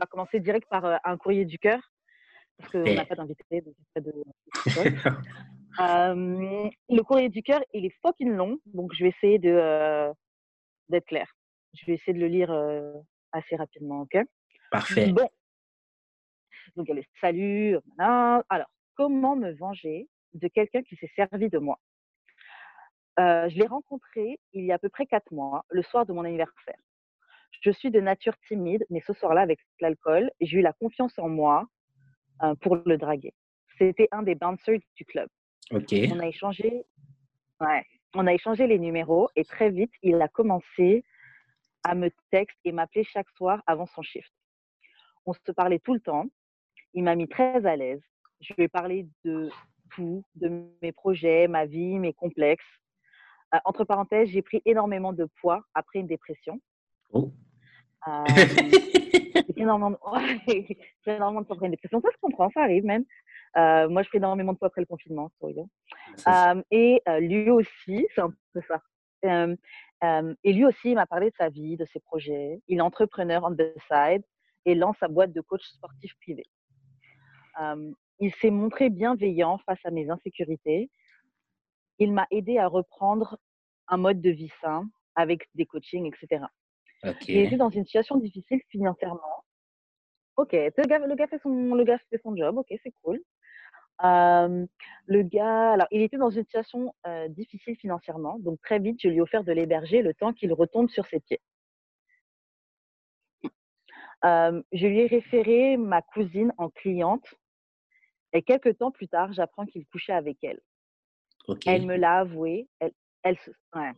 va commencer direct par euh, un courrier du cœur, parce qu'on n'a pas d'invité, donc de... euh, le courrier du cœur, il est fucking long, donc je vais essayer de euh, d'être clair. Je vais essayer de le lire euh, assez rapidement, ok? Parfait. Bon. Donc, allez, salut. Alors, comment me venger de quelqu'un qui s'est servi de moi? Je l'ai rencontré il y a à peu près quatre mois, le soir de mon anniversaire. Je suis de nature timide, mais ce soir-là, avec l'alcool, j'ai eu la confiance en moi euh, pour le draguer. C'était un des bouncers du club. On a échangé, ouais, on a échangé les numéros et très vite, il a commencé à me texter et m'appeler chaque soir avant son shift. On se parlait tout le temps. Il m'a mis très à l'aise. Je lui ai parlé de tout, de mes projets, ma vie, mes complexes. Euh, entre parenthèses, j'ai pris énormément de poids après une dépression. Oh. Euh, énormément de... énormément de une dépression. Ça se comprend, ça arrive même. Euh, moi, je fais énormément de poids après le confinement. Euh, et euh, lui aussi, c'est un peu ça. Euh, et lui aussi, il m'a parlé de sa vie, de ses projets. Il est entrepreneur on the side et lance sa boîte de coach sportif privé. Il s'est montré bienveillant face à mes insécurités. Il m'a aidé à reprendre un mode de vie sain avec des coachings, etc. Il était dans une situation difficile financièrement. Ok, le gars, le gars fait son, le gars fait son job. Ok, c'est cool. Euh, le gars, alors, il était dans une situation euh, difficile financièrement, donc très vite, je lui ai offert de l'héberger le temps qu'il retombe sur ses pieds. Euh, je lui ai référé ma cousine en cliente et quelques temps plus tard, j'apprends qu'il couchait avec elle. Elle me l'a avoué. Elle, elle, se- ouais.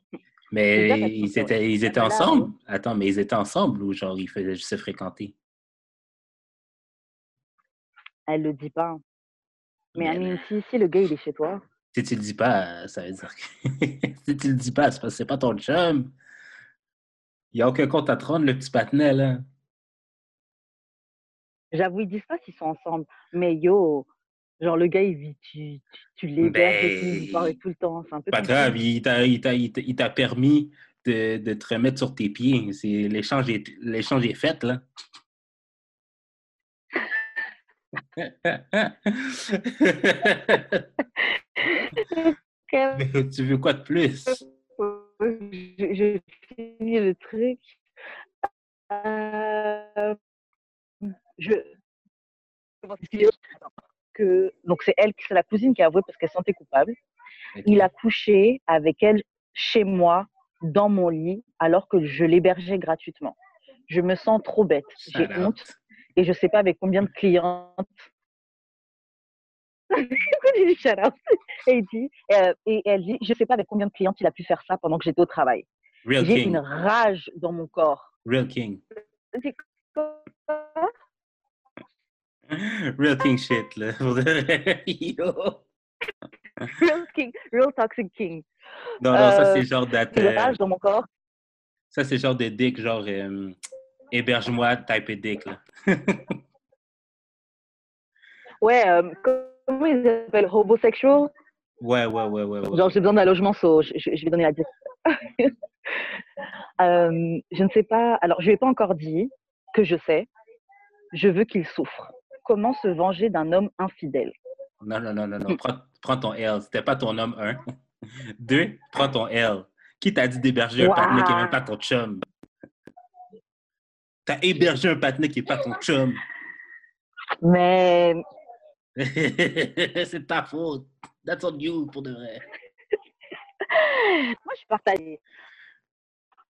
Mais ils étaient, ils étaient l'a ensemble? Attends, mais ils étaient ensemble ou genre ils faisaient juste se fréquenter? Elle le dit pas. hein. Mais Mais mean, si, si le gars il est chez toi, Si tu le dis pas, ça veut dire que... si tu le dis pas, c'est parce que c'est pas ton chum. Il n'y a aucun compte à te rendre, le petit patinet, là. J'avoue, ils disent pas s'ils sont ensemble. Mais yo, genre le gars, il vit, tu, tu, tu l'héberges et tout, vous parlez Ben, tout le temps. C'est un peu Pas compliqué. grave, il t'a il t'a- il t'a- il t'a permis de, de te remettre sur tes pieds. C'est- L'échange est, l'échange est fait, là. Mais tu veux quoi de plus? je, je finis le truc. Euh, je que donc c'est elle, c'est la cousine qui a avoué parce qu'elle se sentait coupable. Il a couché avec elle chez moi dans mon lit alors que je l'hébergeais gratuitement. Je me sens trop bête. J'ai honte et je sais pas avec combien de clientes. Et, il dit, euh, et elle dit, je sais pas avec combien de clientes il a pu faire ça pendant que j'étais au travail. J'ai une rage dans mon corps. Real king. Real king shit, là. Yo. Real king, real toxic king. Non, non, ça, Euh, c'est genre. J'ai une rage dans mon corps. Ça, c'est genre de dick, genre... euh, héberge-moi, type de dick, là. Ouais, euh, comment ils appellent? Homosexual? Ouais, ouais, ouais, ouais. ouais. Genre, j'ai besoin d'un logement, so je, je- vais donner la dire. Euh, je ne sais pas. Alors, je lui ai pas encore dit que je sais. Je veux qu'il souffre. Comment se venger d'un homme infidèle? Non, non, non, non, non. Prends, prends ton L. C'était pas ton homme, un. Deux, prends ton L. Qui t'a dit d'héberger un partenaire qui n'est même pas ton chum? T'as hébergé un patinet qui n'est pas ton chum. Mais c'est ta faute. That's on you, pour de vrai. moi, je suis partagée.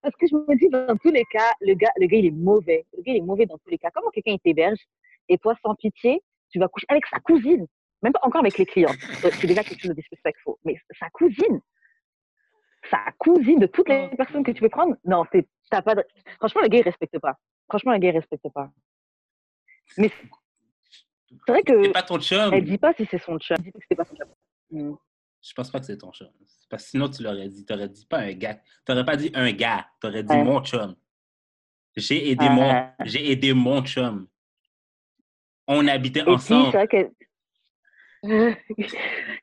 Parce que je me dis, dans tous les cas, le gars, le gars, il est mauvais. Le gars, il est mauvais dans tous les cas. Comment quelqu'un t'héberge? Et toi, sans pitié, tu vas coucher avec sa cousine Même pas encore avec les clients. C'est déjà quelque chose de disrespectful. Mais sa cousine sa cousine de toutes les personnes que tu peux prendre. Non, t'as pas de... Franchement, le gars, il respecte pas. Franchement, le gars, il respecte pas. Mais c'est vrai que. C'est pas ton chum. Elle dit pas si c'est son chum. Elle dit que c'est pas son chum. Mm. Je pense pas que c'est ton chum. Parce que sinon, tu l'aurais dit. Tu n'aurais dit pas un gars. Tu n'aurais pas dit un gars. Tu aurais dit mon chum. J'ai aidé, mon... J'ai aidé mon chum. On habitait ensemble.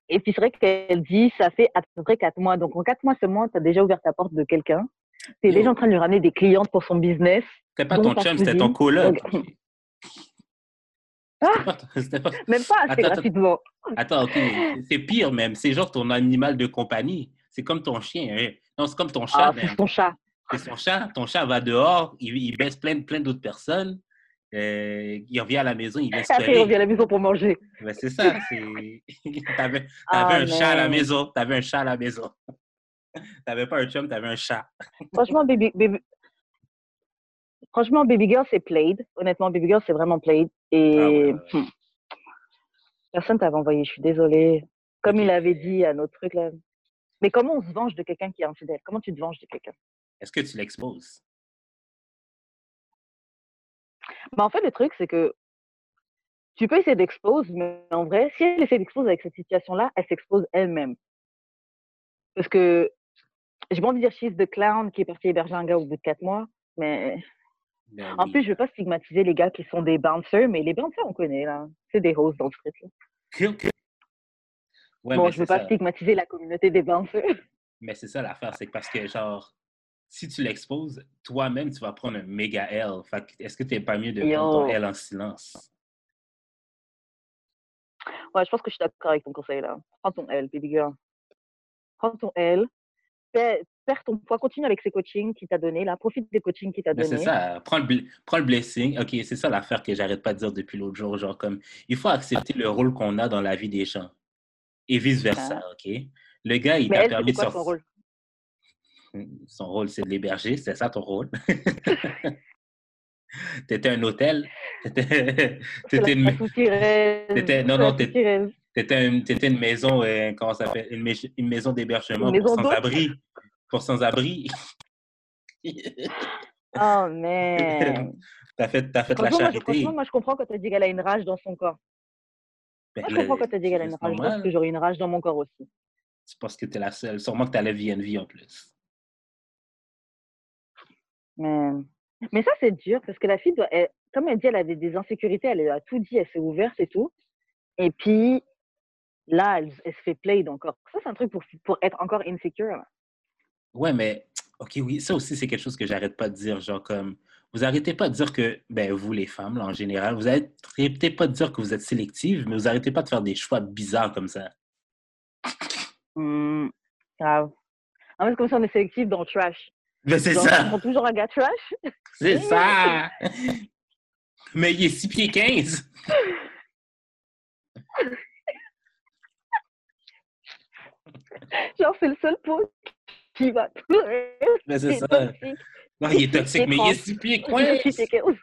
Et puis c'est vrai qu'elle dit, ça fait à peu près quatre mois. Donc en quatre mois seulement, tu as déjà ouvert ta porte de quelqu'un. Tu es déjà en train de lui ramener des clientes pour son business. C'était pas ton chum, c'était ton coloc. Ah! Même pas assez attends, gratuitement. Attends, ok. C'est pire même. C'est genre ton animal de compagnie. C'est comme ton chien. Hein. Non, c'est comme ton chat. Ah, c'est ton chat. C'est son chat. Ton chat va dehors, il, il baisse plein, plein d'autres personnes. Euh, il revient à la maison, il vient se il revient à la maison pour manger. Ben, c'est ça. t'avais avais un chat à la maison. T'avais un chat à la maison. t'avais pas un chum, t'avais un chat. Franchement, baby, baby... Franchement, Baby Girl, c'est played. Honnêtement, Baby Girl, c'est vraiment played. Et ah hmm. personne t'avait envoyé, je suis désolée. Comme il avait dit à notre truc là. Mais comment on se venge de quelqu'un qui est infidèle? Comment tu te venges de quelqu'un? Est-ce que tu l'exposes? Bah, en fait, le truc, c'est que tu peux essayer d'exposer, mais en vrai, si elle essaie d'exposer avec cette situation-là, elle s'expose elle-même. Parce que j'ai pas envie de dire she's the clown qui est parti héberger un gars au bout de quatre mois, mais ben en plus, je veux pas stigmatiser les gars qui sont des bouncers, mais les bouncers, on connaît, là. C'est des hosts dans le street, là. bon, je veux pas stigmatiser la communauté des bouncers. Mais c'est ça l'affaire, c'est que parce que, genre, si tu l'exposes, toi-même, tu vas prendre un méga L. Est-ce que tu n'es pas mieux de prendre ton L en silence? Ouais, je pense que je suis d'accord avec ton conseil là. Prends ton L, baby girl. Prends ton L. Perds ton poids. Continue avec ces coachings qu'il t'a donné là. Profite des coachings qu'il t'a donné. C'est ça. Prends le, prends le blessing. OK, c'est ça l'affaire que j'arrête pas de dire depuis l'autre jour. Genre, comme, il faut accepter le rôle qu'on a dans la vie des gens. Et vice-versa, OK? Le gars, il t'a permis de sortir. Son rôle, c'est de l'héberger. C'est ça ton rôle? T'étais un hôtel? T'étais une... Non, non, t'étais une maison, euh, comment ça s'appelle? Une, une, maison d'hébergement pour sans-abri. Pour sans-abri. oh, man! T'as fait, as fait la charité. franchement, moi, je comprends quand tu dit qu'elle a une rage dans son corps. Ben, moi, je comprends quand tu dit qu'elle a une rage. Je pense que j'aurais une rage dans mon corps aussi. C'est parce que tu es la seule. Sûrement que tu as la vie en plus. Mais, mais ça, c'est dur parce que la fille, doit, comme elle dit, elle avait des insécurités, elle a tout dit, elle s'est ouverte et tout. Et puis, là, elle, se fait play encore. Ça, c'est un truc pour, pour être encore insecure. Ouais, mais, OK, oui, ça aussi, c'est quelque chose que j'arrête pas de dire. Genre, comme, vous arrêtez pas de dire que, ben, vous, les femmes, là, en général, vous arrêtez pas de dire que vous êtes sélective, mais vous arrêtez pas de faire des choix bizarres comme ça. Mmh, grave. En fait, comme ça, on est sélective dans le trash. Mais c'est ça. Ils toujours un gars trash. C'est ça. Mais il est 6 pieds 15. Genre, c'est le seul pot qui va pleurer. Mais c'est ça. Non, il est toxique, mais il est 6 pieds 15.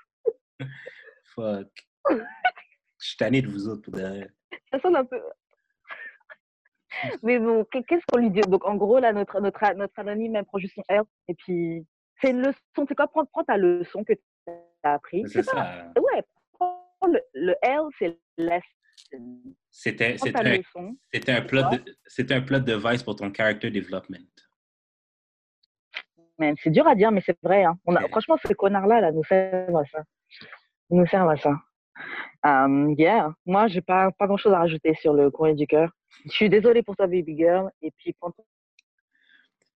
Fuck. Je suis tanné de vous autres pour derrière. Ça sonne un peu. Mais bon, qu'est-ce qu'on lui dit? Donc, en gros, là, notre, notre, notre anonyme, elle prend juste son R. Et puis, c'est une leçon. C'est quoi? Prends, prends ta leçon que tu as appris. C'est ça. Ouais, prends le, le L, c'est la c'était c'était un plot de c'était un plot device pour ton character development. C'est dur à dire, mais c'est vrai. Hein. On a, Franchement, ces connards-là là, nous servent à ça. Ils nous servent à ça. Um, yeah. Moi, j'ai pas, pas grand-chose à rajouter sur le courrier du cœur. Je suis désolée pour toi, baby girl. Et puis, prends ton...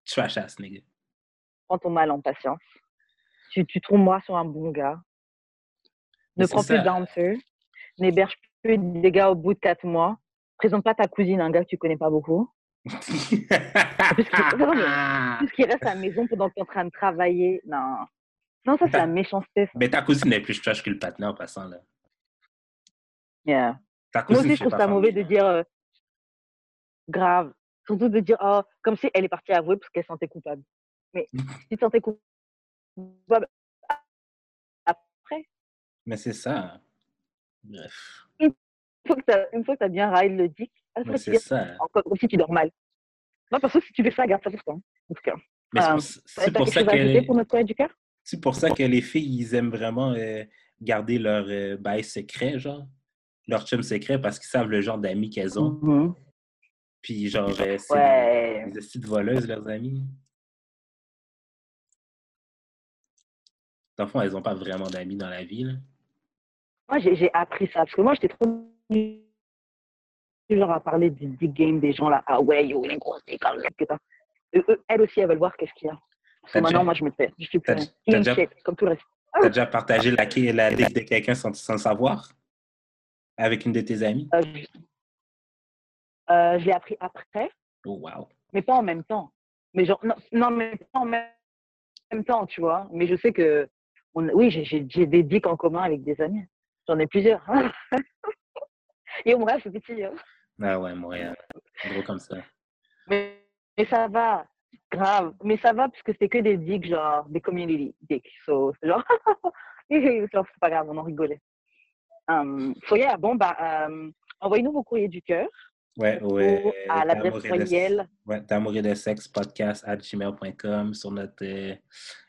Trash ass, nigga. Prends ton mal en patience. Tu, tu trouves moi sur un bon gars. Ne prends plus dancer. N'héberge plus des gars au bout de quatre mois. Présente pas ta cousine un gars que tu connais pas beaucoup. Puisqu'il reste à la maison pendant que tu es en train de travailler. Non. Non, ça, c'est la méchanceté. Mais ta cousine est plus trash que le patin en passant, là. Yeah. Ta cousine, Moi aussi, je trouve ça mauvais de dire euh, grave. Surtout de dire, oh, comme si elle est partie avouer parce qu'elle sentait coupable. Mais si tu te sentais coupable après. Mais c'est ça. Bref. Une fois que tu as, bien rail le dick, c'est ça. Encore, si tu dors mal. Moi, parce que si tu fais ça, garde ça pour toi. En tout cas. c'est pour, ça que. pour notre du cœur? C'est pour ça que les filles, ils aiment vraiment euh, garder leur euh, bail secret, genre. Leur chum secret, parce qu'ils savent le genre d'amis qu'elles ont. Mm-hmm. Puis, genre, euh, c'est ouais. des, des de voleuses, leurs amis. Dans le fond, elles n'ont pas vraiment d'amis dans la ville. Moi, j'ai appris ça, parce que moi, j'étais trop genre à parler du big game des gens là. Ah ouais, yo, les grosses comme Elles aussi, elles veulent voir qu'est-ce qu'il y a. Parce que maintenant, moi, je me fais. Je suis plus déjà, comme tout le reste. T'as déjà partagé la, la liste de quelqu'un sans, sans, savoir? Avec une de tes amies? Euh, euh, je l'ai appris après. Oh, wow. Mais pas en même temps. Mais genre, non, non mais pas en même temps, tu vois. Mais je sais que, on, oui, j'ai des dicks en commun avec des amis. J'en ai plusieurs. Et au Montréal, c'est petit. Hein. Ah ouais, Montréal. Gros comme ça. Mais, mais, ça va, grave. Mais ça va parce que c'est que des dicks, genre des community dicks. So, genre, c'est pas grave, on en rigolait. Um, so yeah, bon, bah, um, envoyez-nous vos courriers du cœur. Ouais, ouais. À l'adresse courriel. Ouais, d'amour et de sexe podcast à gmail.com sur notre euh,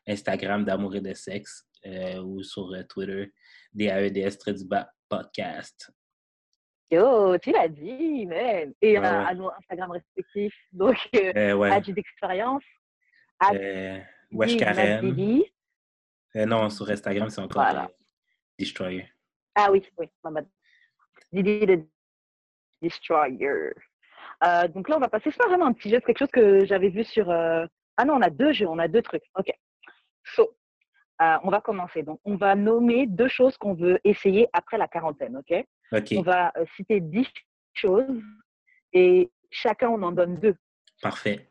Instagram d'amour et de sexe euh, ou sur euh, Twitter, DAEDS podcast. Yo, tu l'as dit, man. Et ouais, à, nos Instagram respectifs. Donc, euh, euh ouais. d'expérience. Euh, Wesh Karen. Euh, non, sur Instagram, c'est encore voilà. Destroyer. Ah oui, oui, ma Didi de Destroyer. Euh, donc là, on va passer. C'est pas vraiment un petit jeu, c'est quelque chose que j'avais vu sur. Euh... Ah non, on a deux jeux, on a deux trucs. OK. So, euh, on va commencer. Donc, on va nommer deux choses qu'on veut essayer après la quarantaine, OK? On va citer dix choses et chacun, on en donne deux. Parfait.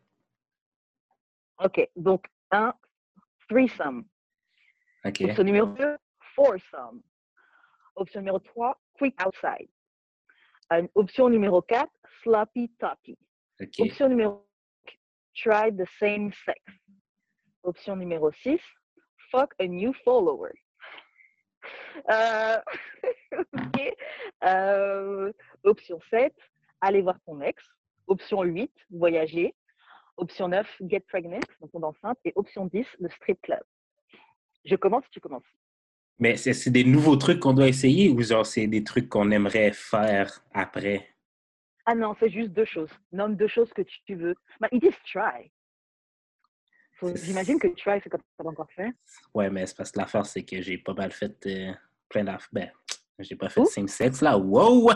OK. Donc, un, threesome. OK. Option numéro deux, foursome. Option numéro trois, quick outside. Option numéro quatre, sloppy toppy. Option numéro try the same sex. Option numéro 6, fuck a new follower. Euh, euh, option 7, aller voir ton ex. Option 8, voyager. Option 9, get pregnant, donc on enceinte. Et option 10, le strip club. Je commence, tu commences. Mais c'est des nouveaux trucs qu'on doit essayer ou genre c'est des trucs qu'on aimerait faire après? Ah non, c'est juste deux choses. Nomme deux choses que tu veux. Mais it is try. J'imagine que as, c'est comme ça encore fait. Ouais, mais c'est parce que l'affaire, c'est que j'ai pas mal fait euh, plein d'affaires. Ben, j'ai pas fait same sex là. Wow!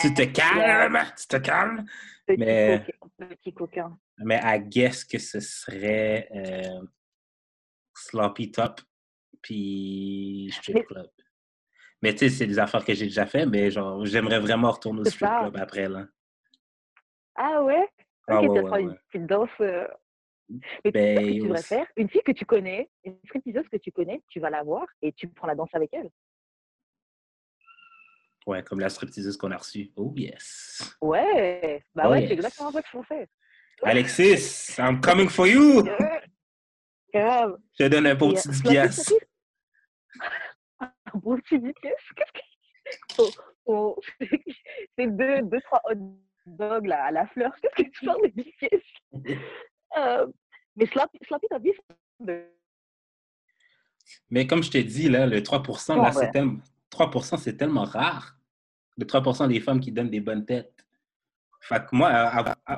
Tu te calmes! Tu te calmes! Petit, mais, coquin. Petit coquin. Mais I guess que ce serait euh, Sloppy Top puis Strip Club. Mais tu sais, c'est des affaires que j'ai déjà fait, mais genre, j'aimerais vraiment retourner au Strip Club après là. Ah ouais? Ah, ok, ouais, ouais, une petite danse. Euh, mais ben, que tu devrais faire? Une fille que tu connais, une stripteaseuse que tu connais, tu vas la voir et tu prends la danse avec elle. Ouais, comme la stripteaseuse qu'on a reçue. Oh yes. Ouais, bah oh, ouais, c'est exactement ça je pensais. Alexis, I'm coming for you. Grave. Je te donne un beau petit pièce. Un beau petit pièce Qu'est-ce que. Oh, oh. C'est deux, deux, trois hot dogs là, à la fleur. Qu'est-ce que tu parles de pièces euh, mais Sloppy, Sloppy Mais comme je t'ai dit, là, le 3 là, c'est tellement, 3 c'est tellement rare. Le 3% des femmes qui donnent des bonnes têtes. Fait que moi,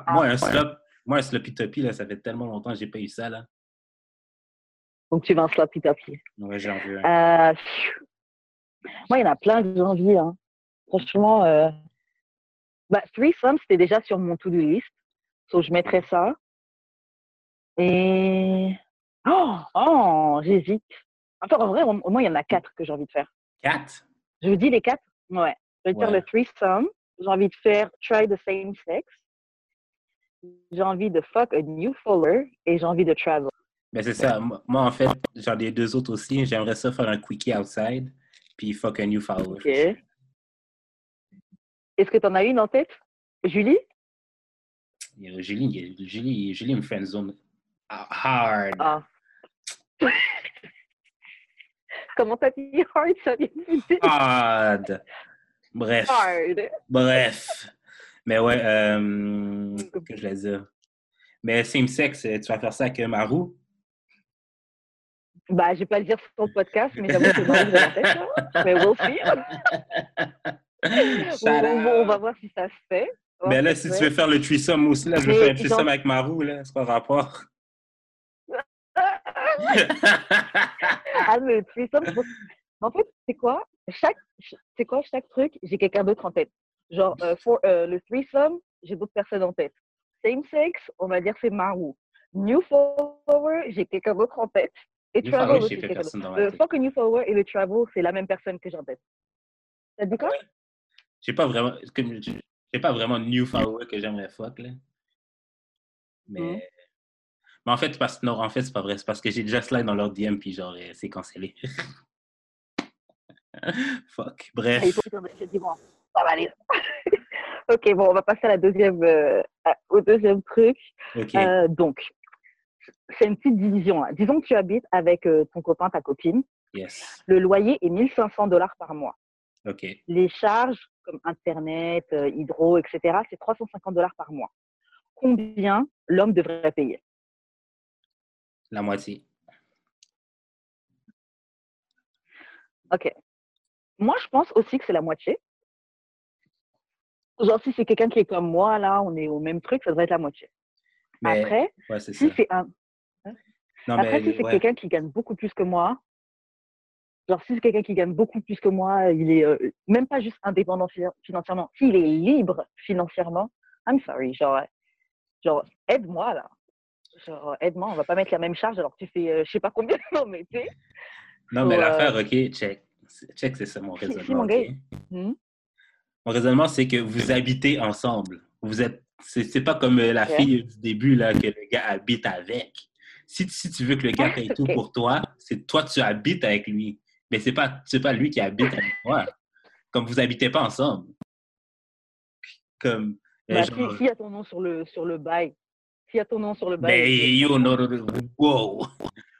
moi, un slop, moi, un sloppy toppy, là, ça fait tellement longtemps que j'ai pas eu ça, là. Donc, tu vas un sloppy toppy. Ouais, j'ai envie. Euh, moi, il y en a plein que j'ai envie. Hein. Franchement, euh... bah, Threesome, c'était déjà sur mon to-do list. Donc, je mettrais ça. Et. Oh, oh j'hésite. Enfin, en vrai, au moins, il y en a quatre que j'ai envie de faire. Quatre? Je vous dis les quatre? Ouais. Je vais ouais. faire le threesome. J'ai envie de faire try the same sex. J'ai envie de fuck a new follower et j'ai envie de travel. Ben, c'est ça. Moi, en fait, j'en ai deux autres aussi. J'aimerais ça faire un quickie outside, puis fuck a new follower. Ok. Est-ce que tu en as une en tête? Julie? Julie, Julie, Julie me friendzone hard. Ah. Comment t'as dit hard, ça Hard. Bref. Hard. Bref. Mais ouais, euh, que je vais dire? Mais same sex, tu vas faire ça avec Marou? Bah, je vais pas le dire sur ton podcast, mais j'avoue que c'est dans la tête. Hein. Mais we'll see. on, on, va voir si ça se fait. Mais là, si tu veux faire le threesome aussi, là, je vais faire un threesome avec Marou, là. C'est pas rapport. ah, mais threesome, en fait, c'est quoi? Chaque, c'est quoi chaque truc? J'ai quelqu'un d'autre en tête. Genre, euh, for, euh, le threesome, j'ai d'autres personnes en tête. Same sex, on va dire c'est Marou. New follower, j'ai quelqu'un d'autre en tête. Et travel, aussi, Le fuck new follower et le travel, c'est la même personne que j'ai en tête. Ça dit quoi? J'ai pas vraiment. J'ai pas vraiment new follower que j'aimerais fuck, là. Mais. Mm. Mais en fait, parce... non, en fait, c'est pas vrai. C'est parce que j'ai déjà slide dans leur DM, puis genre, euh, c'est cancellé. fuck. Bref. ça va aller. ok, bon, on va passer à la deuxième, euh, au deuxième truc. Euh, donc, c'est une petite division. Hein. Disons que tu habites avec ton copain, ta copine. Yes. Le loyer est 1500 dollars par mois. OK. Les charges comme Internet, euh, hydro, etc., c'est 350 dollars par mois. Combien l'homme devrait payer? La moitié. OK. Moi, je pense aussi que c'est la moitié. Genre, si c'est quelqu'un qui est comme moi, là, on est au même truc, ça devrait être la moitié. Après, si c'est un... Après, si c'est quelqu'un qui gagne beaucoup plus que moi, Genre, si c'est quelqu'un qui gagne beaucoup plus que moi, il est euh, même pas juste indépendant financièrement, s'il est libre financièrement, I'm sorry, genre, genre aide-moi là. Genre, aide-moi, on va pas mettre la même charge alors que tu fais euh, je sais pas combien non, mais tu Non, mais l'affaire, euh, OK, check. Check, c'est ça mon raisonnement. Hmm? mon, raisonnement, c'est que vous habitez ensemble. Vous êtes. C'est pas comme la fille du début là, que le gars habite avec. Si, si tu veux que le gars paye tout pour toi, c'est toi tu habites avec lui mais c'est pas, pas lui qui habite avec moi. Comme vous habitez pas ensemble. Comme. Euh, bah, S'il y a ton nom sur le, sur le bail. S'il y a ton nom sur le bail. Mais yo, non, non, wow.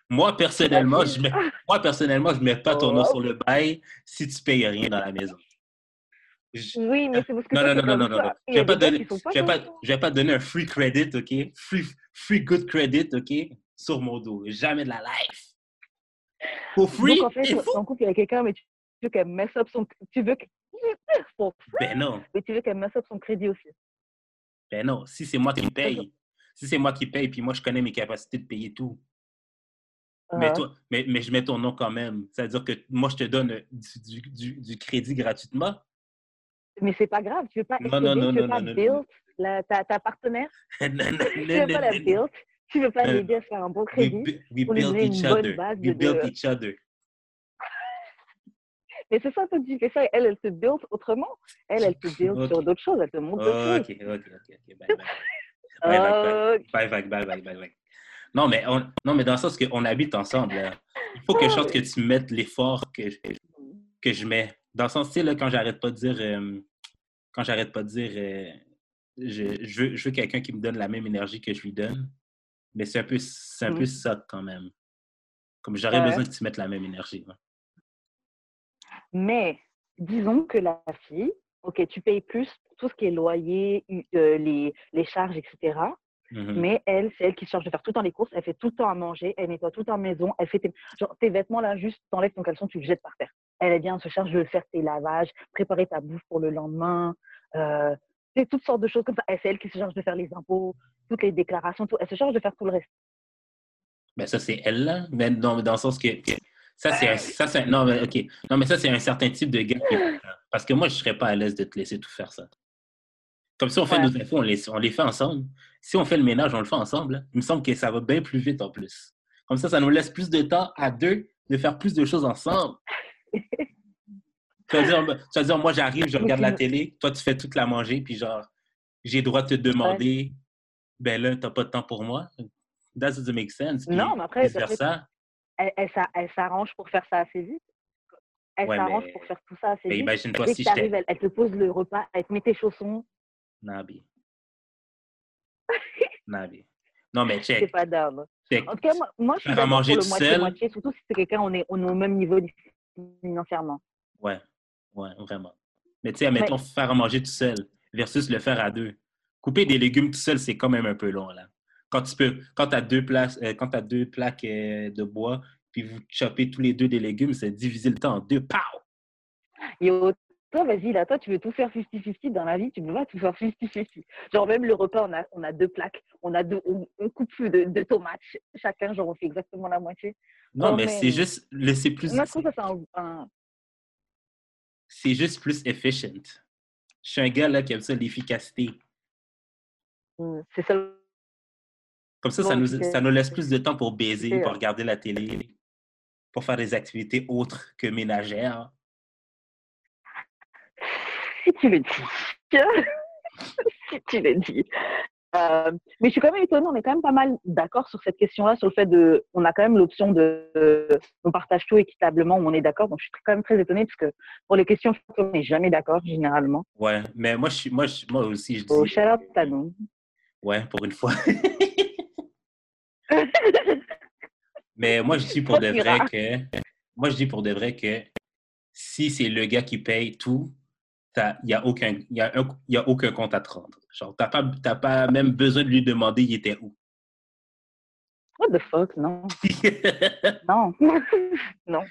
Moi, personnellement, je mets, moi, personnellement, je mets pas ton nom sur le bail si tu payes rien dans la maison. Oui, mais c'est parce que non, non, non, non, non, non, Je vais pas donner, je vais pas, je vais pas donner un free credit, ok? Free, free good credit, ok? Sur mon dos. Jamais de la life. For free? Donc, en fait, en couple avec quelqu'un, mais tu veux qu'elle messe up son... Tu veux que... Ben non. Mais tu veux qu'elle messe up son crédit aussi. Ben non. Si c'est moi qui paye, si c'est moi qui paye, puis moi, je connais mes capacités de payer tout. mais, uh-huh. toi, mais, mais, je mets ton nom quand même. C'est-à-dire que moi, je te donne du, du, du, crédit gratuitement. Mais c'est pas grave. Tu veux pas non, non, non, tu veux pas build la, ta, ta partenaire? tu veux pas la build? Tu veux pas euh, l'aider à faire un bon crédit we, we build each other. We build each other. Mais c'est ça, toi, tu fais ça. Elle, elle se build autrement. Elle, elle se build sur d'autres choses. Elle te montre d'autres choses. Ok, ok, ok. Bye, bye. Bye, bye, bye, bye, bye, bye. Non, mais, on, non, mais dans le sens qu'on habite ensemble, il faut quelque chose que tu mettes l'effort que, que je mets. Dans le sens, tu sais, quand j'arrête pas de dire, euh, quand j'arrête pas de dire, euh, je, je, veux, quelqu'un qui me donne la même énergie que je lui donne, mais c'est un peu, c'est un peu ça quand même. Comme j'aurais besoin que tu mettes la même énergie. Mais disons que la fille, OK, tu payes plus pour tout ce qui est loyer, euh, les, les, charges, etc. Mmh mais elle, c'est elle qui se charge de faire tout le temps les courses, elle fait tout le temps à manger, elle nettoie tout le temps maison, elle fait tes, genre, tes vêtements là, juste t'enlèves ton caleçon, tu le jettes par terre. Elle est bien, se charge de faire tes lavages, préparer ta bouffe pour le lendemain, euh, toutes sortes de choses comme ça. C'est elle qui se charge de faire les impôts, toutes les déclarations, tout. Elle se charge de faire tout le reste. Mais ça, c'est elle, là. Mais dans, dans le sens que. Ça, c'est ça, non, mais, OK. Non, mais ça, c'est un certain type de gars. parce que moi, je ne serais pas à l'aise de te laisser tout faire ça. Comme si on fait nos infos, on les, on les fait ensemble. Si on fait le ménage, on le fait ensemble. Il me semble que ça va bien plus vite en plus. Comme ça, ça nous laisse plus de temps à deux de faire plus de choses ensemble. Tu vas dire, tu vas dire moi, j'arrive, je regarde la télé, toi, tu fais toute la manger, puis genre, j'ai le droit de te demander, ben là, t'as pas de temps pour moi. That doesn't make sense. non, mais après, ça. Elle, elle, s'arrange pour faire ça assez vite. Elle s'arrange pour faire tout ça assez mais vite. Imagine-toi si je elle, elle, te pose le repas, elle te met tes chaussons. Nabi. Nabi. Non, mais check. C'est pas d'âme. En tout cas, moi, moi je suis d'accord pour le moitié-moitié, surtout si c'est quelqu'un, on est, on est au même niveau financièrement. Ouais, ouais, vraiment. Mais tu sais, mettons, faire à manger tout seul versus le faire à deux. Couper des légumes tout seul, c'est quand même un peu long, là. Quand tu peux, quand as deux, places, euh, quand as deux plaques euh, de bois, puis vous chopez tous les deux des légumes, c'est diviser le temps en deux. Pow! Yo, toi, vas-y, là, toi, tu veux tout faire 50-50 dans la vie, tu peux pas tout faire 50-50. Genre, même le repas, on a, on a deux plaques, on a deux, on, coupe de, de, tomates, chacun, genre, on fait exactement la moitié. Non, mais, c'est juste, c'est plus. Moi, je trouve que c'est un c'est juste plus efficient. Je suis un gars là, qui aime ça, l'efficacité. Mmh, c'est ça. Comme ça, ça nous, ça nous laisse plus de temps pour baiser, pour regarder la télé, pour faire des activités autres que ménagères. Si tu le dis. si tu le dis. Euh, mais je suis quand même étonnée, on est quand même pas mal d'accord sur cette question-là, sur le fait de, on a quand même l'option de, on partage tout équitablement, on est d'accord. Donc je suis quand même très étonnée parce que pour les questions, on n'est jamais d'accord généralement. Ouais, mais moi, je suis, moi, moi aussi, je dis. Oh, shout out à nous. Ouais, pour une fois. mais moi, je dis pour de vrai que, moi, je dis pour de vrai que si c'est le gars qui paye tout, il n'y a, aucun, y a, y a aucun compte à te rendre. Genre, tu n'as pas, pas même besoin de lui demander il était où. What the fuck, non. non. non.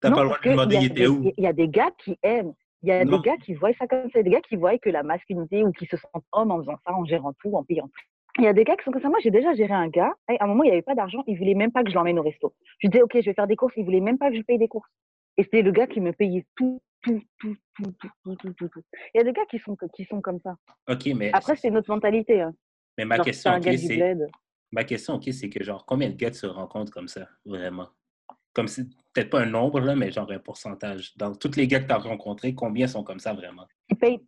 T'as pas le droit de lui demander il était où. Il y a des gars qui aiment. Il y a des gars qui voient ça comme ça. des gars qui voient que la masculinité ou qui se sentent hommes en faisant ça, en gérant tout, en payant tout. Il y a des gars qui sont comme ça. Moi, j'ai déjà géré un gars. À un moment, il n'y avait pas d'argent. Il voulait même pas que je l'emmène au resto. Je disais, OK, je vais faire des courses. Il voulait même pas que je paye des courses. Et c'était le gars qui me payait tout, tout, tout, tout, tout, tout, tout, tout. Il y a des gars qui sont, qui sont comme ça. OK, mais... Après, c'est notre mentalité. Hein. Mais ma question, c'est... Ma question, OK, c'est que genre, combien de gars se rencontrent comme ça, vraiment? Comme si, peut-être pas un nombre, là, mais genre un pourcentage. Dans tous les gars que tu as rencontrés, combien sont comme ça, vraiment? Qui payent...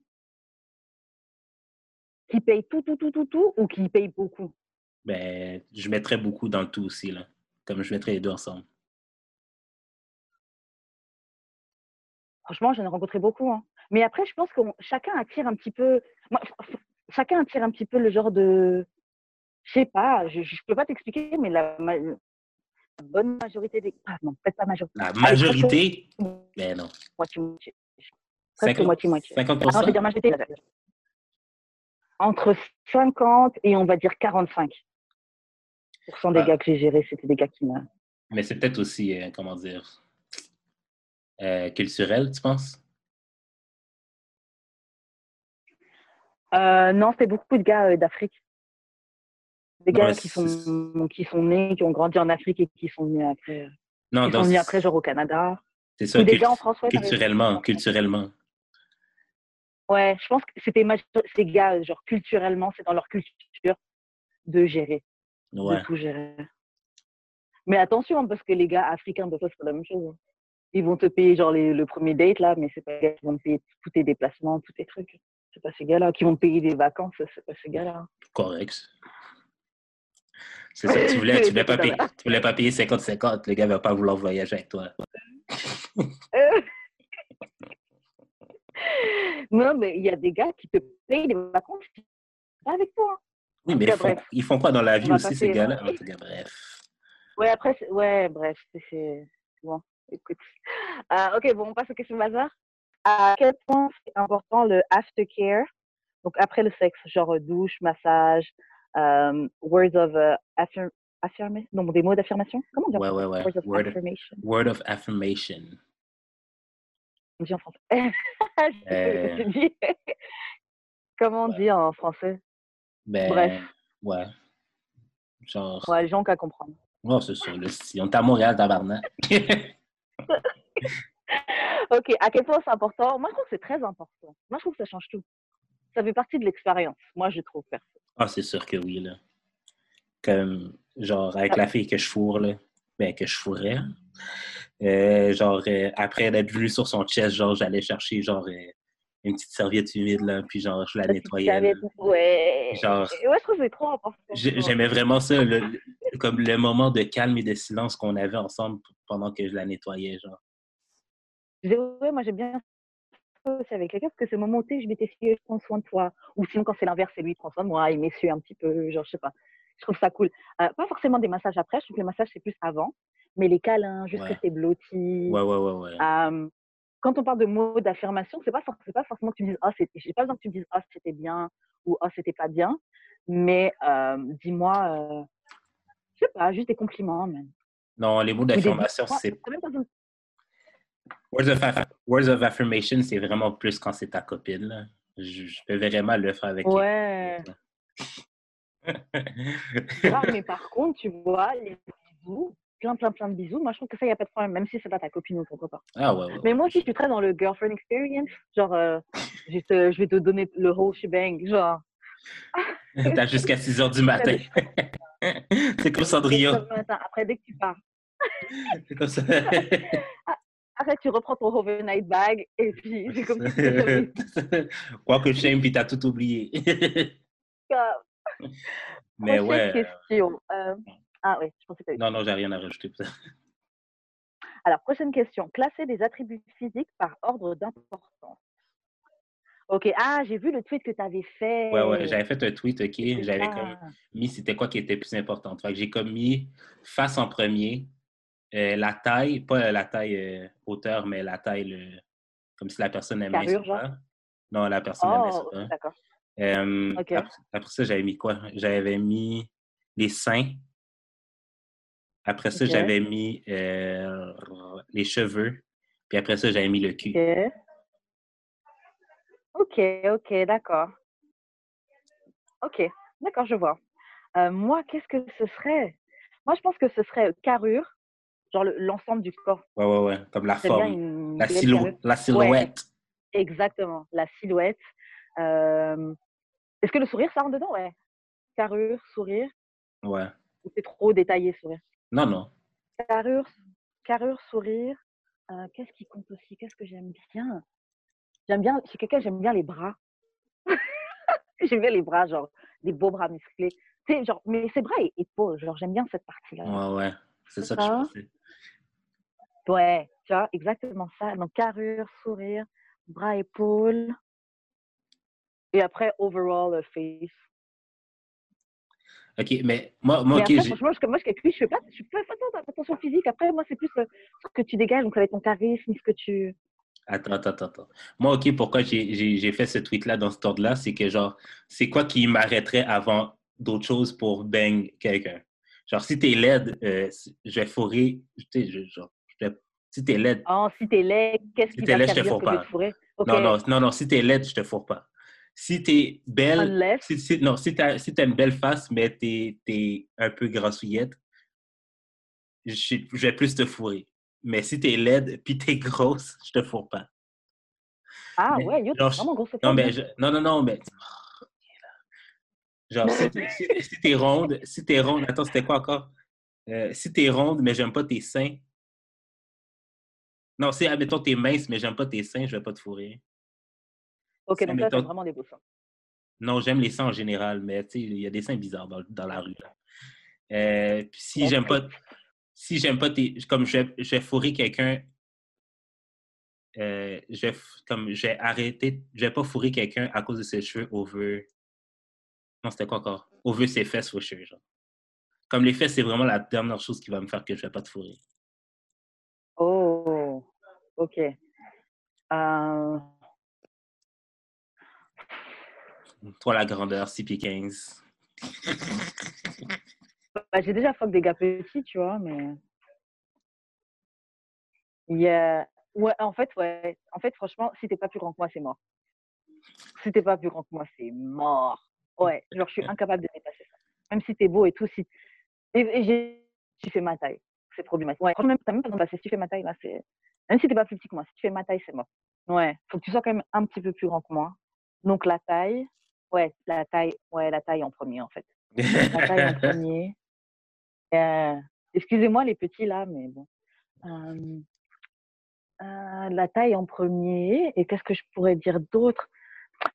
Qui payent tout, tout, tout, tout, tout, ou qui payent beaucoup? Ben, je mettrais beaucoup dans le tout aussi, là. Comme je mettrais les deux ensemble. Franchement, j'en ai rencontré beaucoup. Hein. Mais après, je pense que chacun attire un petit peu. chacun attire un petit peu le genre de. Je sais pas, je ne peux pas t'expliquer, mais la, bonne majorité des. Ah non, peut-être pas majorité. La majorité? Mais non. Moitié-moitié. Presque moitié-moitié. 50%. Ah, dire majorité. Entre 50 et on va dire 45% des ah. gars que j'ai gérés, c'était des gars qui m'ont. Mais c'est peut-être aussi, euh, comment dire, euh, culturel, tu penses? Euh, non, c'est beaucoup de gars euh, d'Afrique. Des gars qui, sont, qui sont nés, qui ont grandi en Afrique et qui sont venus après. Non, qui sont venus après, genre au Canada. C'est ça, des gars en France, culturellement, culturellement. Ouais, je pense que c'était ces gars, genre culturellement, c'est dans leur culture de gérer, de tout gérer. Mais attention, parce que les gars africains, de fois, c'est pas la même chose. Hein ils vont te payer genre le premier date là, mais c'est pas les gars qui vont te payer tous tes déplacements, tous tes trucs. C'est pas ces gars-là qui vont te payer des vacances, c'est pas ces gars-là. Correct. C'est ça, tu voulais, tu voulais pas payer, tu voulais pas payer 50-50, le gars va pas vouloir voyager avec toi. non, mais il y a des gars qui te payent des vacances avec toi. Oui, mais ils, font, ils, font, quoi dans la vie aussi, ces gars-là? En tout cas, bref. Ouais, après, ouais, bref, c'est bon écoute. Euh, ok, bon, on passe aux questions bazar. À quel point c'est important le aftercare, donc après le sexe, genre douche, massage, euh, words of uh, affirmation, non, des mots d'affirmation? Comment on dit ouais, ouais, ouais. Words of word affirmation. Of, word of affirmation. On dit en français. euh... Comment on dit en français? Ben, Bref. Ouais. Genre. Ouais, les gens qu'à comprendre. Oh, c'est sûr. Si on est à Montréal, tabarnak. ok, à quel point c'est important? Moi, je trouve que c'est très important. Moi, je trouve que ça change tout. Ça fait partie de l'expérience. Moi, je trouve perso. Ah, c'est sûr que oui, là. Comme, genre, avec la fille que je fourre, là, ben, que je fourrais, euh, genre, euh, après d'être venu sur son chest, genre, j'allais chercher, genre, euh, une petite serviette humide, là, puis genre, je la nettoyais. Ouais. Genre, ouais, je trouve que c'est trop important. J'aimais vraiment ça. Comme le moment de calme et de silence qu'on avait ensemble pendant que je la nettoyais, genre. Ouais, moi, j'aime bien aussi avec quelqu'un parce que le moment où je m'étais fiée, je prends soin de toi. Ou sinon, quand c'est l'inverse, c'est lui qui prend soin de moi, il m'essuie un petit peu, genre, je sais pas. Je trouve ça cool. Euh, pas forcément des massages après, je trouve que les massages, c'est plus avant. Mais les câlins, juste que c'est blotti. Ouais, ouais, ouais, ouais. quand on parle de mots d'affirmation, c'est pas, pas forcément que tu me dises, oh, j'ai pas besoin que tu me dises, oh, c'était bien ou oh, c'était pas bien. Mais dis-moi, je sais pas, juste des compliments. Non, les mots d'affirmation, c'est. Words of, affirmation, c'est vraiment plus quand c'est ta copine. Je, je peux vraiment le faire avec Ouais. mais par contre, tu vois, les bisous, plein, plein, plein de bisous, moi, je trouve que ça, il n'y a pas de problème, même si c'est pas ta copine ou ton copain. Ah ouais, Mais moi aussi, je suis très dans le girlfriend experience. Genre, euh, je vais te donner le whole shebang. Genre. T'as jusqu'à 6 h du matin. c'est comme Cendrillon. Après, dès que tu pars. c'est comme ça. Après, tu reprends ton overnight bag et puis c'est comme si Quoi que j'aime, puis t'as tout oublié. Mais ouais. question. Euh, ah oui, je pensais que Non, non, j'ai rien à rajouter. Alors, prochaine question. Classer des attributs physiques par ordre d'importance. OK. Ah, j'ai vu le tweet que tu avais fait. Ouais, ouais, j'avais fait un tweet, OK. J'avais comme mis c'était quoi qui était plus important. Fait que j'ai comme mis face en premier, euh, la taille, pas la taille euh, hauteur, mais la taille, comme si la personne aimait ça. Non, la personne aimait ça. Oh, d'accord. Euh, après, ça, j'avais mis quoi? J'avais mis les seins. Après ça, j'avais mis les cheveux. Puis après ça, j'avais mis le cul. Ok, ok, d'accord. Ok, d'accord, je vois. Euh, moi, qu'est-ce que ce serait? Moi, je pense que ce serait carrure, genre l'ensemble du corps. Ouais, ouais, ouais, comme la forme, la, la, silhouette. exactement, la silhouette. Euh, est-ce que le sourire, ça rentre dedans? Ouais. Carrure, sourire. Ouais. Ou c'est trop détaillé, sourire? Non, non. Carrure, carrure sourire. Euh, qu'est-ce qui compte aussi? Qu'est-ce que j'aime bien? J'aime bien, chez quelqu'un, j'aime bien les bras. j'aime bien les bras, genre des beaux bras musclés. Tu genre, mais ses bras et épaules, genre, j'aime bien cette partie-là. Ouais, ouais, c'est ça, que je pensais. Ouais, tu vois, exactement ça. Donc, carrure, sourire, bras, épaules. Et après, overall, face. OK, mais moi, moi, mais franchement, moi, je, je fais pas, je fais pas attention physique. Après, moi, c'est plus euh, ce que tu dégages, donc ça va être ton charisme, ce que tu. Attends, attends, attends. Moi, OK, pourquoi j'ai fait ce tweet-là dans ce ordre-là, c'est que, genre, c'est quoi qui m'arrêterait avant d'autres choses pour bang quelqu'un? Genre, si t'es laide, euh, je vais fourrer, tu sais, genre, si t'es laide. Oh, si t'es laide, qu'est-ce qui si va laide, je te fourre pas. Non, non, non, non, si t'es laide, je te fourre pas. Si t'es belle, si, non, si t'as si as une belle face, mais t'es es un peu grassouillette, je, je vais plus te fourrer. Mais si t'es laide puis t'es grosse, je te fourre pas. Ah ouais, yo, t'es vraiment grosse. Non, mais non, non, non, mais. Genre, si, t'es ronde, si t'es ronde, attends, c'était quoi encore? Euh, si t'es ronde, mais j'aime pas tes seins. Non, si, admettons, t'es mince, mais j'aime pas tes seins, je vais pas te fourrer. Ok, donc là, c'est vraiment des beaux seins. Non, j'aime les seins en général, mais tu sais, il y a des seins bizarres dans, dans la rue. Là. Euh, puis si j'aime pas si j'aime pas tes. Comme je, je vais fourrer quelqu'un. Euh, je comme j'ai arrêté, je vais pas fourrer quelqu'un à cause de ses cheveux over. Non, c'était quoi encore? Over ses fesses aux cheveux, genre. Comme les fesses, c'est vraiment la dernière chose qui va me faire que je vais pas te fourrer. Oh, ok. Euh... Toi, la grandeur, 6 pieds 15. Bah, j'ai déjà fuck des gars petits, tu vois, mais. Il y a... Ouais, en fait, ouais. En fait, franchement, si t'es pas plus grand que moi, c'est mort. Si t'es pas plus grand que moi, c'est mort. Ouais, genre, je suis incapable de dépasser ça. Même si t'es beau et tout, si. Et, j'ai... tu fais ma taille. C'est problématique. Ouais, franchement, t'as même pas besoin de. Si tu fais ma taille, là, c'est. Même si t'es pas plus petit que moi, si tu fais ma taille, c'est mort. Ouais, faut que tu sois quand même un petit peu plus grand que moi. Donc, la taille, ouais, la taille, ouais, la taille en premier, en fait. La taille en premier. Euh, excusez-moi les petits là, mais bon. Euh, la taille en premier. Et qu'est-ce que je pourrais dire d'autre?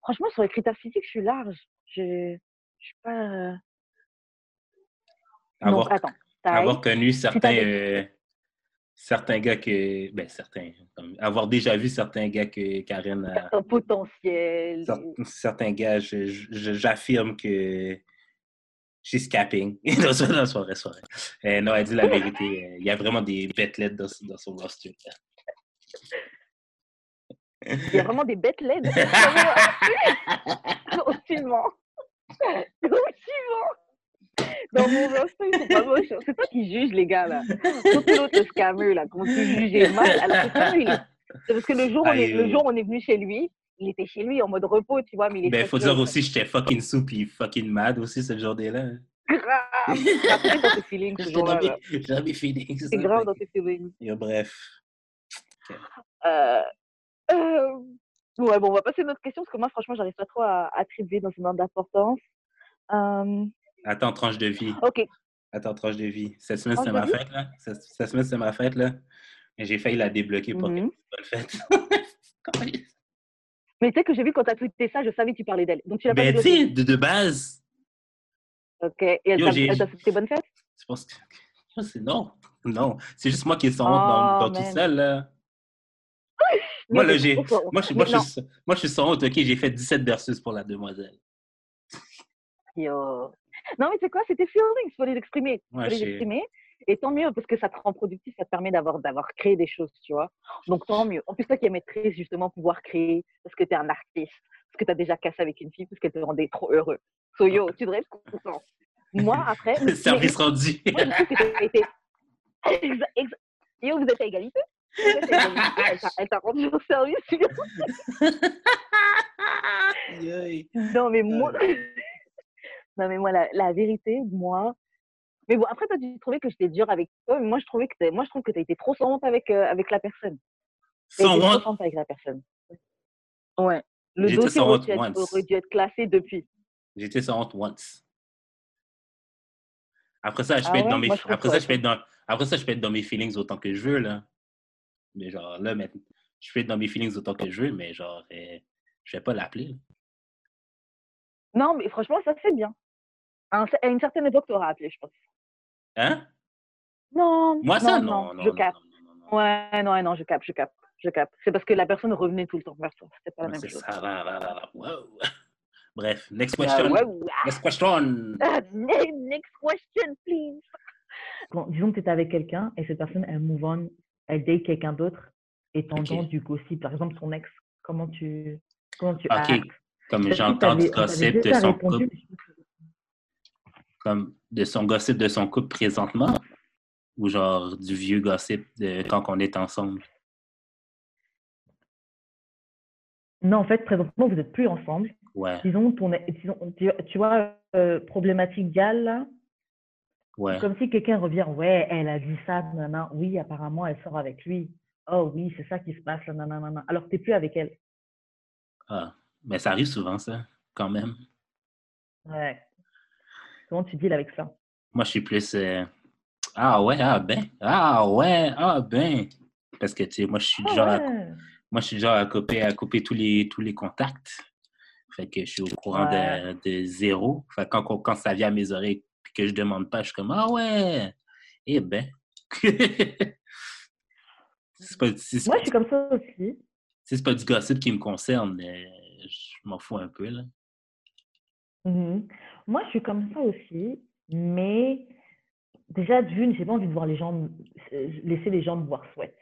Franchement, sur les critères physiques, je suis large. Je, je suis pas. Avoir, attends, avoir connu certains, euh, certains gars que. Ben, certains. avoir déjà vu certains gars que Karen a. potentiel. Certains gars, j'affirme que. She's capping. non, non, soirée, soirée. Euh, non, elle dit la vérité. Euh, il y a vraiment des bêtes dans, dans son roster. Il y a vraiment des bêtes laides? Ultimement. Ultimement. Dans mon roster, c'est pas moche. C'est toi qui juge les gars, là. Surtout l'autre scammer, là. Comment tu juges mal. Alors c'est parce que le jour, on est, le jour où on est venu chez lui, il était chez lui en mode repos, tu vois. Mais il ben, faut dire aussi, j'étais fucking soupe et fucking mad aussi cette journée-là. Grave! Dans tes feelings. J'ai mes feelings. C'est grave dans tes feelings. bref. Euh, euh, ouais, bon, on va passer à une autre question parce que moi, franchement, j'arrive pas trop à attribuer dans une ordre d'importance. Euh... Attends, tranche de vie. OK. Attends, tranche de vie. Cette semaine, c'est ma fête, là. Cette, semaine, c'est ma fête, là. J'ai failli la débloquer pour mm -hmm. qu'elle fête. Mais tu sais que j'ai vu quand tu as tweeté ça, je savais que tu parlais d'elle. Donc tu l'as pas Ben, tu de, de base. OK. Et elle t'a souhaité bonne fête? Je pense que. Non, non. C'est juste moi qui ai son honte dans, dans tout seul, là. Moi, là, j'ai, moi, je, moi, je, moi, je suis sans honte, OK, j'ai fait 17 versus pour la demoiselle. Yo. Non, mais c'est quoi? C'était feelings, il faut les exprimer. Il faut les exprimer. Et tant mieux, parce que ça te rend productif, ça te permet d'avoir, d'avoir créé des choses, tu vois. Donc, tant mieux. En plus, toi qui es maîtrise, justement, pouvoir créer, parce que tu es un artiste, parce que tu as déjà cassé avec une fille, parce qu'elle te rendait trop heureux. So, yo, tu devrais être content. Moi, après. Service rendu. Moi, je. Yo, vous êtes à égalité? Elle t'a rendu au service. non, mais moi, non, mais moi la, la, vérité, moi. Mais bon, après, toi, tu trouvais que j'étais dure avec toi, mais moi, je, trouvais que moi, je trouve que tu as été trop sans honte avec, euh, avec la personne. Sans honte Trop avec la personne. Ouais. Le dossier aurait dû, être, aurait dû, être, classé depuis. J'étais sans honte once. Après ça, je ah peux être dans mes, après ça, je peux être dans, après ça, je peux être dans mes feelings autant que je veux, là. Mais genre, là, maintenant, je peux être dans mes feelings autant que je veux, mais genre, euh, je vais pas l'appeler. Non, mais franchement, ça c'est bien. À une certaine époque, tu auras appelé, je pense. Hein? Non. Moi, ça, non. non, je capte. Ouais, non, non, je capte, je capte, je capte. C'est parce que la personne revenait tout le temps vers toi. C'était pas la même chose. Ça, là, là, là, wow. Bref, next question. Next question. next question, please. Bon, disons que tu étais avec quelqu'un et cette personne, elle move on elle date quelqu'un d'autre et t'entends du gossip, par exemple son ex, comment tu, comment tu Ok, comme j'entends du gossip de son couple. Comme de son gossip de son couple présentement? Ou genre du vieux gossip de quand on est ensemble? Non, en fait, présentement, vous n'êtes plus ensemble. Ouais. Disons, ton, disons tu, vois, euh, problématique gale, là, comme si quelqu'un revient, ouais, elle a dit ça, nanana. Oui, apparemment, elle sort avec lui. Oh oui, c'est ça qui se passe, nanana. Alors, tu n'es plus avec elle. Ah, mais ça arrive souvent, ça, quand même. Ouais. Comment tu deals avec ça? Moi, je suis plus. Euh, ah ouais, ah ben. Ah ouais, ah ben. Parce que, tu sais, moi, je suis ah, genre. À... Moi, je suis genre à couper, à couper tous, les, tous les contacts. Fait que je suis au courant de, de, zéro. Fait quand, quand ça vient à mes oreilles, que je demande pas, je suis comme Ah ouais! Eh ben! pas, Moi, je suis comme ça aussi. C'est pas du gossip qui me concerne, mais je m'en fous un peu. là. Mmh Moi, je suis comme ça aussi, mais déjà, d'une, j'ai pas envie de voir les gens, laisser les gens me voir sweat.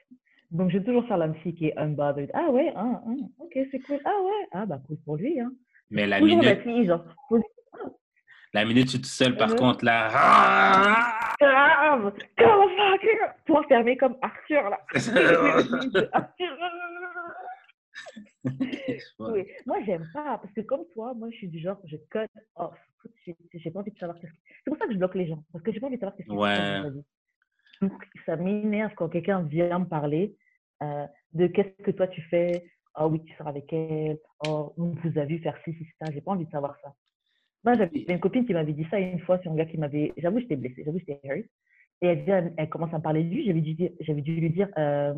Donc, je vais toujours faire la fille qui est unbothered. Ah ouais, ah, ah, ok, c'est cool. Ah ouais, ah bah cool pour lui. Hein. Mais la minute... La fille, genre, la minute tu es tout seul, par uh-huh. contre, là. Ah! Grave! Comment ça? Toi, fermé comme Arthur, là. oui. Moi, j'aime pas, parce que comme toi, moi, je suis du genre, je cut off. J'ai pas envie de savoir ce C'est pour ça que je bloque les gens, parce que j'ai pas envie de savoir ce qui se passe Donc, ça m'énerve quand quelqu'un vient me parler euh, de qu'est-ce que toi tu fais. Oh oui, tu sors avec elle. Oh, on vous a vu faire ci, ci, ça. J'ai pas envie de savoir ça. Moi, j'avais une copine qui m'avait dit ça une fois sur un gars qui m'avait. J'avoue, j'étais blessée, j'avoue, j'étais hurt. Et elle, commence à me parler de lui. J'avais dû, dû lui dire euh,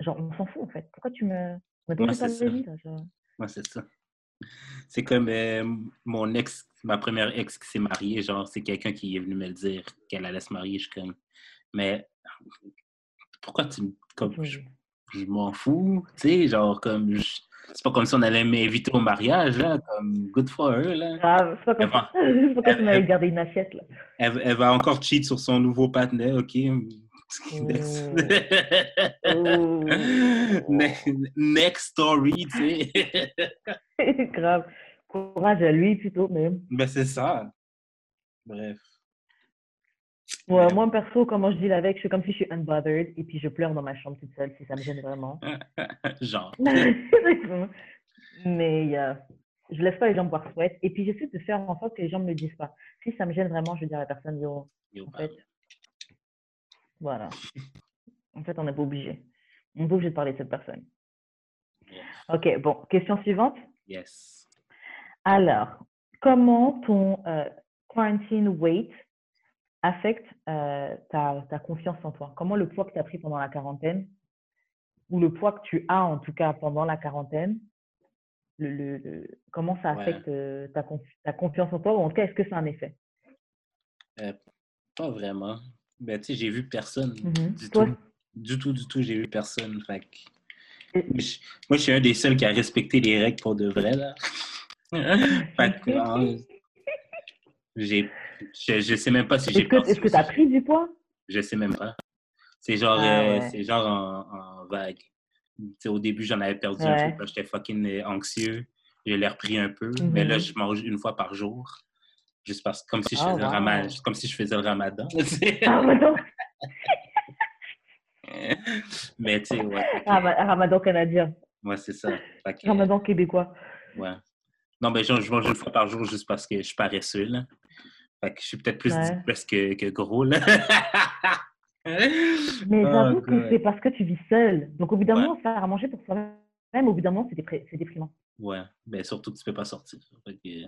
genre, on s'en fout en fait. Pourquoi tu me. Moi, c'est ça. Moi, c'est ça. C'est comme euh, mon ex, ma première ex qui s'est mariée, genre, c'est quelqu'un qui est venu me le dire qu'elle allait se marier. Je suis comme, mais pourquoi tu comme je, m'en fous, tu sais, genre comme c'est pas comme si on allait m'inviter au mariage, là, comme good for her, là. Ah, c'est pas comme ça. Pourquoi tu m'avais gardé une assiette, là? Elle, elle, va encore cheat sur son nouveau partenaire, OK? Oh. oh. Next story, tu sais. Grave. Courage à lui plutôt, même. Ben, c'est ça. Bref. Ouais, moi, perso, comment je dis avec, je suis comme si je suis unbothered et puis je pleure dans ma chambre toute seule si ça me gêne vraiment. Genre. Mais euh, je laisse pas les gens me voir sweat. Et puis j'essaie de faire en sorte que les gens ne me le disent pas. Si ça me gêne vraiment, je vais dire à la personne, yo, en fait, voilà. En fait, on n'est pas obligé. On est obligé de parler de cette personne. Ok, bon, question suivante. Yes. Alors, comment ton euh, quarantine weight affecte euh, ta, ta, confiance en toi? Comment le poids que tu as pris pendant la quarantaine, ou le poids que tu as en tout cas pendant la quarantaine, le, le, comment ça affecte euh, ta, ta, confiance en toi, ou en tout cas, est-ce que ça a un effet? Pas vraiment. Ben, tu sais, j'ai vu personne mmh du tout. Du tout, du tout, j'ai vu personne. Fait moi, je suis un des seuls qui a respecté les règles pour de vrai, là. fait que, j'ai, je, je sais même pas si j'ai Est-ce que tu as pris du poids? Je sais même pas. C'est genre, ah euh, genre en, en vague. au début, j'en avais perdu un peu j'étais fucking euh, anxieux. J'ai l'air repris un peu. Mais là, mmh je mange une fois par jour. Juste parce comme si je ah, faisais, le, ramadan, comme si je faisais le ramadan. Mais tu sais, ouais. Ramadan canadien. Ouais, c'est ça. Ramadan québécois. Ouais. Non, mais je, mange une fois par jour juste parce que je suis paresseux, là. Fait que je suis peut-être plus ouais. que, que, gros, là. mais oh, j'avoue que c'est parce que tu vis seul. Donc, au bout d'un moment, faire à manger pour soi-même, au bout d'un moment, c'est déprimant. Ouais, mais surtout que tu peux pas sortir. que,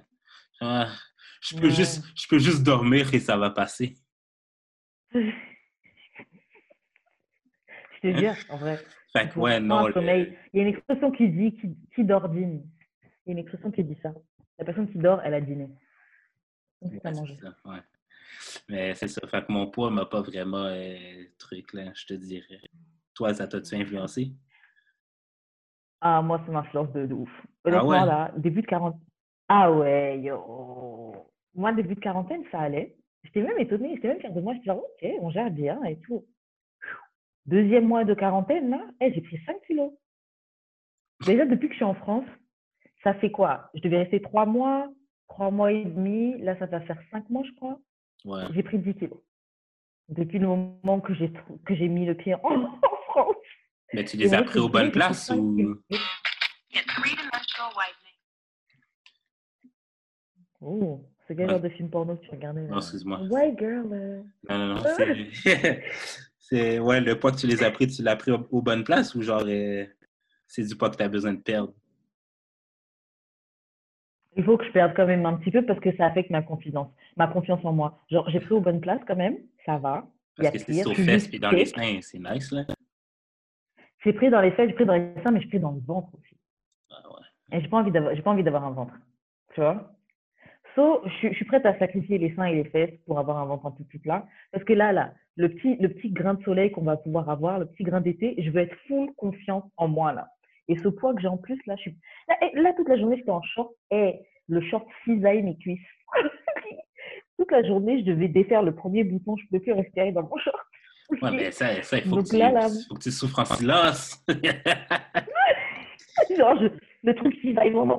ah, je, peux juste, je peux juste dormir et ça va passer. je te jure, en vrai. Fait que, ouais, non. Il y a une expression qui dit qui, qui dort dîne. Il y a une expression qui dit ça. La personne qui dort, elle a dîné. Donc, ouais. Ça, ouais. Mais c'est ça. Fait que mon poids m'a pas vraiment euh, truc, là, je te dirais. Toi, ça t'a-tu influencé? Ah, moi, ça m'influence de, de, ouf. Ah Honnêtement, ah ouais? là, début de 40, ah ouais, yo. Moi, début de quarantaine, ça allait. J'étais même étonnée, j'étais même fière de moi. Je disais, ok, on gère bien et tout. Deuxième mois de quarantaine, là, hey, j'ai pris 5 kilos. Déjà, depuis que je suis en France, ça fait quoi? Je devais rester 3 mois, 3 mois et demi. Là, ça va faire 5 mois, je crois. Ouais. J'ai pris 10 kilos. Depuis le moment que j'ai, que j'ai mis le pied en, en France. Mais tu les as pris aux bonnes places ou Oh, c'est quel genre de film porno que tu regardais? Non, excuse-moi. White girl. Euh. Non, non, non. C'est. ouais, le poids que tu les as pris, tu l'as pris aux, bonnes places ou genre euh, c'est du poids que tu as besoin de perdre? Il faut que je perde quand même un petit peu parce que ça affecte ma confiance, ma confiance en moi. Genre, j'ai pris aux bonnes places quand même, ça va. Parce que c'est sur fesses et dans les seins, c'est nice, là. J'ai pris dans les fesses, j'ai pris dans les seins, mais j'ai pris dans le ventre aussi. Ah ouais. Et j'ai pas envie d'avoir un ventre. Tu vois? Je, suis prête à sacrifier les seins et les fesses pour avoir un ventre un peu plus plat. Parce que là, là, le petit, le petit grain de soleil qu'on va pouvoir avoir, le petit grain d'été, je veux être full confiance en moi, là. Et ce poids que j'ai en plus, là, je suis... Là, toute la journée, j'étais en short. Et le short cisaille mes cuisses. toute la journée, je devais défaire le premier bouton. Je ne pouvais plus respirer dans mon short. Ouais, mais ça, ça il faut, que, tu, là, faut que tu souffres en silence. Genre, je, le truc cisaille mon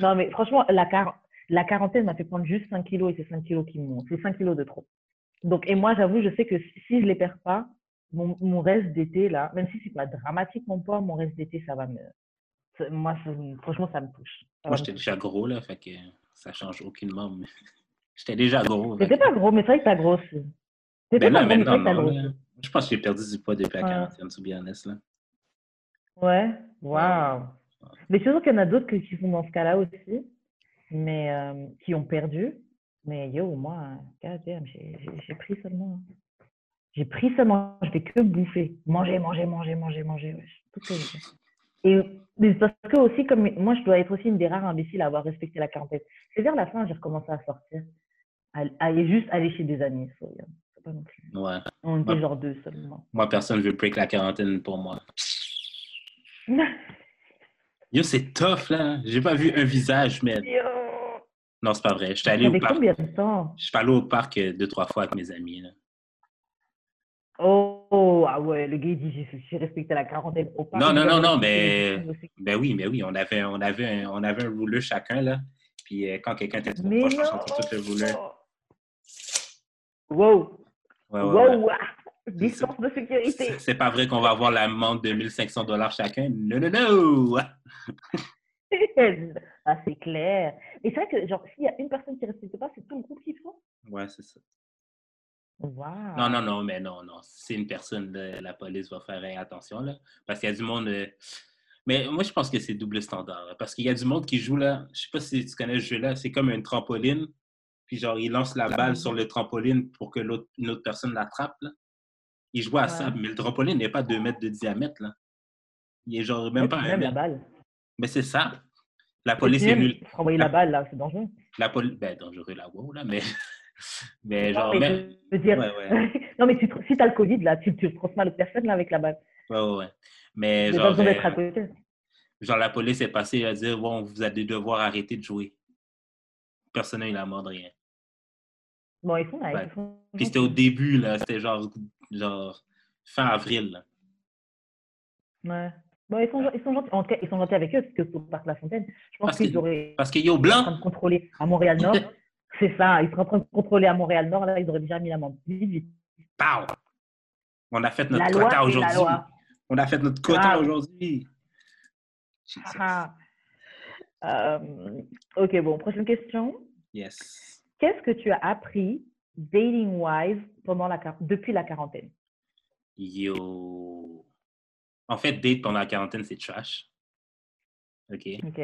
Non, mais franchement, la, car la quarantaine m'a fait prendre juste 5 kilos et c'est 5 kilos qui me montent. C'est 5 kilos de trop. Donc, et moi, j'avoue, je sais que si je ne les perds pas, mon, mon reste d'été, là, même si ce n'est pas dramatique mon poids, mon reste d'été, ça va me. Moi, franchement, ça me touche. moi, j'étais déjà gros, là, fait que ça ne change aucunement. Mais... j'étais déjà gros. T'étais pas gros, mais c'est vrai que t'as grossi. Ben là, maintenant, non, Je pense que j'ai perdu du poids depuis la quarantaine, to be honest, là. Ouais, waouh. Mais c'est sûr qu'il y en a d'autres qui font dans ce cas-là aussi mais euh, qui ont perdu. Mais yo, moi, j'ai pris seulement. J'ai pris seulement, je fais que bouffer. Manger, manger, manger, manger, manger. Tout Et parce que aussi, comme moi, je dois être aussi une des rares imbéciles à avoir respecté la quarantaine. C'est vers la fin, j'ai recommencé à sortir. aller juste aller chez des amis. pas non plus. Ouais. On était genre deux seulement. Moi, personne ne veut break la quarantaine pour moi. Yo, c'est tough, là. J'ai pas vu un visage, mais. Non, c'est pas vrai. Je suis allé au parc. Je suis allé au parc deux, trois fois avec mes amis, là. Oh, ah ouais, le gars dit j'ai respecté la quarantaine au parc. Non, non, non, non, mais ben oui, mais oui, on avait, on avait, un, on avait un chacun là. Puis euh, quand quelqu'un était trop proche, on sentait tout le rouleur. Wow. Ouais, ouais, wow. Distance de sécurité. C'est pas vrai qu'on va avoir l'amende de 1500 dollars chacun. Non, non, non. ah, c'est clair. Et c'est vrai que, genre, s'il y a une personne qui ne respecte pas, c'est tout le groupe qui faut. Ouais, c'est ça. Wow. Non, non, non, mais non, non. C'est une personne, la police va faire attention, là. Parce qu'il y a du monde. Euh, mais moi, je pense que c'est double standard. parce qu'il y a du monde qui joue là. Je sais pas si tu connais ce jeu-là. C'est comme une trampoline. Puis, genre, il lance la balle sur le trampoline pour que l'autre, une autre personne l'attrape, là. Il joue à ça. Mais le trampoline n'est pas 2 mètres de diamètre, là. Il est genre même pas un la balle. Mais c'est ça. La police est nulle. Renvoyer la balle, là, c'est dangereux. La police. Ben, dangereux, là, wow, là, mais. Mais genre, même... dire... non, mais tu, si tu as le Covid, là, tu, tu transmets à l'autre personne là, avec la balle. Ouais, ouais, ouais. Mais genre. Euh, genre, la police est passée à dire bon, vous allez devoir arrêter de jouer. Personne n'a eu la mort de rien. Bon, ils font là. Ouais. Puis c'était au début, là. C'était genre, genre fin avril, là. Ouais. Bon, ils sont, ils sont gentils. En tout cas, ils sont gentils avec eux, parce que au parc La Fontaine, je pense qu'ils auraient. Parce qu'il y a au blanc. En train de contrôler à Montréal-Nord. C'est ça, ils sont en train de contrôler à Montréal-Nord, là, ils auraient déjà mis l'amende. Vite, vite. Pow! On a fait notre quota aujourd'hui. On a fait notre quota aujourd'hui. Ah. Euh, ok, bon, prochaine question. Yes. Qu'est-ce que tu as appris dating-wise pendant la, depuis la quarantaine? Yo. En fait, date pendant la quarantaine, c'est trash. OK. OK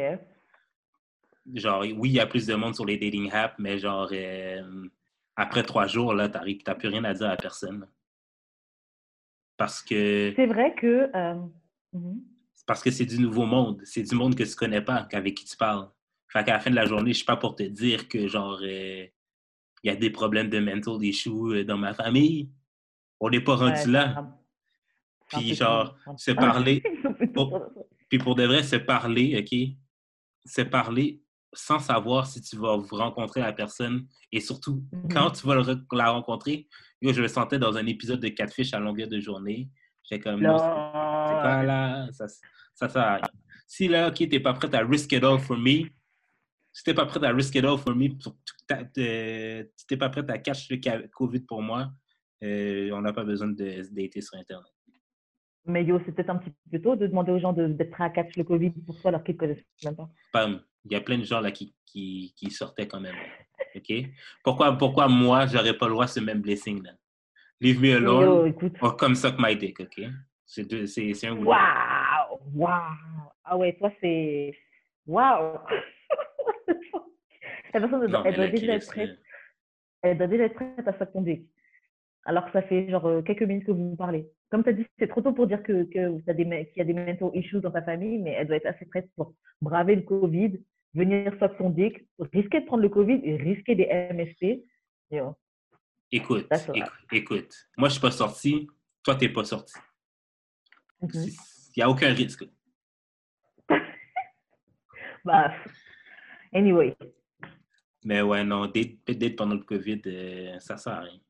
genre, oui, il y a plus de monde sur les dating apps, mais genre, euh, après trois jours, là, tu n'as plus rien à dire à personne. Parce que. C'est vrai que. Euh, mhm. Parce que c'est du nouveau monde. C'est du monde que tu connais pas, avec qui tu parles. Fait qu'à la fin de la journée, je suis pas pour te dire que, genre, euh, il y a des problèmes de mental issues dans ma famille. On n'est pas rendu là. Puis, genre, se parler. puis, pour de vrai, se parler, OK? Se parler sans savoir si tu vas rencontrer la personne et surtout mm-hmm. quand tu vas la rencontrer. je le sentais dans un épisode de Catfish à longueur de journée. J'étais comme, c'est pas là, ça, ça. Si là, OK, t'es pas prête à risk it all for me, si t'es pas prête à risk it all for me, si t'es pas prête à catch le COVID pour moi, euh, on n'a pas besoin de dater sur Internet. Mais yo, c'est peut-être un petit peu tôt de demander aux gens d'être prêts à catch le COVID pour soi alors qu'ils ne connaissent même pas. Pam. Il y a plein de gens là qui, qui, qui sortaient quand même. OK? Pourquoi, pourquoi moi, j'aurais pas le droit de ce même blessing là? Leave me alone or come suck my dick, OK? C'est un Waouh! Waouh! Ah ouais, toi, c'est. Waouh! La personne, elle, doit déjà être prête. Elle doit déjà être prête à suck ton dick. Alors que ça fait genre euh, quelques minutes que vous vous parlez. Comme tu as dit, c'est trop tôt pour dire que, que qu'il y a des mental issues dans ta famille, mais elle doit être assez prête pour braver le Covid, venir sur son dick, risquer de prendre le Covid et risquer des MSP. Écoute, écoute, moi je suis pas sorti, toi tu n'es pas sorti. Mm-hmm. Il n'y a aucun risque. bah, anyway. Mais ouais, non, date, pendant le COVID, euh, ça sert à rien.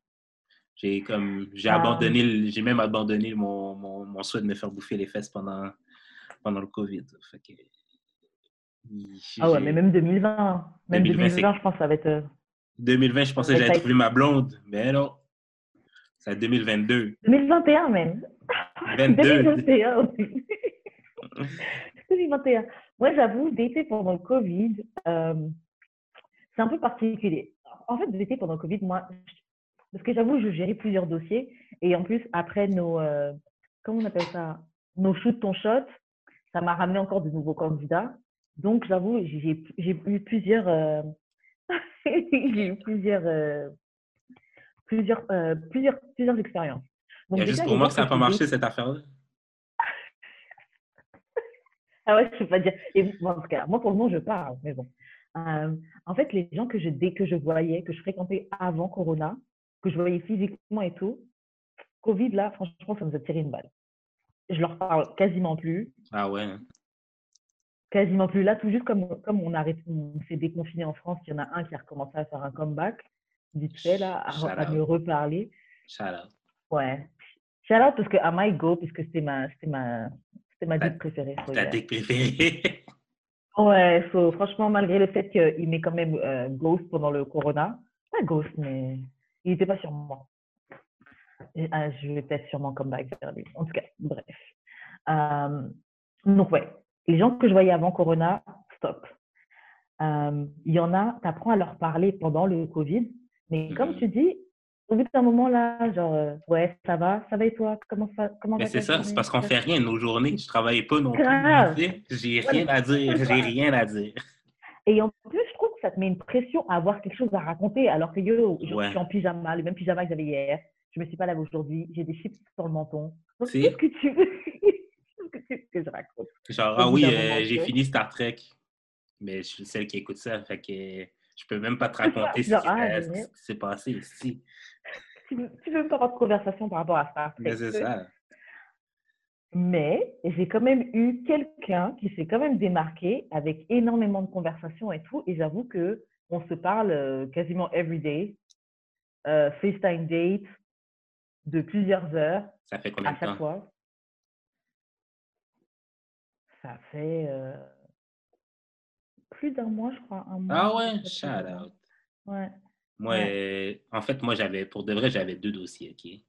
J'ai comme j'ai ah. abandonné, j'ai même abandonné mon, mon, mon, souhait de me faire bouffer les fesses pendant, pendant le COVID. ah ouais, mais même 2020. Même 2020, je pense que ça va être. 2020, euh, je pensais que j'allais trouver ma blonde, mais non. C'est 2022. 2021 même. 22. 2021 2021. Moi, j'avoue, d'été pendant le Covid, euh, c'est un peu particulier. En fait, d'été pendant le Covid, moi, parce que j'avoue, je gérais plusieurs dossiers. Et en plus, après nos, euh, comment on appelle ça, nos shoot ton shot, ça m'a ramené encore de nouveaux candidats. Donc, j'avoue, j'ai eu plusieurs, euh, j'ai eu plusieurs, euh, plusieurs, plusieurs, plusieurs expériences. Donc, juste pour moi que ça n'a pas marché cette affaire-là? ah ouais, je peux pas dire. Et, bon, en tout cas, moi, pour le moment, je parle, mais bon. Euh, en fait, les gens que je, dès que je voyais, que je fréquentais avant Corona, que je voyais physiquement et tout, Covid, là, franchement, ça nous a tiré une balle. Je leur parle quasiment plus. Ah ouais. Quasiment plus. Là, tout juste comme, comme on, arrête, on s'est déconfiné en France, il y en a un qui a recommencé à faire un comeback, vite fait, là, à, à me reparler. Shout out. Ouais. Shout out parce que I might go, puisque c'était ma, c'était ma, c'était ma dick préférée. Ta dick préférée. ouais, franchement, malgré le fait qu'il m'ait quand même euh, ghost pendant le corona, pas ghost, mais il n'était pas sur moi. Ah, je vais peut-être sûrement come back vers lui. En tout cas, bref. Euh, donc, ouais, les gens que je voyais avant Corona, stop. Euh, il y en a, tu apprends à leur parler pendant le Covid, mais comme tu dis, au bout d'un moment là, genre, euh, ouais, ça va, ça va et toi? Comment ça comment Mais c'est ça, c'est parce qu'on fait rien nos journées. Je travaille pas non plus. J'ai rien à dire, j'ai rien à dire. Et en plus, je trouve ça te met une pression à avoir quelque chose à raconter, alors que yo, je suis en pyjama, le même pyjama que j'avais hier. Je me suis pas lavé aujourd'hui, j'ai des chips sur le menton. Qu'est-ce que tu veux? Que je raconte? Genre, ah oui, euh, j'ai fini Star Trek, mais je suis celle qui écoute ça, fait que je peux même pas te raconter ce, ah, qui, s'est passé ici. Tu, tu veux même pas avoir de conversation par rapport à Star Trek. Mais c'est ça. Mais j'ai quand même eu quelqu'un qui s'est quand même démarqué avec énormément de conversations et tout. Et j'avoue que on se parle euh, quasiment every day. Euh, FaceTime date de plusieurs heures. Ça fait combien de temps? fois. Ça fait euh, plus d'un mois, je crois. Un mois, ah ouais, shout out. Ouais. Moi, en fait, moi, j'avais, pour de vrai, j'avais deux dossiers, OK?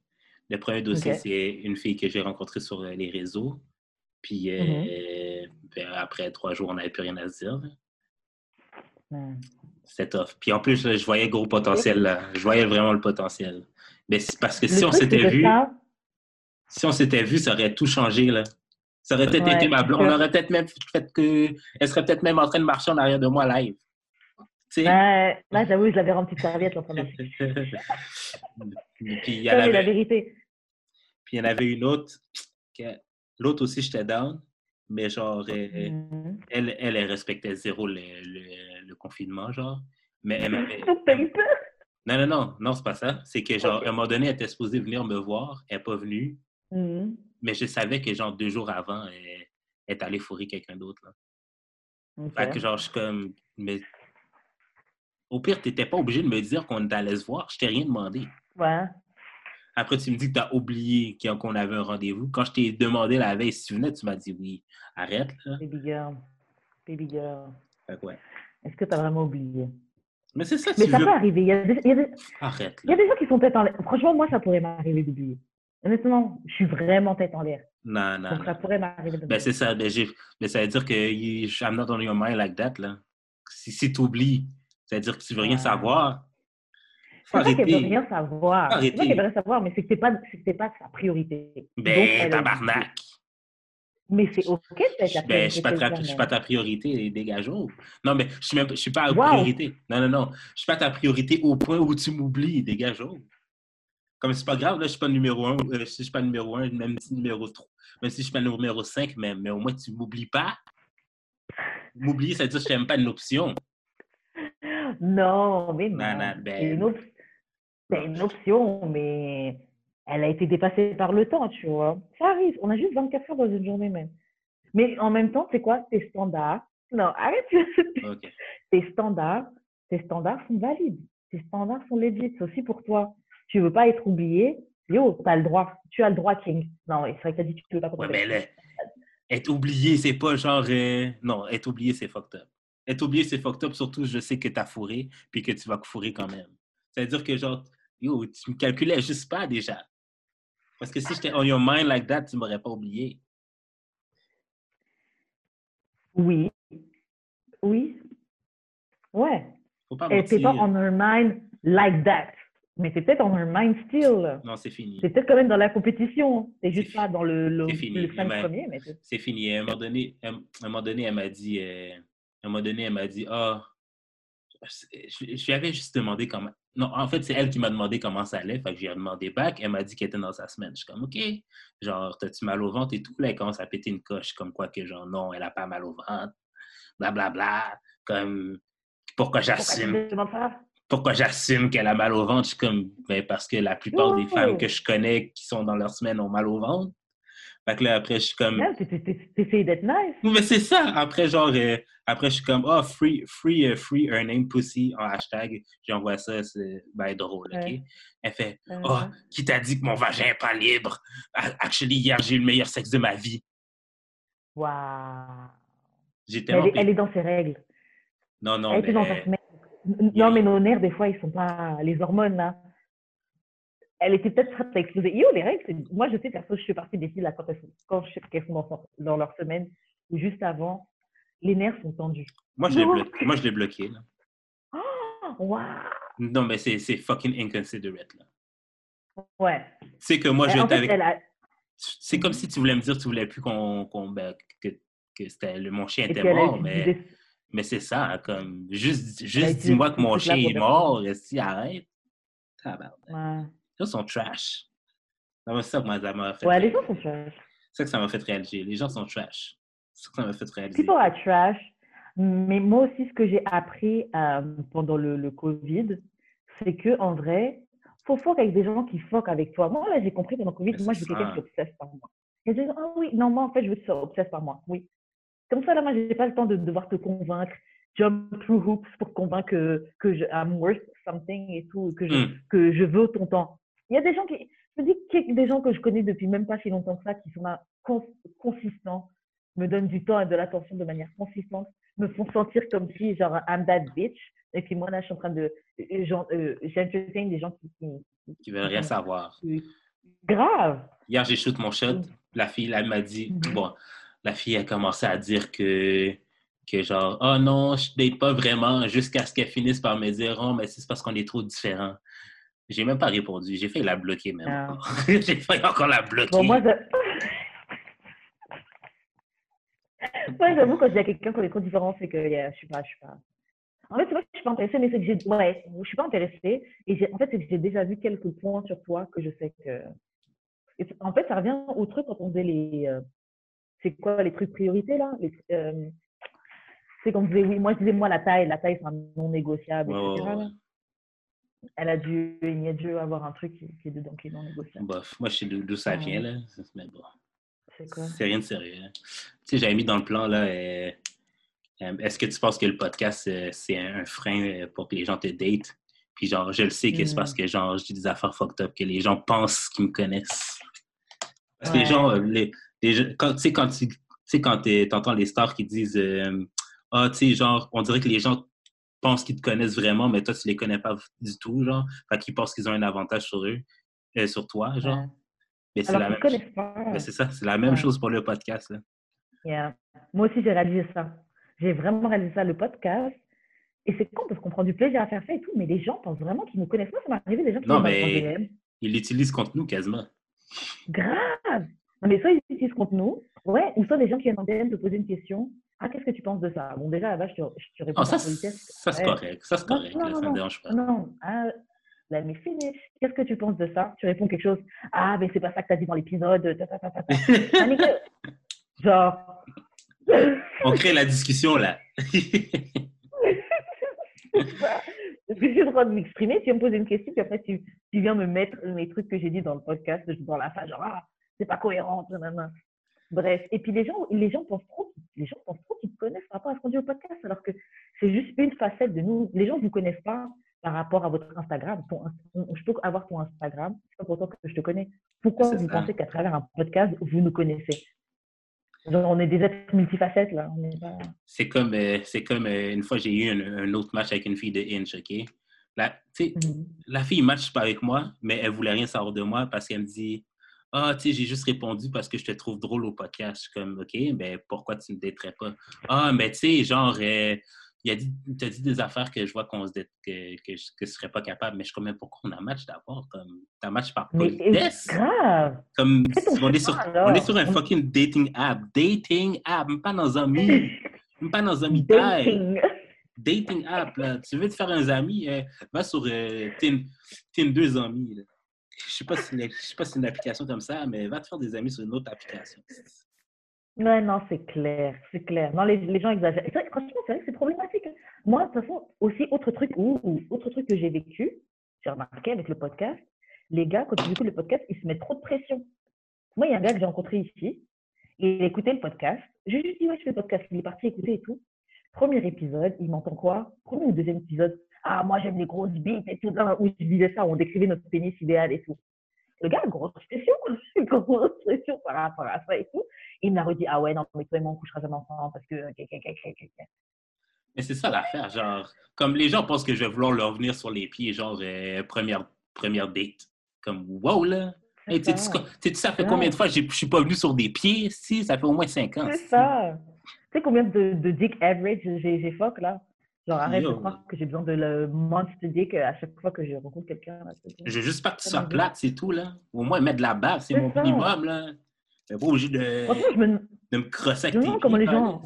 Le premier dossier, c'est une fille que j'ai rencontrée sur euh, les réseaux. Puis mm-hmm. euh, ben, après trois jours, on n'avait plus rien à se dire. C'est tough. Puis en plus, je voyais gros potentiel là. Je voyais vraiment le potentiel. Mais c'est parce que si on s'était vu, si on s'était vu, ça aurait tout changé là. Ça aurait peut-être été ma blonde. On aurait peut-être même fait que. Elle serait peut-être même en train de marcher en arrière de moi live. là, j'avoue, je l'avais rempli de serviette en train de Puis il y en avait... la vérité. Puis il y en avait une autre. L'autre aussi, j'étais down. Mais genre, euh, mm-hmm. elle, elle, elle, respectait zéro le, le, confinement, genre. Mais elle m'avait. Non, non, non, non, c'est pas ça. C'est que, genre, à un moment donné, elle était supposée venir me voir. Elle n'est pas venue. Mm-hmm. Mais je savais que, genre, deux jours avant, elle, est allée fourrer quelqu'un d'autre. Là. Fait que, genre, je suis comme. Mais... Au pire, tu n'étais pas obligé de me dire qu'on allait se voir. Je t'ai rien demandé. Ouais. Après, tu me dis que tu as oublié qu'on avait un rendez-vous. Quand je t'ai demandé la veille si tu venais, tu m'as dit oui. Arrête, là. Baby girl. Baby girl. Quoi? Est-ce que tu as vraiment oublié? Mais c'est ça, Mais ça peut arriver. Il y a des, il y a des... Arrête. Il y a des gens qui sont tête en l'air. Franchement, moi, ça pourrait m'arriver d'oublier. Honnêtement, je suis vraiment tête en l'air. Non, non. Donc, ça pourrait m'arriver d'oublier. Ben, c'est ça. Ben, mais ça veut dire que I'm not on your mind like that, là. Si, si tu oublies, ça veut dire que tu veux rien savoir. C'est pas qu'elle veut rien savoir. C'est pas qu'elle veut rien savoir, mais c'est que c'est pas, pas sa priorité. Ben, tabarnak. Mais c'est OK d'être la ben, je ne suis pas ta priorité, dégageons. Non, mais je ne suis, suis, pas à priorité. Non, non, non. Je ne suis pas ta priorité au point où tu m'oublies, dégageons. Comme c'est pas grave, là, je ne suis pas numéro un, euh, je suis pas numéro un, même si numéro 3, même si je suis pas numéro 5, mais, mais au moins tu ne m'oublies pas. M'oublier, ça veut dire que je n'aime pas une option. Non, mais non. Ben c'est une, une, option, mais elle a été dépassée par le temps, tu vois. Ça arrive, on a juste 24 heures dans une journée même. Mais en même temps, c'est quoi? Tes standards Non, arrête. Tes standards, tes standards sont valides. Tes standards sont legit. C'est aussi pour toi. Tu veux pas être oublié? Yo, tu as le droit. Tu as le droit, King. Non, c'est vrai que tu as dit que tu veux pas. Ouais, mais être oublié, c'est pas genre. Euh, non, être oublié, c'est fucked up. Être oublié, c'est fucked up. Surtout, je sais que tu as fourré, puis que tu vas fourrer quand même. C'est-à-dire que, genre, yo, tu me calculais juste pas déjà. Parce que si j'étais on your mind like that, tu m'aurais pas oublié. Oui. Oui. Ouais. Faut pas Et t'es pas on your mind like that. Mais c'est peut-être on your mind still. Non, c'est fini. C'est peut-être quand même dans la compétition. C'est juste pas dans le, le, le premier. Mais c'est fini. À un moment donné, à un moment donné elle m'a dit, euh, à un moment donné, elle m'a dit, ah, oh, je, je, lui avais juste demandé comment, Non, en fait, c'est elle qui m'a demandé comment ça allait. Fait que j'ai demandé back. Elle m'a dit qu'elle était dans sa semaine. Je suis comme, OK. Genre, t'as-tu mal au ventre et tout? Là, elle commence à péter une coche. Comme quoi que, genre, non, elle a pas mal au ventre. Blablabla. Bla, bla. Comme, pourquoi j'assume? Pourquoi j'assume qu'elle a mal au ventre? Je suis comme, ben, parce que la plupart des femmes que je connais qui sont dans leur semaine ont mal au ventre. Fait que là, après, je suis comme. T'essayes d'être nice. Mais c'est ça. Après, genre, euh, après, je suis comme, oh, free, free, uh, free earning pussy en hashtag. J'envoie ça, c'est ben, drôle, OK? Elle fait, oh, qui t'a dit que mon vagin n'est pas libre? Actually, hier, j'ai eu le meilleur sexe de ma vie. Wow. Elle, elle, est dans ses règles. Non, non. Elle mais... dans sa semaine. Non, mais nos nerfs, des fois, ils sont pas. Les hormones, là elle était peut-être prête à exploser. Yo, les règles, moi, je sais, perso, je suis partie des filles là, quand elles sont, quand sont dans, leur semaine ou juste avant, les nerfs sont tendus. Moi, je l'ai bloqué. Moi, je bloqué. Là. Oh, wow. Non, mais c'est fucking inconsiderate. Là. Ouais. C'est que moi, je avec. C'est comme si tu voulais me dire que tu voulais plus qu'on, ben, que, que c'était, mon chien était mort, mais, mais c'est ça, comme, juste, juste dis-moi que mon chien est mort, et si arrête? Ouais gens sont trash. C'est ça que ça m'a fait. Ouais, les gens sont trash. C'est ça que ça m'a fait réaliser. Les gens sont trash. C'est ça que ça m'a fait réaliser. People are trash. Mais moi aussi, ce que j'ai appris euh, pendant le, le COVID, c'est que en vrai, faut fuck avec des gens qui fuck avec toi. Moi, là, j'ai compris pendant le COVID, moi, je veux quelqu'un qui obsesse par moi. Et je dis, ah oui, non, moi, en fait, je veux que tu obsesse par moi. Oui. Comme ça, là, moi, j'ai pas le temps de devoir te convaincre, jump through hoops pour convaincre que, que je, I'm worth something et tout, que je, hmm. que je veux ton temps. Il y a des gens qui, je dis qu'il des gens que je connais depuis même pas si longtemps que ça, qui sont là, consistants, me donnent du temps et de l'attention de manière consistante, me font sentir comme si, genre, I'm that bitch. Et puis moi, là, je suis en train de. Euh, euh, j'entertain des gens qui. Qui, veulent rien savoir. grave. Hier, j'ai shoot mon shot. Mm. La fille, elle m'a dit. Mm-hmm. Bon, la fille a commencé à dire que. Que genre, oh non, je date pas vraiment, jusqu'à ce qu'elle finisse par me dire, oh, mais c'est parce qu'on est trop différents. J'ai même pas répondu. J'ai failli la bloquer même. Ah. J'ai failli encore la bloquer. Bon, moi, moi, j'avoue, quand je dis à quelqu'un qu'on est trop différent, c'est que yeah, je suis pas, je suis pas. En fait, c'est pas que je suis pas intéressée, mais c'est que j'ai, ouais, je suis pas intéressée. Et en fait, c'est que j'ai déjà vu quelques points sur toi que je sais que. en fait, ça revient au truc quand on faisait les. Euh, c'est quoi les trucs priorités là? Les, euh, C'est qu'on disait oui, moi je disais moi la taille, la taille c'est un non négociable, etc elle a dû, il y a dû avoir un truc qui, est dedans, qui est non négociable. Bof, moi, je sais d'où ça vient, là. Mais bon. C'est quoi? C'est rien de sérieux. Hein. Tu sais, j'avais mis dans le plan, là, euh, euh, est-ce que tu penses que le podcast, euh, c'est un frein pour que les gens te datent? Puis genre, je le sais que c'est parce hmm. que genre, je dis des affaires fucked up, que les gens pensent qu'ils me connaissent. Parce que les gens, les, quand, tu sais, quand tu quand entends les stars qui disent, ah, tu sais, genre, on dirait que les gens pensent qu'ils te connaissent vraiment, mais toi, tu les connais pas du tout, genre. Fait qu'ils pensent qu'ils ont un avantage sur eux, euh, sur toi, genre. Mais c'est la même chose. Mais c'est ça, c'est la même chose pour le podcast, là. Yeah. Moi aussi, j'ai réalisé ça. J'ai vraiment réalisé ça, le podcast. Et c'est con parce qu'on prend du plaisir à faire ça et tout, mais les gens pensent vraiment qu'ils nous connaissent pas. Ça m'est arrivé des gens qui Non, mais ils l'utilisent contre nous quasiment. Grave! Non, mais soit ils l'utilisent contre nous, ouais, ou soit des gens qui viennent en DM te poser une question ah, qu'est-ce que tu penses de ça? Bon, déjà, là-bas, je te, je réponds. Oh, ça, ça c'est correct. Ça, c'est correct. Non, non, ça me dérange pas. Non, ah, la fini. Qu'est-ce que tu penses de ça? Tu réponds quelque chose. Ah, mais c'est pas ça que tu as dit dans l'épisode. Genre. On crée la discussion, là. Parce que j'ai le droit de m'exprimer. Tu me poses une question, puis après, tu, tu viens me mettre les trucs que j'ai dit dans le podcast, dans la face, genre, ah, c'est pas cohérent. Bref, et puis les gens, les gens pensent trop, les gens pensent trop qu'ils te connaissent par rapport à ce qu'on dit au podcast, alors que c'est juste une facette de nous. Les gens ne vous connaissent pas par rapport à votre Instagram. je peux avoir ton Instagram, c'est pas pourtant que je te connais. Pourquoi vous pensez qu'à travers un podcast, vous nous connaissez? On est des êtres multifacettes, là. C'est comme, euh, c'est comme euh, une fois, j'ai eu un, autre match avec une fille de Inch, OK? La, mm-hmm. la fille ne matche pas avec moi, mais elle voulait rien savoir de moi parce qu'elle me dit ah, tu sais, j'ai juste répondu parce que je te trouve drôle au podcast. Je suis comme, OK, mais pourquoi tu ne me daterais pas? Ah, mais tu sais, genre, euh, il a dit, as dit des affaires que je vois qu'on se que, que, je ne serais pas capable. Mais je suis comme, pourquoi on a un match d'abord? Comme, t'as un match par politesse? grave! Comme, on est, sur, on est sur un fucking dating app. Dating app, même pas dans un mi. Même pas dans un mi Dating. dating app, là. Tu veux te faire un ami, euh, va sur euh, deux Amis. Là. Je je sais pas si c'est une application comme ça, mais va te faire des amis sur une autre application. Ouais, non, c'est clair, c'est clair. Non, les, gens exagèrent. Franchement, c'est vrai que c'est problématique. Hein. Moi, de toute façon, aussi, autre truc, ou, autre truc que j'ai vécu, j'ai remarqué avec le podcast, les gars, quand ils écoutent le podcast, ils se mettent trop de pression. Moi, il y a un gars que j'ai rencontré ici, il écoutait le podcast. J'ai juste dit, ouais, je fais le podcast. Il est parti écouter et tout. Premier épisode, il m'entend quoi? Premier ou deuxième épisode? Ah, moi, j'aime les grosses bites et tout. Où je disais ça, on décrivait notre pénis idéal et tout. Le gars, grosse pression, grosse pression par rapport à ça et tout. il m'a redit, ah ouais, non, mais toi et moi, on couchera jamais ensemble parce que. Mais c'est ça l'affaire, genre, comme les gens pensent que je vais vouloir leur venir sur les pieds, genre, euh, première, première date. Comme, wow, là, tu sais, ça fait combien de fois que je ne suis pas venu sur des pieds? Si, ça fait au moins cinq ans. C'est ça. Tu sais combien de, de dick average j'ai fuck là? Genre, arrête de croire que j'ai besoin de le monster dick à chaque fois que je rencontre quelqu'un. Je veux juste pas que tu sois plate, c'est tout, là. Au moins, mettre de la barre, c'est mon minimum, là. T'es pas obligé de, je me... de me crosser avec tes comment les gens...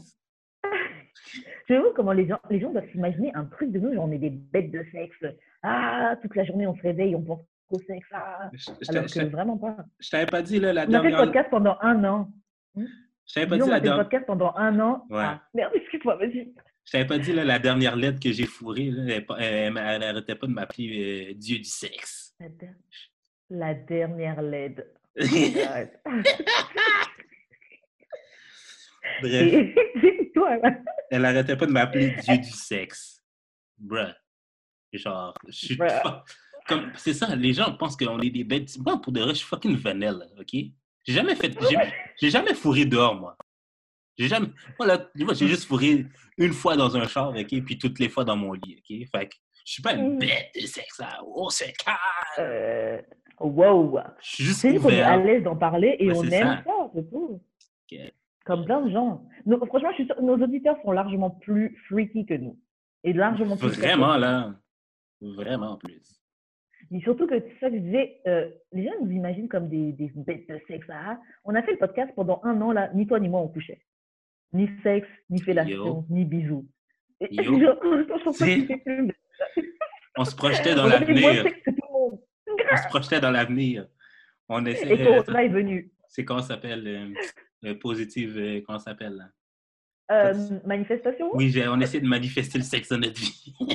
je veux comment les gens, les gens doivent s'imaginer un truc de nous, genre on est des bêtes de sexe. Ah, toute la journée, on se réveille, on pense au sexe. Ah. Alors que vraiment pas. Je t'avais pas dit, là, la dernière... On a fait le podcast pendant un an. Je t'avais pas dit la dernière... podcast pendant un an. Ouais. Ah, merde, excuse-moi, vas-y. Je t'avais pas dit là, la dernière lettre que j'ai fourrée, elle n'arrêtait pas de m'appeler euh, Dieu du sexe. La dernière lettre. Bref. elle n'arrêtait pas de m'appeler Dieu du sexe. Bruh. Genre, je suis comme C'est ça, les gens pensent qu'on est des bêtes. Moi, pour de vrai, je suis fucking vanille, OK? J'ai jamais fait. J'ai jamais fourré dehors, moi. J'ai jamais. Voilà, j'ai juste fourré une fois dans un char, OK? Puis toutes les fois dans mon lit, OK? Fait que je suis pas une mm. bête de sexe, là. Oh, c'est calme! Wow! Je suis juste C'est qu'on est à l'aise d'en parler et on aime ça, c'est tout. Comme plein de gens. franchement, je suis nos auditeurs sont largement plus freaky que nous. Et largement plus. Vraiment, là. Vraiment plus. Mais surtout que ça que je disais, euh, les gens nous imaginent comme des, des bêtes de sexe. Là. On a fait le podcast pendant un an, là, ni toi ni moi on couchait. Ni sexe, ni fellation, ni bisous. on se projetait dans l'avenir. on se projetait dans l'avenir. On essaie, Et Corona est venu. C'est comment ça s'appelle? Euh, euh, positive, euh, comment ça s'appelle? Euh, manifestation? Oui, on essaie de manifester le sexe dans notre vie.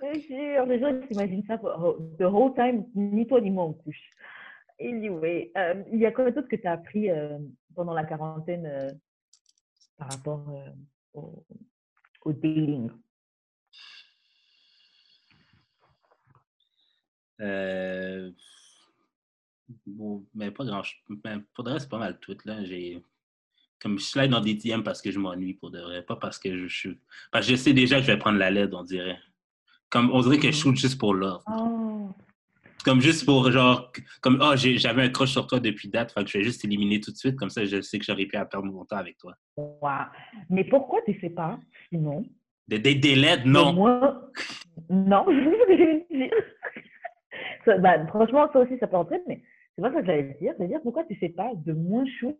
Je les gens s'imaginent ça the whole time, ni toi ni moi on couche. Anyway, euh, il y a quoi d'autre que tu as appris euh, pendant la quarantaine euh, par rapport au, au, dating? Bon, mais pas grand chose. Pour de vrai, c'est pas mal tout. Là. J'ai comme je slide dans des DM parce que je m'ennuie pour de vrai, pas parce que je suis. Parce que je sais déjà que je vais prendre la LED, on dirait. Comme on dirait que je shoot juste pour l'or. Oh. Comme juste pour genre, comme oh, j'avais un crush sur toi depuis date, fait que je vais juste éliminer tout de suite, comme ça je sais que j'aurais pu perdre mon temps avec toi. Wow. Mais pourquoi tu sais pas, sinon? Des, des, LED, non. Moi, non, ça, bah, franchement, ça aussi, ça peut entrer, mais c'est pas ça que j'allais dire. C'est-à-dire pourquoi tu sais pas de moins shoot,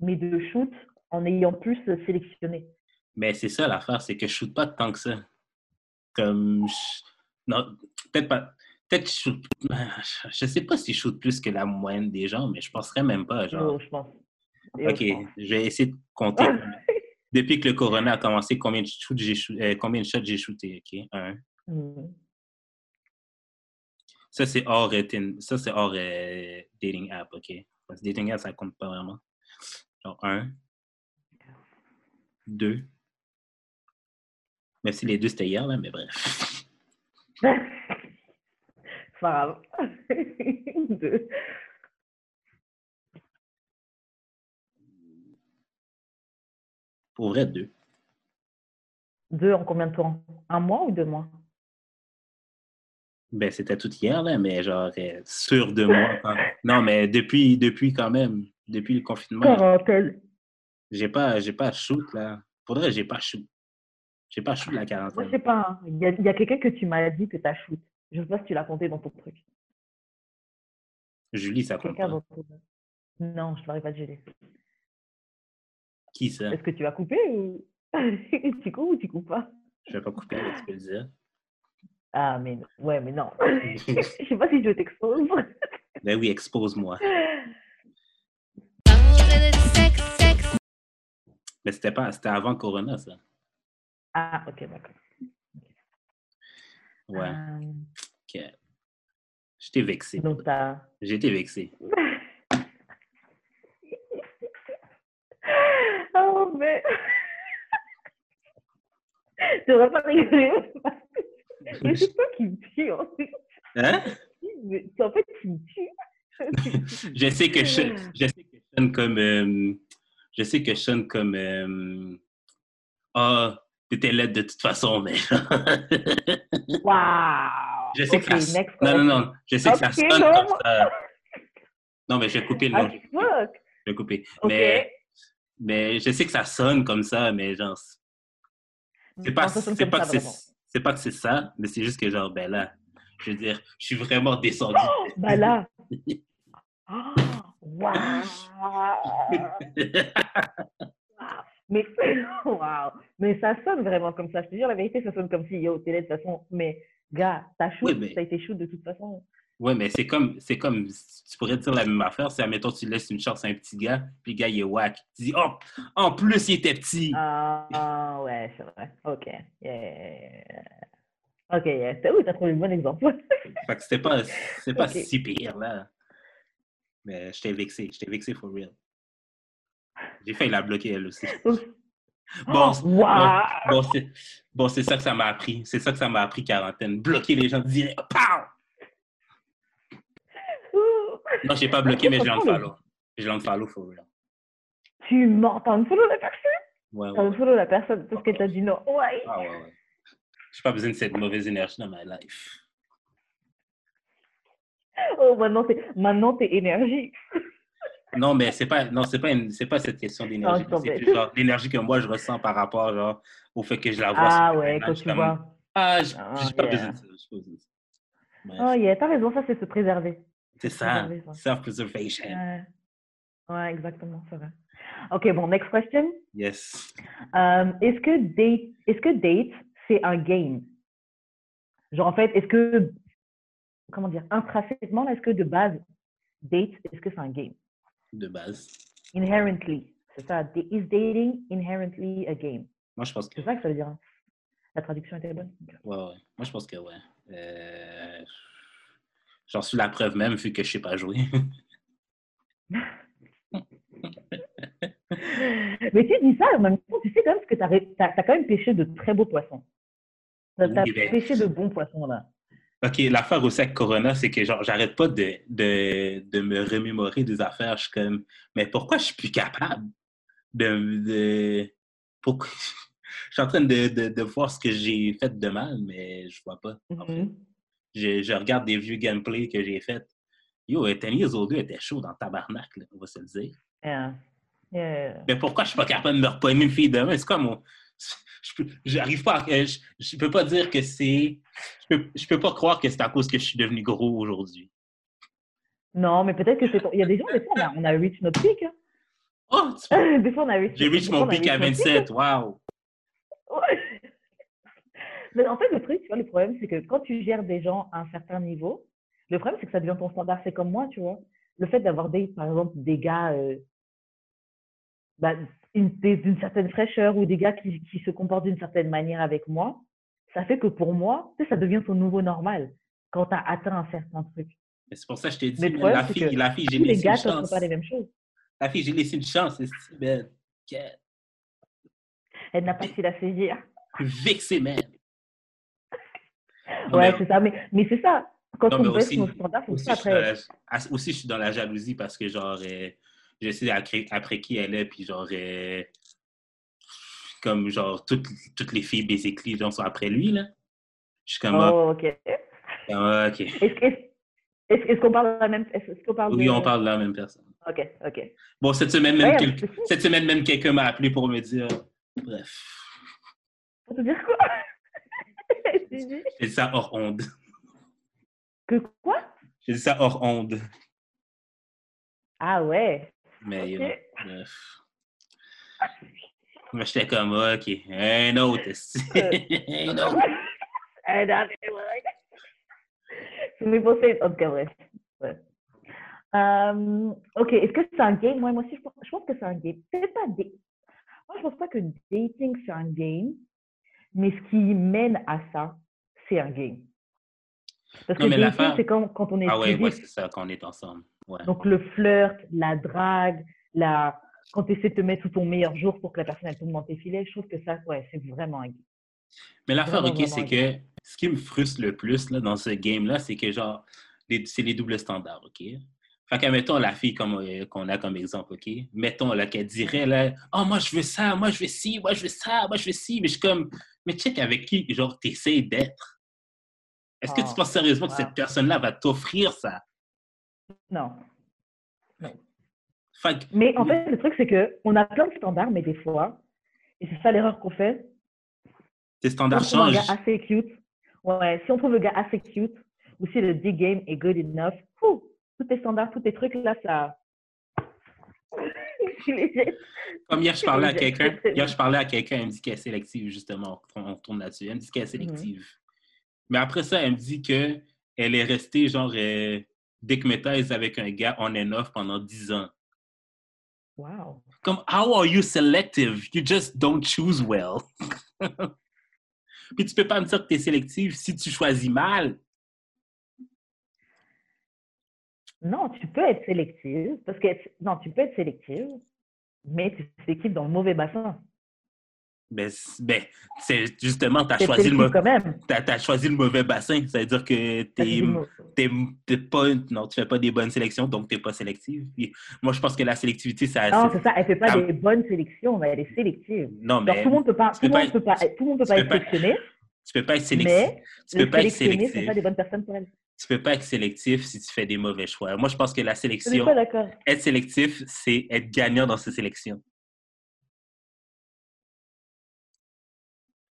mais de shoot en ayant plus sélectionné? Mais c'est ça l'affaire, c'est que je shoot pas tant que ça. Comme. Non, peut-être pas. Peut-être je sais pas si je shoot plus que la moyenne des gens, mais je penserais même pas. Genre. je pense. ok, je, vais essayer de compter. Depuis que le corona a commencé, combien de shots j'ai euh, combien de shots j'ai shooté, ok? Un. Mm. Ça, c'est hors, ça, c'est hors euh, dating app, ok? Parce que dating app, ça compte pas vraiment. Genre un, deux, même si les deux c'était hier, là, mais bref. Pas deux. Pour vrai, deux. Deux en combien de temps? Un mois ou deux mois? Ben, c'était tout hier, là, mais genre, euh, sur deux mois. Non, mais depuis, depuis quand même, depuis le confinement. J'ai pas, j'ai pas shoot, là. Pour vrai, j'ai pas shoot. J'ai pas shoot la quarantaine. Moi, je sais pas. Hein. Il y a, a quelqu'un que tu m'as dit que tu as shoot. Je sais pas si tu l'as compté dans ton truc. Julie, ça compte pas. Non, je ne l'aurais pas de Julie. Qui ça? Est-ce que tu vas couper ou tu coupes ou tu coupes pas? Je vais pas couper, tu peux le dire. Ah, mais ouais, mais non. je sais pas si je t'expose. ben oui, expose-moi. Mais c'était pas, c'était avant Corona, ça. Ah, ok, d'accord. Ouais. Euh... J'étais vexé. J'étais vexé. oh, mais... Tu devrais pas rigoler. Mais c'est toi qui me tue, en fait. Hein? En fait qui me tue. je sais que je, je sais que je sonne comme... Euh, je sais que je sonne comme... Euh, ah... T'étais laide de toute façon, mais. wow! Je sais que ça. Non, non, non. Je sais que ça sonne comme ça. Non, mais je vais couper le nom. Ah, je vais couper. Mais, mais je sais que ça sonne comme ça, mais genre. C'est pas, c'est pas, que c'est pas que c'est ça, mais c'est juste que genre, ben là, je veux dire, je suis vraiment descendu. Oh, ben là! oh, wow! Mais, wow. mais ça sonne vraiment comme ça. Je te dis la vérité, ça sonne comme si, yo, t'es de toute façon. Mais, gars, t'as shoot, ça a été shoot de toute façon. Oui, mais c'est comme, c'est comme, tu pourrais dire la même affaire. C'est, admettons, tu laisses une chance à un petit gars, puis le gars, il est whack. Tu dis, oh, en plus, il était petit. Ah, ouais, c'est vrai. OK. Yeah. OK, yeah. Oui, t'as trouvé le bon exemple? fait que c'était pas, pas si pire, là. Mais je t'ai vexé. Je t'ai vexé for real. J'ai failli la bloquer elle aussi. Bon, bon, bon c'est ça que ça m'a appris. C'est ça que ça m'a appris, quarantaine. Bloquer les gens direct. Non, je n'ai pas bloqué, mais je l'unfollow. Je l'unfollow for real. Tu m'entends follow la personne? Ouais, ouais. follow la personne parce qu'elle t'a dit non. Ouais. Ah ouais, ouais. J'ai pas besoin de cette mauvaise énergie dans ma life. Oh, maintenant, t'es énergie. Non, mais c'est pas, non, c'est pas, c'est pas cette question d'énergie. C'est genre l'énergie que moi je ressens par rapport genre, au fait que je la vois. Ah ouais, quand tu vois. Ah, j'ai ah, pas besoin de ça. Oh yeah, t'as raison, ça c'est se préserver. C'est ça, self-preservation. Ouais. exactement, c'est vrai. Ok, bon, next question. Yes. Um, est-ce que date, est-ce que date c'est un game? Genre en fait, est-ce que comment dire, intrinsèquement, est-ce que de base date, est-ce que c'est un game? De base. Inherently. C'est ça. Is dating inherently a game? Moi, je pense que. C'est ça que ça veut dire. Hein. La traduction était bonne? Ouais, ouais. Moi, je pense que ouais. Euh... J'en suis la preuve même, vu que je ne sais pas jouer. Mais tu dis ça, en même temps, tu sais quand même que tu as, as, quand même pêché de très beaux poissons. Tu as, pêché de bons poissons, là. OK, l'affaire aussi avec Corona, c'est que genre, j'arrête pas de, de, de, me remémorer des affaires. Je suis comme, mais pourquoi je suis plus capable de. de pourquoi... je suis en train de, de, de voir ce que j'ai fait de mal, mais je vois pas. En fait. Mm-hmm. je, je, regarde des vieux gameplays que j'ai fait. Yo, Years Old était chaud dans tabarnak, on va se le dire. Yeah. Yeah. Mais pourquoi je suis pas capable de me repogner une fille demain? C'est comme mon j'arrive pas à, je, je, peux pas dire que c'est je peux, je peux pas croire que c'est à cause que je suis devenu gros aujourd'hui. Non, mais peut-être que c'est il y a des gens des fois on a, on a reach notre pic. Hein. Oh, des fois on a reach J'ai reach mon pic à 27, waouh. Mais en fait le truc, tu vois, le problème c'est que quand tu gères des gens à un certain niveau, le problème c'est que ça devient ton standard, c'est comme moi, tu vois. Le fait d'avoir des par exemple des gars euh, bah, d'une certaine fraîcheur ou des gars qui, qui se comportent d'une certaine manière avec moi, ça fait que pour moi, ça devient son nouveau normal quand tu as atteint un certain truc. C'est pour ça que je t'ai dit, la, fille, la fille, j'ai laissé une chance. pas les mêmes choses. La fille, j'ai laissé une chance. C'est belle. Elle n'a pas su la saisir. Vexée, man. ouais, c'est ça. Mais, mais c'est ça. Quand on baisse nos standards, c'est ça après. aussi, je suis dans la jalousie parce que, genre, euh, je sais après, qui elle est, puis genre, euh, comme genre, toutes, toutes les filles basically, genre, sont après lui, là. Je suis comme. Oh, ok. Ah, ok. Est-ce qu'on parle de la même est qu'on parle Oui, on parle de la même personne. OK, OK. Bon, cette semaine même, cette semaine même quelqu'un m'a appelé pour me dire. Bref. Pour te dire quoi? J'ai dit ça hors onde. Que quoi? J'ai dit ça hors onde. Ah ouais. Mais, bref. Moi, j'étais comme, OK, un autre. un autre. un autre. Je me en tout cas, bref. Ouais. Euh, ok, est-ce que c'est un game? moi aussi, je pense que c'est un game. C'est pas des... Moi, je pense pas que dating, c'est un game, mais ce qui mène à ça, c'est un game. Parce que dating, c'est quand, quand on est Ah ouais, ouais c'est ça, quand on est ensemble. Ouais. Donc, le flirt, la drague, la... quand tu essaies de te mettre sous ton meilleur jour pour que la personne elle tombe dans tes filets, je trouve que ça, ouais, c'est vraiment un game. Mais l'affaire, ok, c'est que ce qui me frustre le plus là, dans ce game-là, c'est que genre, c'est les doubles standards, ok? Fait que, mettons la fille comme euh, qu'on a comme exemple, OK? Mettons là, qu'elle dirait là, Oh, moi je veux ça, moi je veux ci, moi je veux ça, moi je veux ci. Mais je suis comme, mais check avec qui, genre, t'essayes d'être. Est-ce que tu ah, penses sérieusement que cette personne-là va t'offrir ça? Non. non. mais en fait, le truc, c'est qu'on a plein de standards, mais des fois, et c'est ça l'erreur qu'on fait. Tes standards changent. Si on trouve un gars assez cute, ouais, si on trouve un gars assez cute, ou si le D-game est good enough, tous tes standards, tous tes trucs, là, ça. Comme hier, je parlais à quelqu'un, hier, je parlais à quelqu'un, elle me dit qu'elle est sélective, justement, on retourne là-dessus. Elle me dit qu'elle est mhm. sélective. Mais après ça, elle me dit qu'elle est restée, genre, euh, décmétaise avec un gars on and off pendant 10 ans. Wow. Comme, how are you selective? You just don't choose well. Puis tu peux pas me dire que tu es sélective si tu choisis mal. Non, tu peux être sélective, parce que non, tu peux être sélective, mais tu s'équipes dans le mauvais bassin. Ben, ben c'est justement, tu as, choisi le as, choisi le mauvais bassin. Ça veut dire que tu pas, non, tu fais pas des bonnes sélections, donc tu n'es pas sélective. moi, je pense que la sélectivité, ça. Non, c'est ça. Elle ne fait pas des bonnes sélections, mais elle est sélective. Non, mais. tout le monde ne peut pas, tout monde peut pas, tout monde peut pas être sélectionné. Tu peux pas être sélectif. Mais tu peux pas être sélectif. pas des bonnes personnes pour elle tu peux pas être sélectif si tu fais des mauvais choix. Moi, je pense que la sélection, être sélectif, c'est être gagnant dans ces sélections.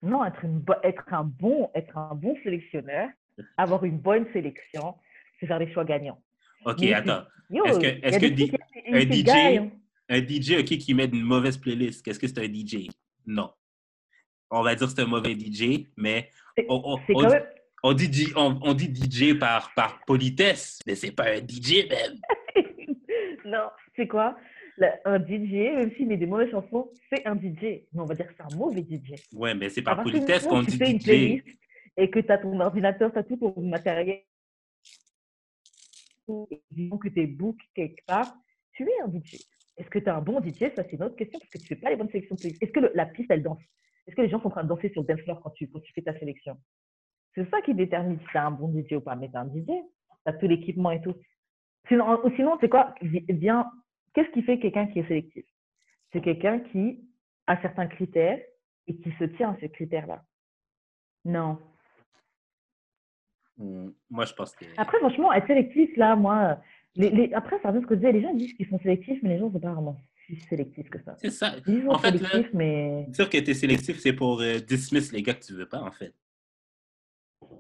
Non, être, être, un bon, être un bon sélectionneur, avoir une bonne sélection, c'est faire des choix gagnants. OK, attends. Est-ce que, est que un DJ, un DJ qui met une mauvaise playlist, qu'est-ce que c'est un DJ? Non. On va dire que c'est un mauvais DJ, mais on dit, on, dit DJ par, par politesse, mais c'est pas un DJ même. non, c'est quoi? Un DJ, même s'il met des mauvaises chansons, c'est un DJ. Mais on va dire que c'est un mauvais DJ. Ouais, mais c'est par politesse qu'on dit DJ. et que tu as ton ordinateur, tu as tout ton matériel, disons que tu es book quelque part, tu es un DJ. Est-ce que tu es un bon DJ Ça, c'est une autre question parce que tu ne fais pas les bonnes sélections. Est-ce que la piste, elle danse? Est-ce que les gens sont en train de danser sur le dance floor quand tu, quand tu fais ta sélection? C'est ça qui détermine si c'est un bon DJ ou pas. Mais c'est un DJ, tu as tout l'équipement et tout. Sinon, sinon c'est quoi? Bien, Qu'est-ce qui fait quelqu'un qui est sélectif? C'est quelqu'un qui a certains critères et qui se tient à ces critères-là. Non. Moi, je pense que. Après, franchement, être sélectif, là, moi. Les, Après, ça veut ce que je disais, les gens disent qu'ils sont sélectifs, mais les gens ne sont pas vraiment si sélectifs que ça. C'est ça. en fait, mais... dire que tu es sélectif, c'est pour euh, dismiss les gars que tu veux pas, en fait.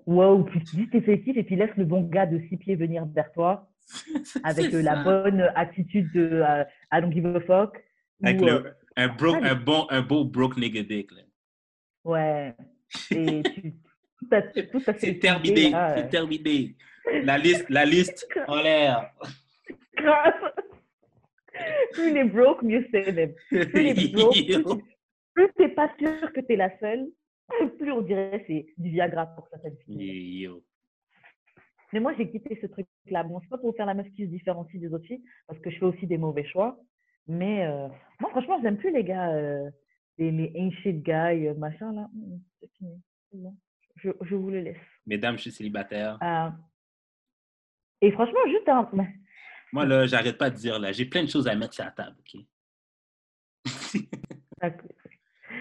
Wow, tu dis t'es sélectif et puis laisse le bon gars de six pieds venir vers toi avec euh, la bonne attitude de euh, I don't give a fuck. Avec euh, un, un, bon, un beau broke nigga dick. Là. Ouais. Et tu, C'est terminé, c'est terminé. La liste, la liste en l'air. Grave. Plus les broke, mieux c'est. Plus les broke, plus t'es pas sûr que t'es la seule, plus on dirait c'est du Viagra pour certaines filles. Mais moi, j'ai quitté ce truc-là. Bon, c'est pas pour faire la meuf qui se différencie des autres filles, parce que je fais aussi des mauvais choix. Mais euh, moi, franchement, j'aime plus les gars, euh, les, les ancient guys, euh, machin, là. Hum, c'est fini. Bon. Je, je, vous le laisse. Mesdames, je suis célibataire. et franchement, juste un... Moi, là, j'arrête pas de dire, là, j'ai plein de choses à mettre sur la table, OK?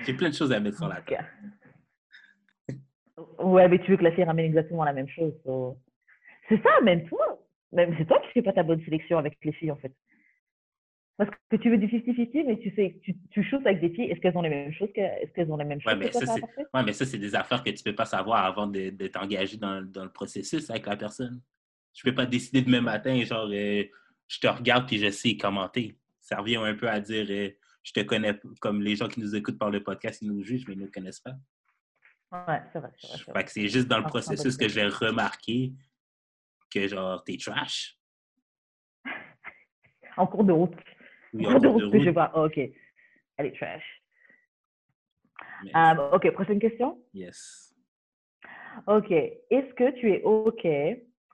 j'ai plein de choses à mettre sur la table. Ouais, mais tu veux que la fille ramène exactement la même chose. C'est ça, même toi. Même c'est toi qui fais pas ta bonne sélection avec les filles, en fait. Parce que tu veux du 50-50, mais tu sais, tu, tu shoots avec des filles, est-ce qu'elles ont les mêmes choses Est-ce qu'elles ont les mêmes choses ouais, mais ça, ouais, mais ça, c'est des affaires que tu peux pas savoir avant d'être engagé dans, dans, le processus avec la personne. Tu peux pas décider demain matin, genre, euh, je te regarde puis je sais commenter. Ça revient un peu à dire, euh, je te connais, comme les gens qui nous écoutent par le podcast, ils nous jugent, mais ils ne nous connaissent pas. Ouais, c'est vrai. C'est vrai, c'est juste dans le processus que j'ai remarqué que, genre, t'es trash? en cours de route. en cours de route, je vois. ok. Elle est trash. Euh, ok, prochaine question. Yes. Ok. Est-ce que tu es ok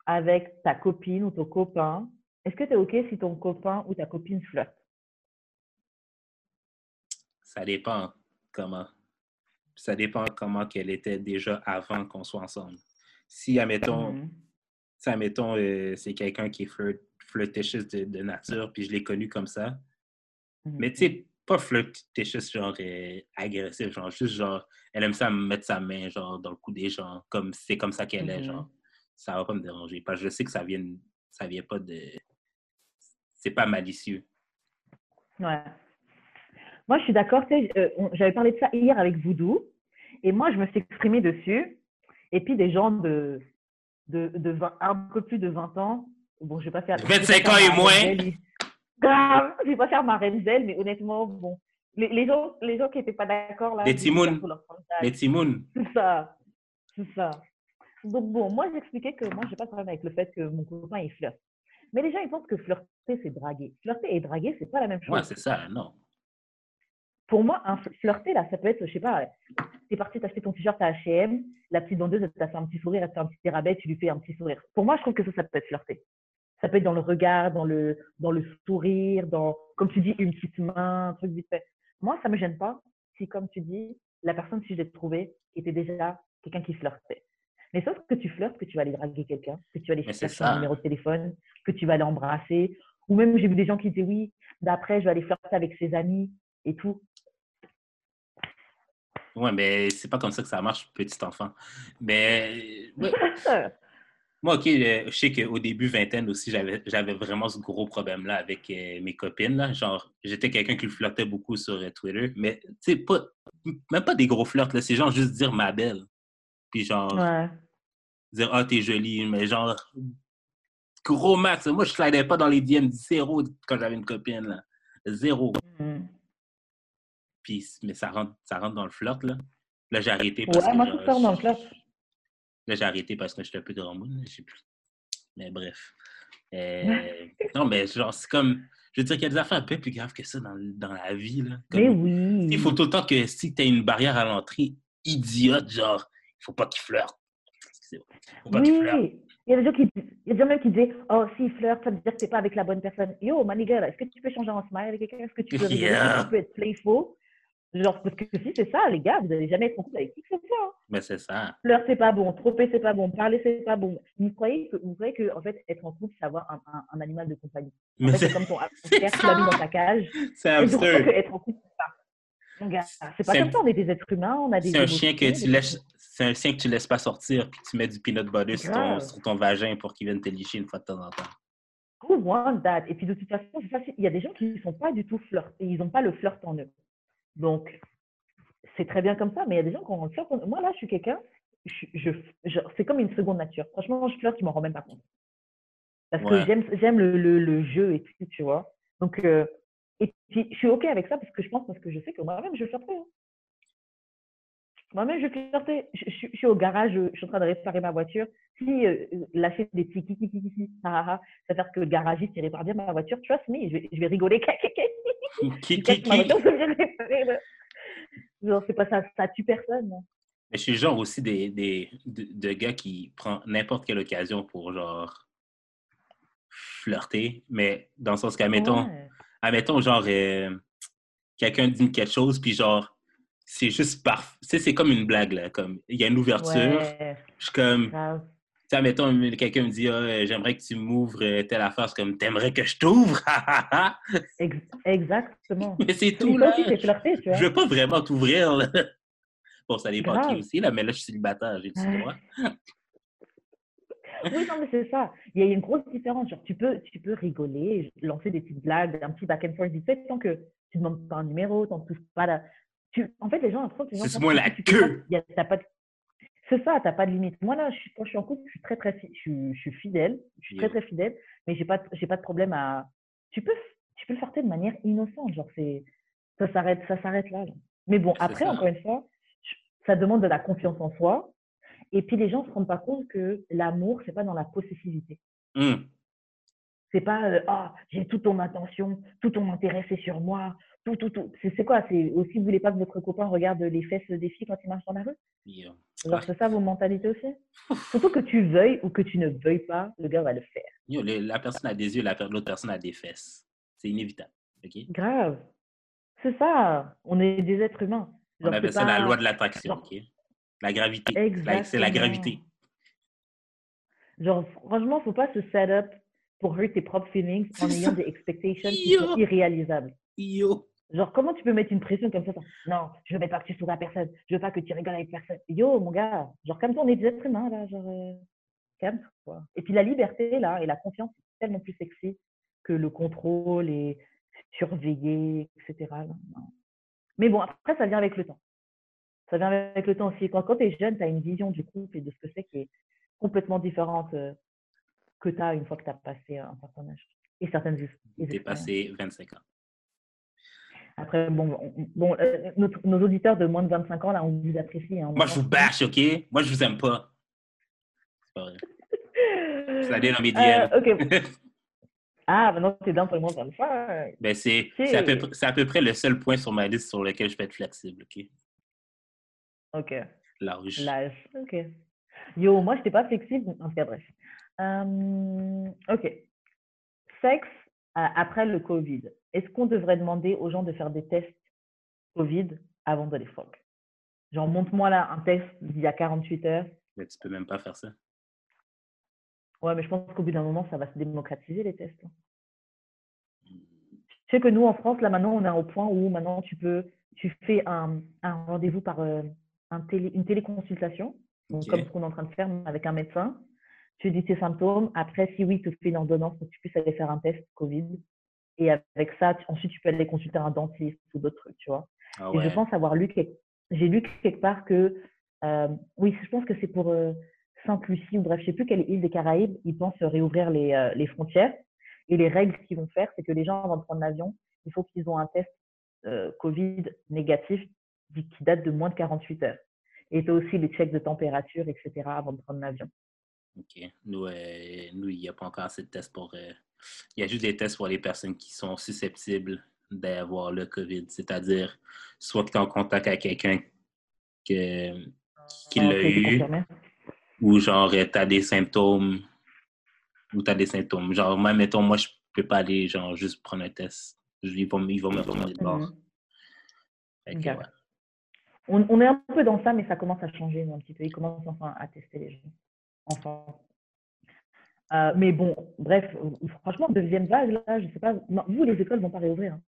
avec ta copine ou ton copain? Est-ce que tu es ok si ton copain ou ta copine flirte Ça dépend comment. Ça dépend comment qu'elle était déjà avant qu'on soit ensemble. Si, admettons, mm c'est quelqu'un qui est flirt, de, nature, puis je l'ai connu comme ça. Mm-hmm. Mais tu sais, pas flirtatious, genre euh, agressif, genre juste genre, elle aime ça mettre sa main genre dans le cou des gens, comme c'est comme ça qu'elle est, genre. Mm-hmm. Ça va pas me déranger. Parce que je sais que ça vient, ça vient pas de. C'est pas malicieux. Ouais. Moi, je suis d'accord. Euh, j'avais parlé de ça hier avec Voodoo. Et moi, je me suis exprimée dessus. Et puis, des gens de, de, de un peu plus de 20 ans, bon, je vais pas faire. 25 ans et moins grave, je vais pas faire ma reine d'elle, mais honnêtement, bon. Les, les, gens, les gens qui n'étaient pas d'accord là. Les timounes. Les timounes. C'est ça. C'est ça. Donc bon, moi j'expliquais que moi j'ai pas de problème avec le fait que mon copain il flirte. Mais les gens ils pensent que flirter c'est draguer. Flirter et draguer c'est pas la même chose. Ouais, c'est ça, non. Pour moi, un flirter là, ça peut être, je sais pas, t'es parti t'acheter ton t-shirt à H&M, la petite vendeuse elle t'a fait un petit sourire, elle te fait un petit rabais, tu lui fais un petit sourire. Pour moi, je trouve que ça, ça peut être flirter. Ça peut être dans le regard, dans le, dans le sourire, dans, comme tu dis, une petite main, un truc vite fait. Moi, ça me gêne pas si, comme tu dis, la personne, si je l'ai trouvée, était déjà quelqu'un qui flirtait. Mais sauf que tu flirtes, que tu vas aller draguer quelqu'un, que tu vas aller chercher son numéro de téléphone, que tu vas aller embrasser. Ou même, j'ai vu des gens qui disaient oui, d'après, je vais aller flirter avec ses amis et tout. Ouais, mais c'est pas comme ça que ça marche, petit enfant. Mais. Moi, OK, euh, je sais qu'au début vingtaine aussi, j'avais vraiment ce gros problème-là avec euh, mes copines. Là. Genre, j'étais quelqu'un qui flirtait beaucoup sur euh, Twitter, mais tu sais, pas, même pas des gros flirts. C'est genre juste dire ma belle. Puis genre, dire ah, t'es jolie, mais genre, gros max. Moi, je slidais pas dans les DM zéro quand j'avais une copine, là. Zéro. Mm. Puis, mais ça rentre, ça rentre dans le flirt, là. Là, j'ai arrêté. Parce ouais, moi, je sors dans le flirt. Là, j'ai arrêté parce que j'étais un peu grand monde. Mais bref. Euh, non, mais genre, c'est comme. Je veux dire qu'il y a des affaires un peu plus graves que ça dans, dans la vie. Là. mais oui. Il faut tout le temps que si tu as une barrière à l'entrée idiote, genre, il faut pas qu'il flirte. Faut pas oui. flirte. Il y a des gens qui, il y a des gens même qui disent Oh, s'il flirte, ça veut dire que tu pas avec la bonne personne. Yo, manigal, est-ce que tu peux changer en smile avec quelqu'un? Est-ce que tu peux, yeah. tu peux être playful? Genre, parce que si c'est ça, les gars, vous n'allez jamais être en couple avec qui que ce soit. Hein. Mais c'est ça. Fleur, c'est pas bon. Tromper, c'est pas bon. Parler, c'est pas bon. Vous croyez que, vous croyez que en fait, être en couple, c'est avoir un, un, animal de compagnie? En fait, c'est comme ton hamster, tu l'as mis dans ta cage. C'est absurde. être en couple, c'est pas. Mon gars, c'est pas comme ça. On est des êtres humains. On a des. C'est un chien que tu laisses. C'est un chien que tu laisses pas sortir, puis tu mets du peanut butter sur ton, sur ton, vagin pour qu'il vienne te licher une fois de temps en temps. Who want that? Et puis de toute façon, il y a des gens qui ne sont pas du tout flirt et ils n'ont pas le flirt en eux. Donc, c'est très bien comme ça, mais il y a des gens qui ont flirte. Moi, là, je suis quelqu'un, je, c'est comme une seconde nature. Franchement, je flirte, je m'en rends même pas compte. Parce que j'aime, j'aime le, le, jeu et tout, tu vois. Donc, euh, et puis, je suis OK avec ça parce que je pense, parce que je sais que moi-même, je flirterai. Hein. Moi-même, je flirtais. Je, je, suis au garage, je, suis en train de réparer ma voiture. Si euh, lâcher des petits kiki, kiki, kiki, ah, ah, ça veut dire que le garagiste, il répare bien ma voiture. Tu vois, mais je vais, je vais rigoler. Kiki, Genre, c'est pas ça, ça tue personne. Mais je suis genre aussi des, des de, gars qui prend n'importe quelle occasion pour genre flirter, mais dans le sens qu'admettons, admettons, genre euh, quelqu'un dit quelque chose, puis genre c'est juste parfait. c'est comme une blague là, comme il y a une ouverture. Je suis comme sais, mettons, quelqu'un me dit ah, J'aimerais que tu m'ouvres euh, telle affaire. C'est comme T'aimerais que je t'ouvre? Exactement. Mais c'est tout, là. Je veux pas vraiment t'ouvrir, Bon, ça dépend qui aussi, là, mais là, je suis célibataire, j'ai du droit. oui, non, mais c'est ça. Il y a une grosse différence. Genre, tu peux, tu peux rigoler, lancer des petites blagues, un petit back and forth fait, tant que tu ne demandes pas un numéro, tu n'en touches pas la... Tu... En fait, les gens, C'est moi la queue. Tu n'as pas de c'est ça, tu n'as pas de limite. Moi, là, quand je suis en couple, je suis très, très, je, suis fidèle. Je suis très, très fidèle, mais j'ai pas, j'ai pas de problème à. Tu peux, tu peux le faire de manière innocente. Genre, c'est. Ça s'arrête, ça s'arrête là, Mais bon, après, encore une fois, ça demande de la confiance en soi. Et puis, les gens ne se rendent pas compte que l'amour, c'est pas dans la possessivité. Mmh. C'est pas, euh, ah, j'ai toute ton attention, tout ton intérêt, c'est sur moi, tout, tout, tout. C'est quoi? C'est aussi, vous voulez pas que votre copain regarde les fesses des filles quand il marche dans la rue? C'est ça vos mentalités aussi? Surtout que tu veuilles ou que tu ne veuilles pas, le gars va le faire. la personne a des yeux, l'autre personne a des fesses. C'est inévitable. Grave. C'est ça. On est des êtres humains. On appelle ça la loi de l'attraction. La gravité. C'est la gravité. Genre, franchement, faut pas se set up pour hurt tes propres feelings en ayant des expectations qui sont irréalisables. Yo. Genre, comment tu peux mettre une pression comme ça Non, je veux pas que tu sois la personne. Je veux pas que tu rigoles avec personne. Yo, mon gars, genre, comme toi, on est des êtres humains, là. Genre, euh, calme quoi. Et puis, la liberté, là, et la confiance, c'est tellement plus sexy que le contrôle et surveiller, etc. Mais bon, après, ça vient avec le temps. Ça vient avec le temps aussi. Quand, quand tu es jeune, tu as une vision du couple et de ce que c'est qui est complètement différente euh, que tu as une fois que tu as passé un certain âge. Et certaines Tu passé 25 ans. Après, bon, bon euh, nos, auditeurs de moins de 25 ans, là, on vous apprécie. Hein, Moi, je vous bâche, OK? Moi, je vous aime pas. C'est pas vrai. Ça dit dans mes DM. Euh, OK. ah, maintenant, c'est dans pour le monde 25. Ben, c'est à, peu, à peu près le seul point sur ma liste sur lequel je peux être flexible, OK? OK. L'âge. L'âge, OK. Yo, moi, je n'étais pas flexible. En tout cas, bref. Euh, OK. Sexe après le COVID est-ce qu'on devrait demander aux gens de faire des tests Covid avant de les Genre, montre-moi là un test d'il y a 48 heures. Mais tu peux même pas faire ça. Ouais, mais je pense qu'au bout d'un moment, ça va se démocratiser les tests. Hein. Je sais que nous, en France, là maintenant, on est au point où maintenant tu peux, tu fais un, un rendez-vous par euh, un télé, une téléconsultation, comme ce qu'on est en train de faire avec un médecin. Tu dis tes symptômes. Après, si oui, tu fais une ordonnance pour que tu puisses aller faire un test Covid. Et avec ça, ensuite, tu peux aller consulter un dentiste ou d'autres trucs, tu vois. Ah et je pense avoir lu, j'ai lu quelque part que, euh, oui, je pense que c'est pour euh, Sainte-Lucie ou bref, je sais plus quelle île des Caraïbes, ils pensent réouvrir les, euh, les frontières. Et les règles qu'ils vont faire, c'est que les gens, avant de prendre l'avion, il faut qu'ils ont un test Covid négatif qui date de moins de 48 heures. Et tu as aussi les checks de température, etc., avant de prendre l'avion. OK. Nous, nous il n'y a pas encore assez de tests pour il y a juste des tests pour les personnes qui sont susceptibles d'avoir le COVID, c'est-à-dire soit que tu es en contact avec quelqu'un qui ah, l'a eu, ou genre tu as des symptômes, ou tu as des symptômes. Genre, moi, mettons, moi, je peux pas aller, genre, juste prendre un test. Ils vont, ils vont me demander de bord. On, on, est un peu dans ça, mais ça commence à changer un petit peu. Ils commencent enfin à tester les gens. Enfin. Euh, mais bon, bref, franchement, deuxième vague, là, je sais pas. vous, les écoles vont pas réouvrir. Hein.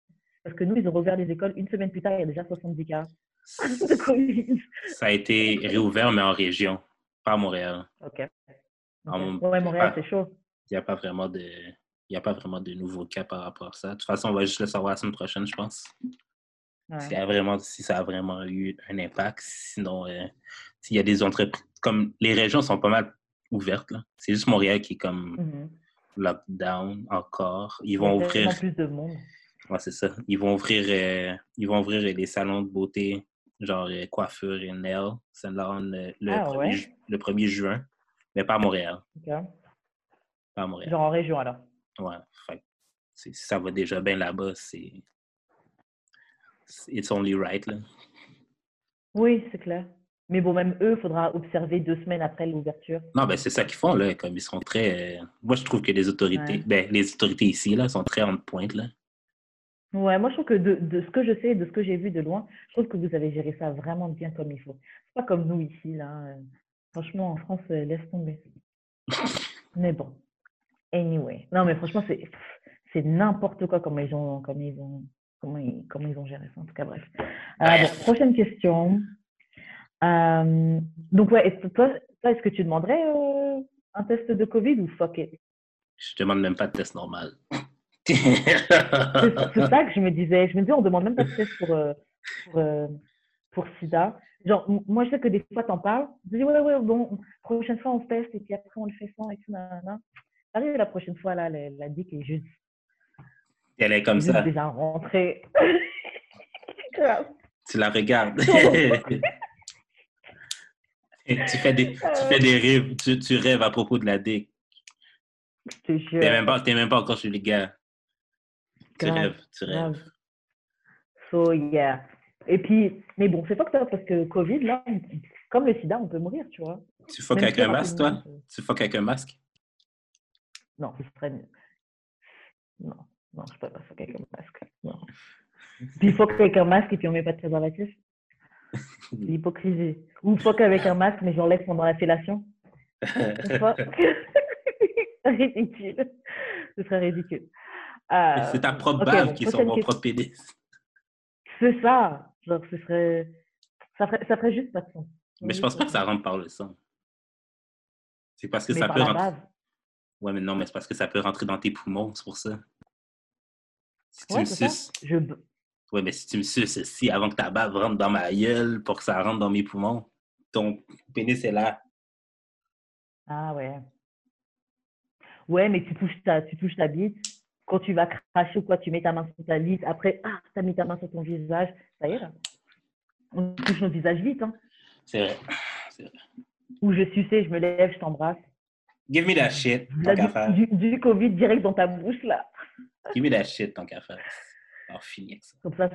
parce que nous, ils ont rouvert les écoles une semaine plus tard, il y a déjà 70 cas Ça a été réouvert, mais en région, pas à Montréal. OK. ouais, Montréal, c'est chaud. Il n'y a pas vraiment de. Il a pas vraiment de nouveaux cas par rapport à ça. De toute façon, on va juste le savoir la semaine prochaine, je pense. Si, ça a vraiment, si ça a vraiment eu un impact. Sinon, euh, s'il y a des entreprises, comme les régions sont pas mal ouverte. C'est juste Montréal qui est comme mm-hmm. lockdown encore. Ils vont ouvrir. plus de monde. Ouais, c'est ça. Ils vont ouvrir, euh, ils vont ouvrir des salons de beauté, genre euh, coiffure et nail, le, le, ah, 1er, le 1er juin, mais pas à Montréal. Pas à Montréal. Genre en région alors. Ouais. ça va déjà bien là-bas, c'est. It's only right, là. Oui, c'est clair. Mais bon, même eux, il faudra observer deux semaines après l'ouverture. Non, ben c'est ça qu'ils font, là. Comme ils sont très. Euh, moi, je trouve que les autorités, ben, les autorités ici, là, sont très en pointe, là. Ouais, moi, je trouve que de, de ce que je sais, de ce que j'ai vu de loin, je trouve que vous avez géré ça vraiment bien comme il faut. C'est pas comme nous ici, là. Franchement, en France, euh, laisse tomber. mais bon. Anyway. Non, mais franchement, c'est, c'est n'importe quoi comme ils ont, comme ils ont, comment ils, comment ils ont géré ça. En tout cas, bref. Euh, bon, prochaine question. Euh, donc, ouais, toi, est-ce que tu demanderais euh, un test de COVID ou fuck it? Je demande même pas de test normal. c'est ça que je me disais. Je me disais, on demande même pas de test pour, euh, pour, pour, SIDA. Genre, moi, je sais que des fois, t'en parles. Je dis, ouais, ouais, bon, prochaine fois, on teste et puis après, on le fait sans et tout, nanana. Arrive la prochaine fois, là, la, la dick est juste. Elle est comme ça. déjà rentrée. tu la regardes. Tu fais des, tu fais des rêves, tu, tu, rêves à propos de la dick. Tu n'es même, pas, même pas encore chez les gars. Tu rêves, tu rêves. So, yeah. Et puis, mais bon, c'est pas que ça, parce que Covid, là, comme le sida, on peut mourir, tu vois. Tu fuck avec un masque, toi? Tu fuck avec un masque? Non, ce serait mieux. Non, non, je peux pas fuck avec un masque. Non. Puis fuck avec un masque et puis on met pas de préservatif? L'hypocrisie. Ou fuck avec un masque, mais j'enlève pendant la fellation. ridicule. Ce serait ridicule. Euh, c'est ta propre bave qui est sur mon propre pénis. C'est ça. Genre, ce serait. Ça ferait, ça ferait juste pas de sens. Mais je pense pas que ça rentre par le sang. C'est parce que ça peut rentrer. Ouais, mais non, mais c'est parce que ça peut rentrer dans tes poumons, c'est pour ça. Si tu me suces. Je... Ouais, mais si tu me suces si avant que ta bave rentre dans ma gueule pour que ça rentre dans mes poumons, ton pénis est là. Ah ouais. Ouais, mais tu touches ta, tu touches ta bite. Quand tu vas cracher ou quoi, tu mets ta main sur ta bite. Après, ah, tu as mis ta main sur ton visage. Ça y est, là. On touche nos visages vite. Hein. C'est vrai. vrai. Ou je suçais, je me lève, je t'embrasse. Give me that shit, tant qu'à faire. Du, du, Covid direct dans ta bouche, là. Give me that shit, tant qu'à faire. Alors, fini ça. Comme ça,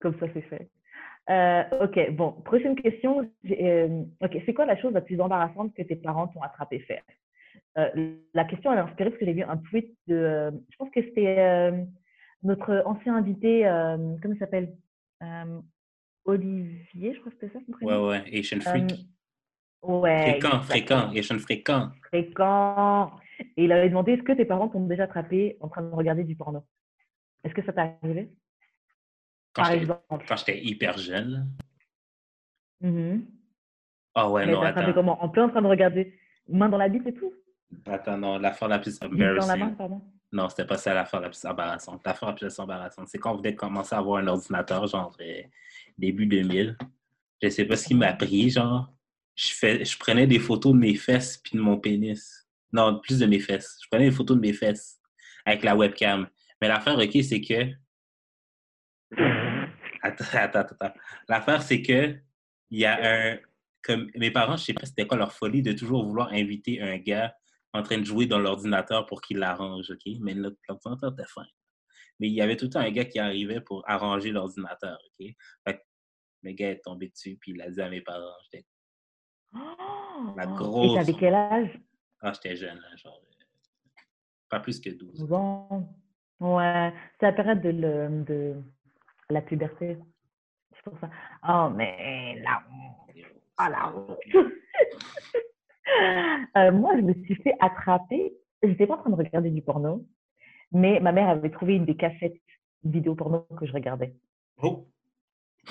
comme ça c'est fait. Euh, ok, bon, prochaine question. Euh, ok, c'est quoi la chose la plus embarrassante que tes parents t'ont attrapé faire? Euh, La question, elle est inspirée parce que j'ai vu un tweet de, je pense que c'était notre ancien invité, comment il s'appelle? Olivier, je crois que c'était ça son prénom. Ouais, ouais, Asian Freak. ouais. Fréquent, fréquent, Asian fréquent. Fréquent. Et il avait demandé est-ce que tes parents t'ont déjà attrapé en train de regarder du porno? Est-ce que ça t'est arrivé? Quand Par exemple. Quand j'étais hyper jeune. Mm Ah ouais, non, attends. comment? En plein en train de regarder main dans la bite et tout? Attends, non, l'affaire la plus embarrassante. Dans la main, pardon non, c'était pas ça l'affaire la plus embarrassante. L'affaire la plus embarrassante, c'est quand vous venez de commencer à avoir un ordinateur, genre euh, début 2000. Je sais pas ce qui m'a pris, genre. Je, fais, je prenais des photos de mes fesses puis de mon pénis. Non, plus de mes fesses. Je prenais des photos de mes fesses avec la webcam. Mais l'affaire, OK, c'est que. Attends, attends, attends. L'affaire, c'est que il y a un. Comme mes parents, je sais pas c'était quoi leur folie de toujours vouloir inviter un gars en train de jouer dans l'ordinateur pour qu'il l'arrange, OK? Mais l'ordinateur était fin. Mais il y avait tout le temps un gars qui arrivait pour arranger l'ordinateur, OK? Fait que le gars est tombé dessus, puis il a dit à mes parents, j'étais... Oh! La grosse... Et t'avais quel âge? Ah, j'étais jeune, là, genre... Pas plus que 12. Bon. Ouais. C'est la période de, le, de la puberté. C'est pour ça. Oh, mais là... Ah, là... Euh, moi, je me suis fait attraper. Je n'étais pas en train de regarder du porno, mais ma mère avait trouvé une des cassettes vidéo porno que je regardais. Oh.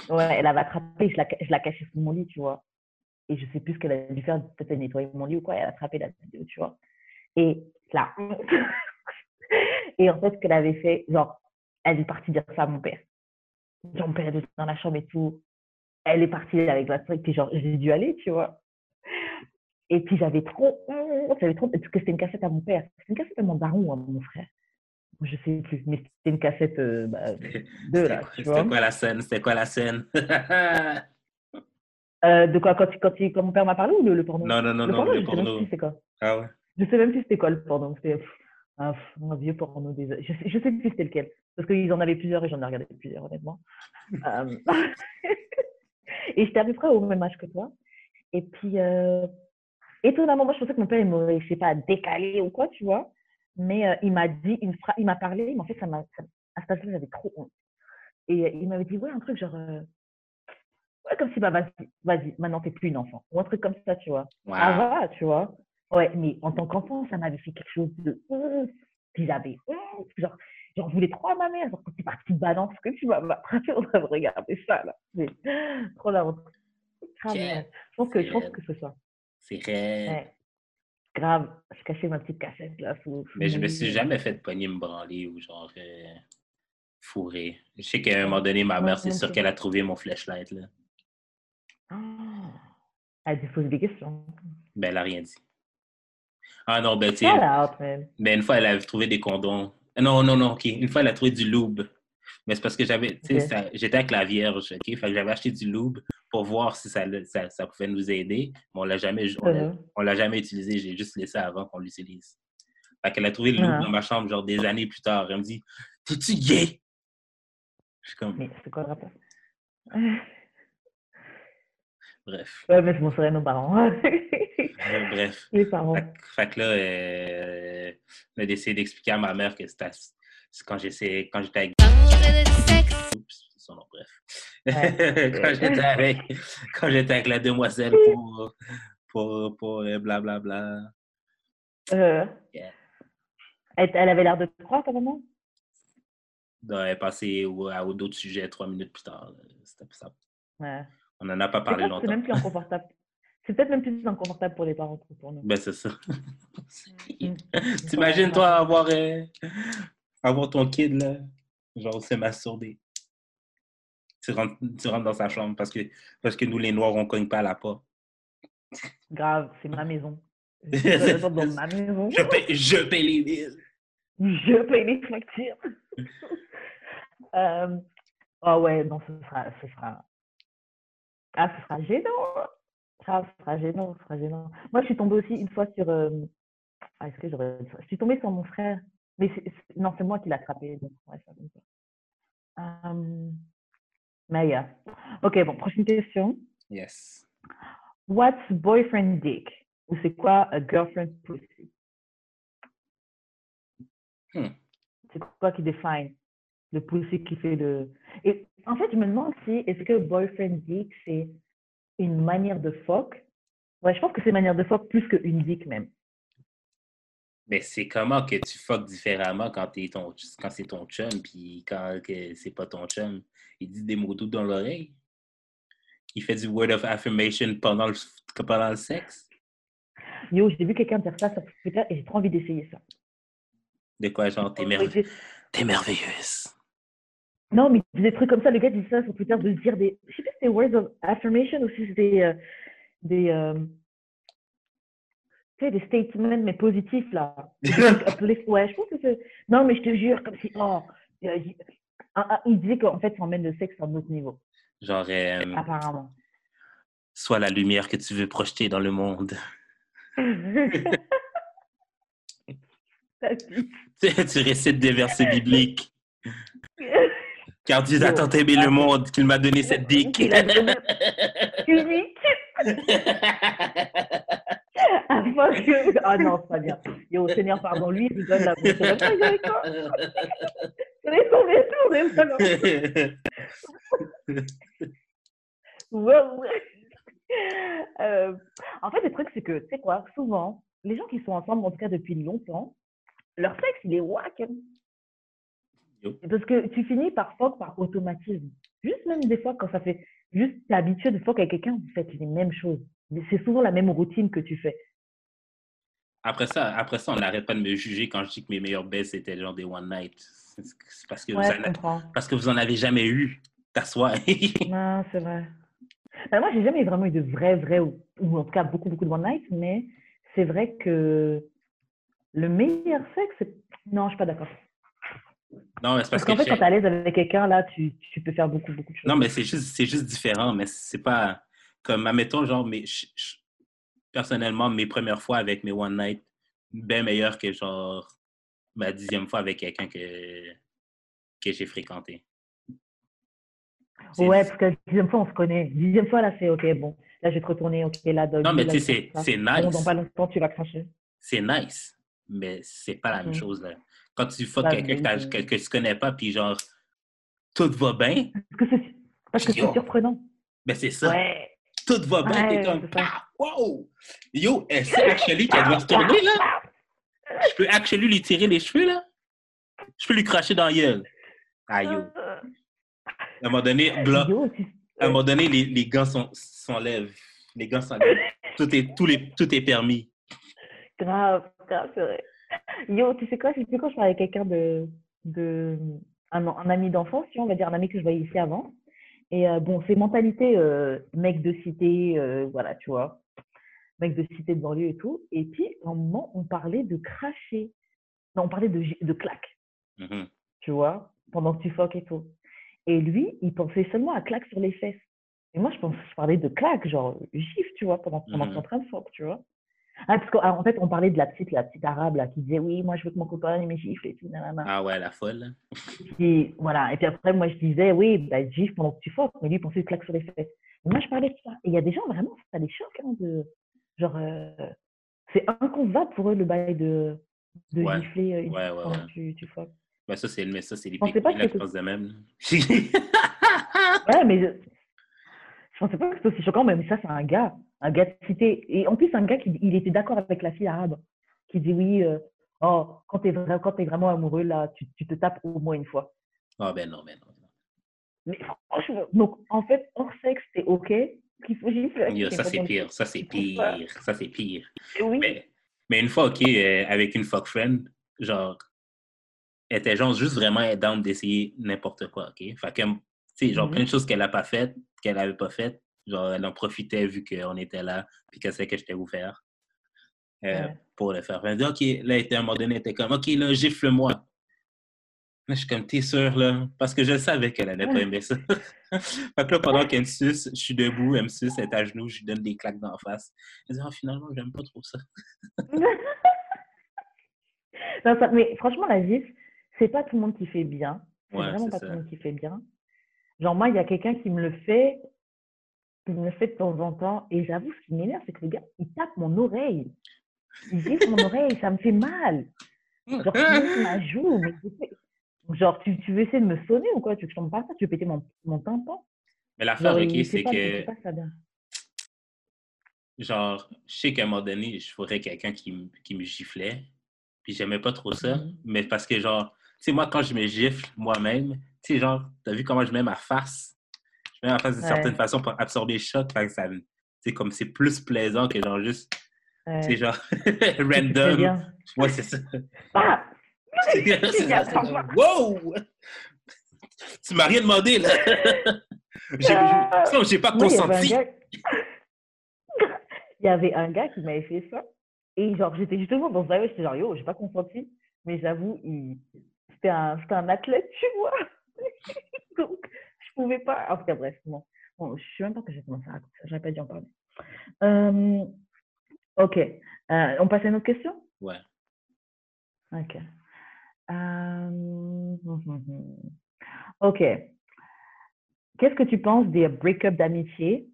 Ouais, elle avait attrapé, je la, je la cachais sous mon lit, tu vois. Et je sais plus ce qu'elle a dû faire, peut-être nettoyer mon lit ou quoi, elle a attrapé la vidéo, tu vois. Et là. et en fait, ce qu'elle avait fait, genre, elle est partie dire ça à mon père. Genre, mon père était dans la chambre et tout. Elle est partie avec la truc, et genre, j'ai dû aller, tu vois. Et puis j'avais trop j'avais trop, parce que c'était une cassette à mon père. C'était une cassette à mon daron à mon frère. Je sais plus, mais c'était une cassette euh, bah, de là. C'était quoi la scène C'était quoi la scène? Euh, De quoi quand, quand, quand, mon père m'a parlé ou le, porno? Non, non, non, le non, porno, le porno. Je sais quoi. Ah ouais Je sais même plus c'était quoi le porno. C'était un, un, vieux porno. Des... Je, sais, je sais plus c'était lequel. Parce qu'ils en avaient plusieurs et j'en ai regardé plusieurs, honnêtement. euh... et j'étais à peu près au même âge que toi. Et puis, euh, étonnamment, moi, je pensais que mon père, il m'aurait, je sais pas, décalé ou quoi, tu vois. Mais euh, il m'a dit, une phrase, il m'a parlé, mais en fait, ça m'a, à ce moment là j'avais trop honte. Et il m'avait dit, ouais, un truc genre, ouais, comme si, bah, vas-y, vas-y, maintenant, t'es plus une enfant. Ou un truc comme ça, tu vois. Ça va, tu vois. Ouais, mais en tant qu'enfant, ça m'avait fait quelque chose de Puis j'avais. Genre, j'en voulais trop à ma mère. Genre, quand t'es partie de balance, que tu vas m'attraper, on va regarder ça, là. trop la honte. Je pense que, je pense que c'est ça. C'est vrai. Ouais. Grave, je cachais ma petite cassette là. Mais je me suis jamais fait de poignée me branler ou genre euh, fourrer. Je sais qu'à un moment donné, ma mère, c'est sûr qu'elle a trouvé mon flashlight là. Oh. Elle a posé des questions. Ben, elle n'a rien dit. Ah non, ben, tu sais. Ben, une fois, elle a trouvé des condoms. Non, non, non, OK. Une fois, elle a trouvé du lube. Mais c'est parce que j'avais, tu sais, j'étais avec la Vierge, OK? Fait que j'avais acheté du lube pour voir si ça, ça, ça pouvait nous aider. Mais on l'a jamais, uh-huh. on l'a jamais utilisé. J'ai juste laissé avant qu'on l'utilise. Fait qu'elle a trouvé le loup uh-huh. dans ma chambre, genre des années plus tard. Elle me dit, t'es-tu gay? Je suis comme. Mais c'est quoi le rapport? Bref. Ouais, mais je m'en serais nos parents. bref. Les parents. Fait, que là, euh, on a décidé d'expliquer à ma mère que c'était quand j'étais quand j'étais avec. Oups, son nom, bref. quand j'étais avec, quand avec la demoiselle pour, pour, pour blablabla. Bla, bla. Euh, elle, elle, avait l'air de te croire, ta maman? elle est passée à d'autres sujets trois minutes plus tard. C'était ça. Ouais. On n'en a pas parlé longtemps. C'est même plus inconfortable. C'est peut-être même plus inconfortable pour les parents que pour nous. Ben, c'est ça. Mm. T'imagines, toi, avoir, euh, avoir ton kid, là, genre, c'est masturbé. Tu rentres, tu rentres dans sa chambre parce que, parce que nous, les Noirs, on cogne pas à la porte. Grave, c'est ma maison. Je, dans ma maison. Je paye, je paye les billes. Je paye les factures. euh, oh ouais, non, ce sera, ce sera, ah, ce sera gênant. Ah, ce sera gênant, ce sera gênant. Moi, je suis tombée aussi une fois sur. Euh, ah, est-ce que j'aurais. Je suis tombée sur mon frère. Mais non, c'est moi qui l'ai attrapé. Donc, ouais, ça mais yeah. Ok, bon, prochaine question. Yes. What's boyfriend dick? Ou c'est quoi a girlfriend pussy? Hmm. C'est quoi qui définit le pussy qui fait le. Et en fait, je me demande si est-ce que boyfriend dick, c'est une manière de fuck. Ouais, je pense que c'est une manière de fuck plus qu'une dick même. Mais c'est comment que tu fuck différemment quand, es ton, quand c'est ton chum, puis quand c'est pas ton chum? Il dit des mots doux dans l'oreille? Il fait du word of affirmation pendant le, pendant le sexe? Yo, j'ai vu quelqu'un dire ça sur Twitter et j'ai trop envie d'essayer ça. De quoi, genre, t'es merveilleuse. T'es merveilleuse. Non, mais des trucs comme ça, le gars dit ça sur Twitter, de dire des. Je sais pas si c'est words of affirmation ou si c'est des. Euh, des euh, tu sais, des statements, mais positifs, là. ouais, je pense que c'est. Non, mais je te jure, comme si. Oh, il disait qu'en fait, ça emmène le sexe à un autre niveau. Genre. Euh, Apparemment. Soit la lumière que tu veux projeter dans le monde. tu récites des versets bibliques. Car Dieu a tant aimé le monde qu'il m'a donné cette dick. Afin que. Ah non, c'est pas bien. Yo, Seigneur, pardon, lui, il donne la bouche. Je l'ai tombé euh, en fait, le truc, c'est que, tu sais quoi, souvent, les gens qui sont ensemble, en tout cas depuis longtemps, leur sexe, il est wack. Parce que tu finis par fuck par automatisme. Juste même des fois, quand ça fait juste l'habitude de fuck avec quelqu'un, vous faites les mêmes choses. C'est souvent la même routine que tu fais. Après ça, après ça, on n'arrête pas de me juger quand je dis que mes meilleurs baisses étaient genre des one night. C'est parce que, vous en parce que vous en avez jamais eu. T'assois. non, c'est vrai. Ben, moi, j'ai jamais vraiment eu de vrai, vrai, ou, ou, en tout cas beaucoup, beaucoup de one night, mais c'est vrai que le meilleur sexe, non, je suis pas d'accord. Non, mais c'est parce, qu'en fait, quand tu es à l'aise avec quelqu'un, là, tu, tu, peux faire beaucoup, beaucoup de choses. Non, mais c'est juste, c'est juste différent, mais c'est pas comme, admettons, genre, mais personnellement, mes premières fois avec mes One Night, bien meilleures que, genre, ma dixième fois avec quelqu'un que, que j'ai fréquenté. Ouais, parce que la dixième fois, on se connaît. Dixième fois, là, c'est OK, bon, là, je vais te retourner, OK, là, Non, mais tu sais, c'est nice. Dans pas longtemps, tu vas cracher. C'est nice, mais c'est pas la même mmh. chose, là quand tu fuck quelqu'un que, que, tu connais pas, puis genre, tout va bien. Parce que c'est surprenant. Ben, c'est ça. Tout va bien, t'es comme, wow! Yo, c'est actually qu'elle doit se tourner, là? Je peux actually lui tirer les cheveux, là? Je peux lui cracher dans la gueule. Ah, yo. À un moment donné, blanc. À un moment donné, les, les gants s'enlèvent. Les gants s'enlèvent. Tout est, tout, les, tout est permis. Grave, grave, c'est vrai. Yo, tu sais quoi, c'est plus quand je parlais avec quelqu'un de, de un, ami d'enfance, on va dire un ami que je voyais ici avant. Et euh, bon, c'est mentalité euh, mec de cité, euh, voilà, tu vois, mec de cité de banlieue et tout. Et puis, à un moment, on parlait de cracher. Non, on parlait de, de claque. Mm-hmm. Tu vois pendant que tu fuck et tout. Et lui, il pensait seulement à claque sur les fesses. Et moi, je, pense, je parlais de claque, genre gif, tu vois, pendant, pendant qu'on est en train de fuck, tu vois. Ah, parce qu'en fait, on parlait de la petite, la petite arabe là, qui disait oui, moi je veux que mon copain me gifle et tout. Nanana. Ah ouais, la folle. Et voilà. Et puis après, moi je disais oui, bah, gifle pendant que tu fuck, mais lui il pensait claque sur les fesses. moi je parlais de ça. Et il y a des gens vraiment, ça les choque, hein, de genre, euh, c'est inconcevable pour eux le bail de, de gifler euh, une ouais, ouais, quand tu, tu fuck. Bah, ça, c'est mais ça, c'est les pics je pense de même. ouais, mais je, je pensais pas que c'était aussi choquant, mais ça, c'est un gars un gars cité. Et en plus, un gars qui il était d'accord avec la fille arabe, qui dit oui, euh, oh, quand tu es, es, vraiment amoureux, là, tu, tu, te tapes au moins une fois. Oh, ben non, ben non. Mais franchement, donc en fait, hors sexe, c'est OK qu'il faut gifler. ça, c'est pire. Ça, c'est pire. Ça, c'est pire. Oui. Mais, mais, une fois, OK, euh, avec une fuck friend, genre, elle était genre juste vraiment aidante d'essayer n'importe quoi, OK? Fait que, tu sais, genre, mm-hmm. plein de choses qu'elle n'a pas faites, qu'elle n'avait pas faites, Genre, elle en profitait vu qu'on était là, puis qu'elle savait que j'étais ouvert euh, pour le faire. Elle dit, OK, là, à un moment donné, elle était comme, OK, là, gifle-moi. Là, je suis comme, t'es sûr, là? Parce que je savais qu'elle allait pas aimer ça. fait que là, pendant qu'elle me suce, je suis debout, elle me suce, elle est à genoux, je lui donne des claques d'en face. Elle dit, oh, finalement, j'aime pas trop ça. non, ça. Mais franchement, la gifle, c'est pas tout le monde qui fait bien. C'est vraiment pas tout le monde qui fait bien. Genre, moi, il y a quelqu'un qui me le fait il me fait de temps en temps. Et j'avoue, ce qui m'énerve, c'est que le gars, il tape mon oreille. Il dit mon oreille, ça me fait mal. Genre, tu ma joue, mais Genre, tu, tu, veux essayer de me sonner ou quoi? Tu veux que je tombe pas ça Tu veux péter mon, mon tympan? Mais l'affaire, ok, c'est que. Genre, je sais qu'à un moment donné, je ferais quelqu'un qui, qui, me giflait. Puis j'aimais pas trop ça. Mm-hmm. Mais parce que, genre, tu sais, moi, quand je me gifle moi-même, tu sais, genre, t'as vu comment je mets ma face? En face d'une certaine façon pour absorber le choc. c'est comme c'est plus plaisant que genre juste. C'est genre random. Ouais, c'est ça. Ah! wow! Tu m'as rien demandé, là! J'ai euh... pas consenti. Il y avait un gars qui m'avait fait ça. Et genre, j'étais justement dans ce j'étais genre, yo, j'ai pas consenti. Mais j'avoue, il... c'était un... un athlète, tu vois. Donc, je pouvais pas. En tout cas, bref, bon. bon je suis même pas que j'ai commencé à raconter ça. J'aurais pas dû en parler. Euh, ok. Euh, on passe à une autre question? Ouais. Ok. Euh, ok. Qu'est-ce que tu penses des break-up d'amitié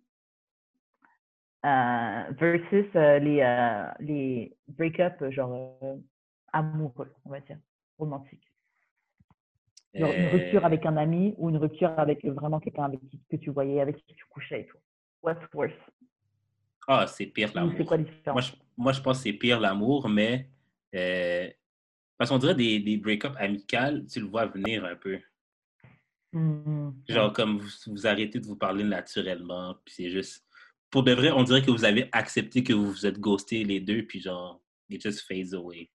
versus les, les break-up genre amoureux, on va dire, romantiques? Une rupture avec un ami ou une rupture avec vraiment quelqu'un avec qui que tu voyais, avec qui tu couchais et tout. What's worse? Ah, c'est pire l'amour. C'est quoi moi je, moi, je pense que c'est pire l'amour, mais euh, parce qu'on dirait des, des break-ups amicales, tu le vois venir un peu. Mmh, Genre, comme vous, vous, arrêtez de vous parler naturellement, puis c'est juste. Pour de vrai, on dirait que vous avez accepté que vous vous êtes ghostés les deux, puis genre, it just fades away.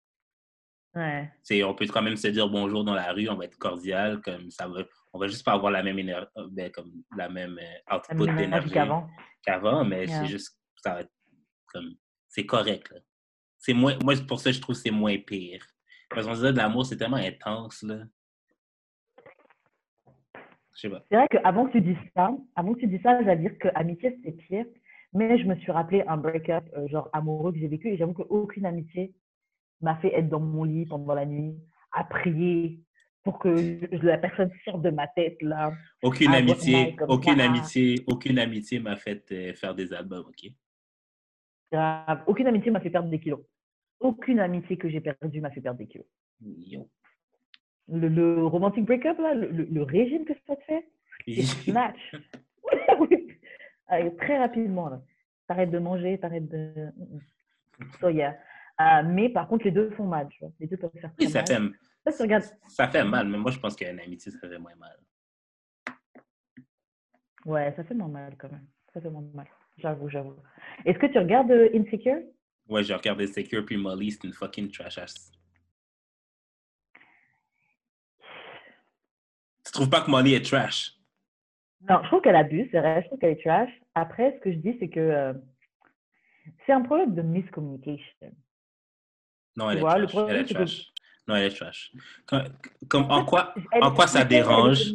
Ouais. On peut quand même se dire bonjour dans la rue, on va être cordial, comme ça va, on va juste pas avoir la même énergie, euh, ben, comme la même euh, output d'énergie qu'avant, mais c'est juste, ça va être comme, c'est correct. C'est moins, moi, pour ça, je trouve que c'est moins pire. Parce qu'on disait de l'amour, c'est tellement intense, là. Je sais pas. C'est vrai qu'avant que tu dises ça, avant que tu dises ça, j'allais dire que amitié, c'est pire. Mais je me suis rappelé un break-up, euh, genre amoureux que j'ai vécu, et j'avoue qu'aucune amitié m'a fait être dans mon lit pendant la nuit, à prier pour que la personne sorte de ma tête là. Aucune amitié, aucune amitié, aucune amitié m'a fait euh, faire des albums, ok? Aucune amitié m'a fait perdre des kilos. Aucune amitié que j'ai perdue m'a fait perdre des kilos. Le, le, romantic breakup là, le, régime que ça te fait, c'est snatch. très rapidement là. T'arrêtes de manger, t'arrêtes de. Mm, mm. So yeah. Euh, mais par contre, les deux font mal. Tu vois. Les deux peuvent faire oui, ça mal. Fait, ça, ça fait mal, mais moi, je pense qu'une amitié, ça fait moins mal. Ouais, ça fait moins mal quand même. Ça fait moins mal. J'avoue, j'avoue. Est-ce que tu regardes euh, Insecure? Ouais, je regarde Insecure, puis Molly, c'est une fucking trash ass. Tu trouves pas que Molly est trash? Non, je trouve qu'elle abuse, c'est vrai, je trouve qu'elle est trash. Après, ce que je dis, c'est que euh, c'est un problème de miscommunication. Non, elle est trash. Elle est trash. Ouais, elle est trash. Comme, en, quoi, en quoi ça dérange?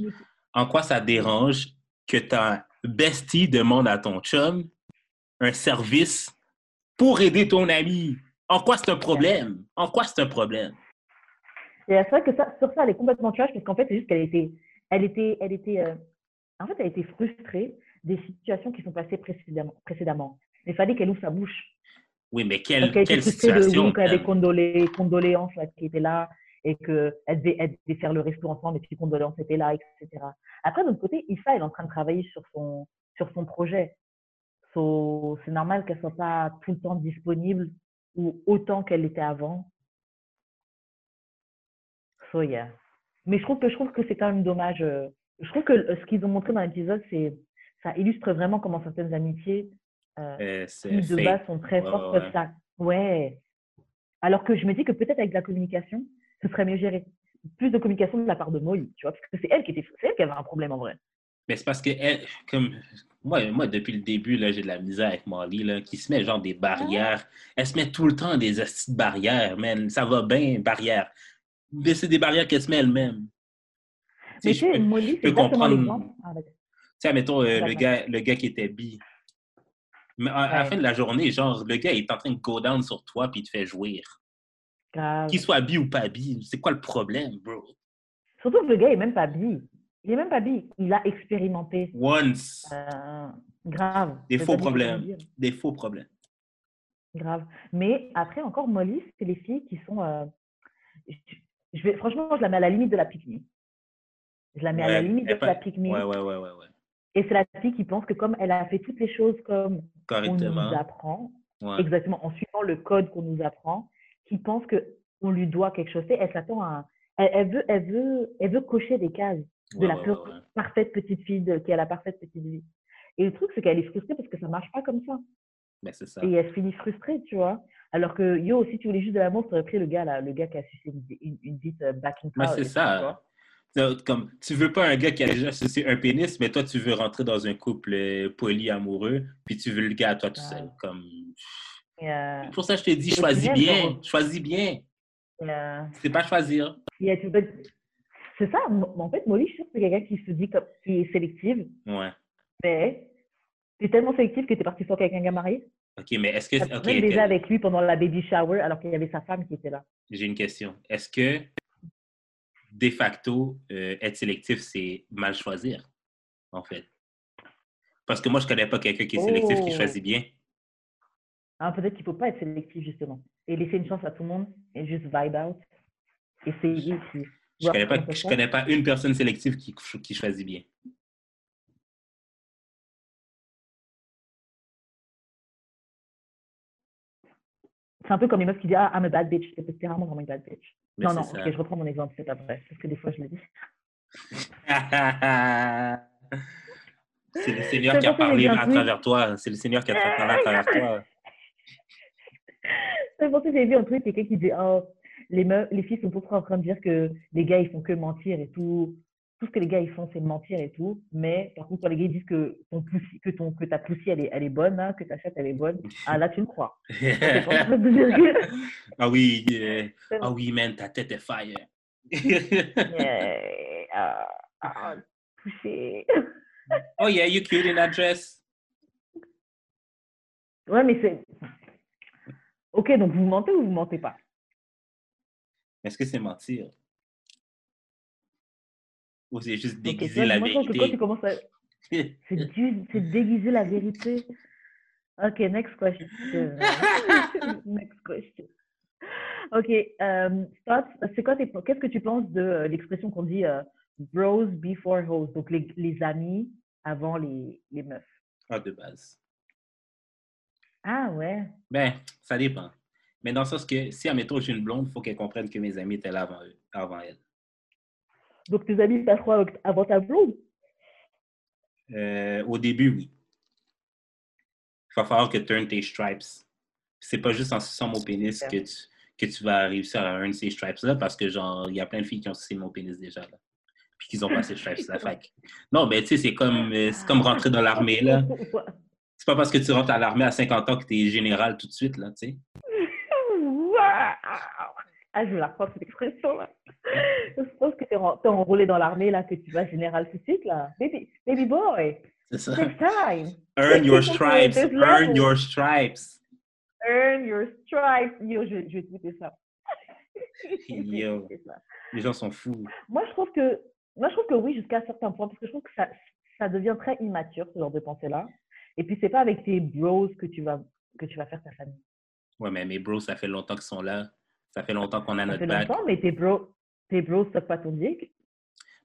En quoi ça dérange que ta bestie demande à ton chum un service pour aider ton ami? En quoi c'est un problème? En quoi c'est un problème? c'est vrai que ça, sur ça, elle est complètement trash parce qu'en fait, c'est juste qu'elle était, elle était, elle était, euh, en fait, elle était frustrée des situations qui sont passées précédemment. précédemment. Il fallait qu'elle ouvre sa bouche. Oui, mais quelle, quelle situation? Elle avait condolé, condoléances qui étaient là et qu'elle devait, elle devait faire le resto ensemble et puis condoléances étaient là, etc. Après, d'un côté, Issa, elle est en train de travailler sur son, sur son projet. So, c'est normal qu'elle soit pas tout le temps disponible ou autant qu'elle l'était avant. So, yeah. Mais je trouve que, je trouve que c'est quand même dommage. Euh, je trouve que euh, ce qu'ils ont montré dans l'épisode, c'est ça illustre vraiment comment certaines amitiés euh, qui de base sont très fortes peuvent ça. Ouais. Alors que je me dis que peut-être avec la communication, ce serait mieux géré. Plus de communication de la part de Molly, tu vois, parce que c'est elle qui était, c'est elle qui avait un problème en vrai. Mais c'est parce que elle, comme moi, moi, depuis le début, là, j'ai de la misère avec Molly, là, qui se met genre des barrières. Elle se met tout le temps des de barrières, man. Ça va bien, barrières. Mais c'est des barrières qu'elle se met elle-même. Mais tu sais, Molly, c'est l'exemple. Ah, tu sais, mettons, euh, le, gars, le gars qui était bi. Mais à, la fin de la journée, genre, le gars est en train de go down sur toi puis il te fait jouir. Qu'il soit bi ou pas bi, c'est quoi le problème, bro? Surtout que le gars est même pas bi. Il est même pas bi. Il a expérimenté. Once. Euh, grave. Des faux problèmes. Des faux problèmes. Grave. Mais après, encore, Molly, c'est les filles qui sont. Euh, je, vais, franchement, je la mets à la limite de la pique Je la mets à la limite de la pique Ouais, ouais, ouais, ouais, ouais. Et c'est la fille qui pense que comme elle a fait toutes les choses comme on nous apprend, exactement, en suivant le code qu'on nous apprend, qui pense qu'on lui doit quelque chose. Elle s'attend à... Elle, veut, elle, veut, elle veut cocher des cases de la parfaite petite fille qui a la parfaite petite vie. Et le truc, c'est qu'elle est frustrée parce que ça marche pas comme ça. Mais c'est ça. Et elle finit frustrée, tu vois. Alors que, yo, si tu voulais juste de l'amour, tu aurais pris le gars, là, le gars qui a sucé une, une, vie euh, back in Mais c'est ça. Comme, tu veux pas un gars qui a déjà sucé un pénis, mais toi, tu veux rentrer dans un couple euh, poly-amoureux, puis tu veux le gars à toi tout seul. Comme... Pour ça, je te dis, choisis bien. Choisis bien. C'est pas choisir. C'est ça. En fait, Molly, je suis c'est quelqu'un qui se dit comme, qui est sélective. Ouais. Mais tu es tellement sélective que tu es parti sur quelqu'un qui a marié. OK, mais est-ce que. Tu okay, déjà avec lui pendant la baby shower alors qu'il y avait sa femme qui était là. J'ai une question. Est-ce que, de facto, euh, être sélectif, c'est mal choisir, en fait? Parce que moi, je connais pas quelqu'un qui est sélectif qui oh! choisit bien. Ah, peut-être qu'il ne faut pas être sélectif, justement. Et laisser une chance à tout le monde et juste vibe out. Essayer. Je ne connais, pas, connais pas une personne sélective qui, qui choisit bien. C'est un peu comme les meufs qui disent Ah, I'm a bad bitch. C'est rarement vraiment une bad bitch. non, non, ok, je reprends mon exemple, c'est pas vrai. Parce que des fois, je le dis. c'est le Seigneur qui a parlé à travers toi. C'est le Seigneur qui a parlé à travers toi. C'est pour ça que j'ai vu un truc, quelqu'un qui dit Oh, les, meufs, les filles sont toujours en train de dire que les gars, ils font que mentir et tout. Tout ce que les gars, ils font, c'est mentir et tout. Mais par contre, quand les gars disent que, ton poussi, que, ton, que ta poussie, elle est, elle est bonne, hein, que ta chatte, elle est bonne, ah là, tu me crois. ah oui, ah oui, man, ta tête est fire. yeah. Ah, ah, touché. oh yeah, you cute in that dress. Ouais, mais c'est. Ok, donc vous mentez ou vous mentez pas? Est-ce que c'est mentir? Ou c'est juste déguiser la vérité? c'est déguiser la vérité. Ok, next question. next question. Ok, euh, c'est quoi, qu'est-ce que tu penses de euh, l'expression qu'on dit euh, bros before hoes, donc les, les, amis avant les, les meufs? Ah, de base. Ah ouais? Ben, ça dépend. Mais dans le sens que si, admettons, j'ai une blonde, il faut qu'elle comprenne que mes amis étaient là avant, avant elle. Donc, tes amis passeront avant ta blonde? Euh, au début, oui. Il va falloir que tu earnes tes stripes. C'est pas juste en suçant mon pénis que tu, que tu vas réussir à earn ces stripes-là parce que, genre, il y a plein de filles qui ont sucé mon pénis déjà, là. Puis qu'ils ont pas ces stripes-là. Non, mais tu sais, c'est comme, euh, comme rentrer dans l'armée, là. C'est pas parce que tu rentres à l'armée à 50 ans que tu es général tout de suite, là, tu sais. Ah, je la crois, cette expression-là. Je pense que tu es, enrôlé dans l'armée, là, que tu vas général suite, là. Baby, baby boy. C'est ça. time. Earn your stripes. Earn your stripes. Earn your stripes. Yo, je, je vais tweeter ça. Yo. Les gens sont fous. Moi, je trouve que, moi, je trouve que oui, jusqu'à un certain point, parce que je trouve que ça, ça devient très immature, ce genre de pensée-là. Et puis, c'est pas avec tes bros que tu vas, que tu vas faire ta famille. Ouais, mais mes bros, ça fait longtemps qu'ils sont là. Ça fait longtemps qu'on a ça notre fait longtemps, mais tes bros, tes bros, c'est pas ton dick?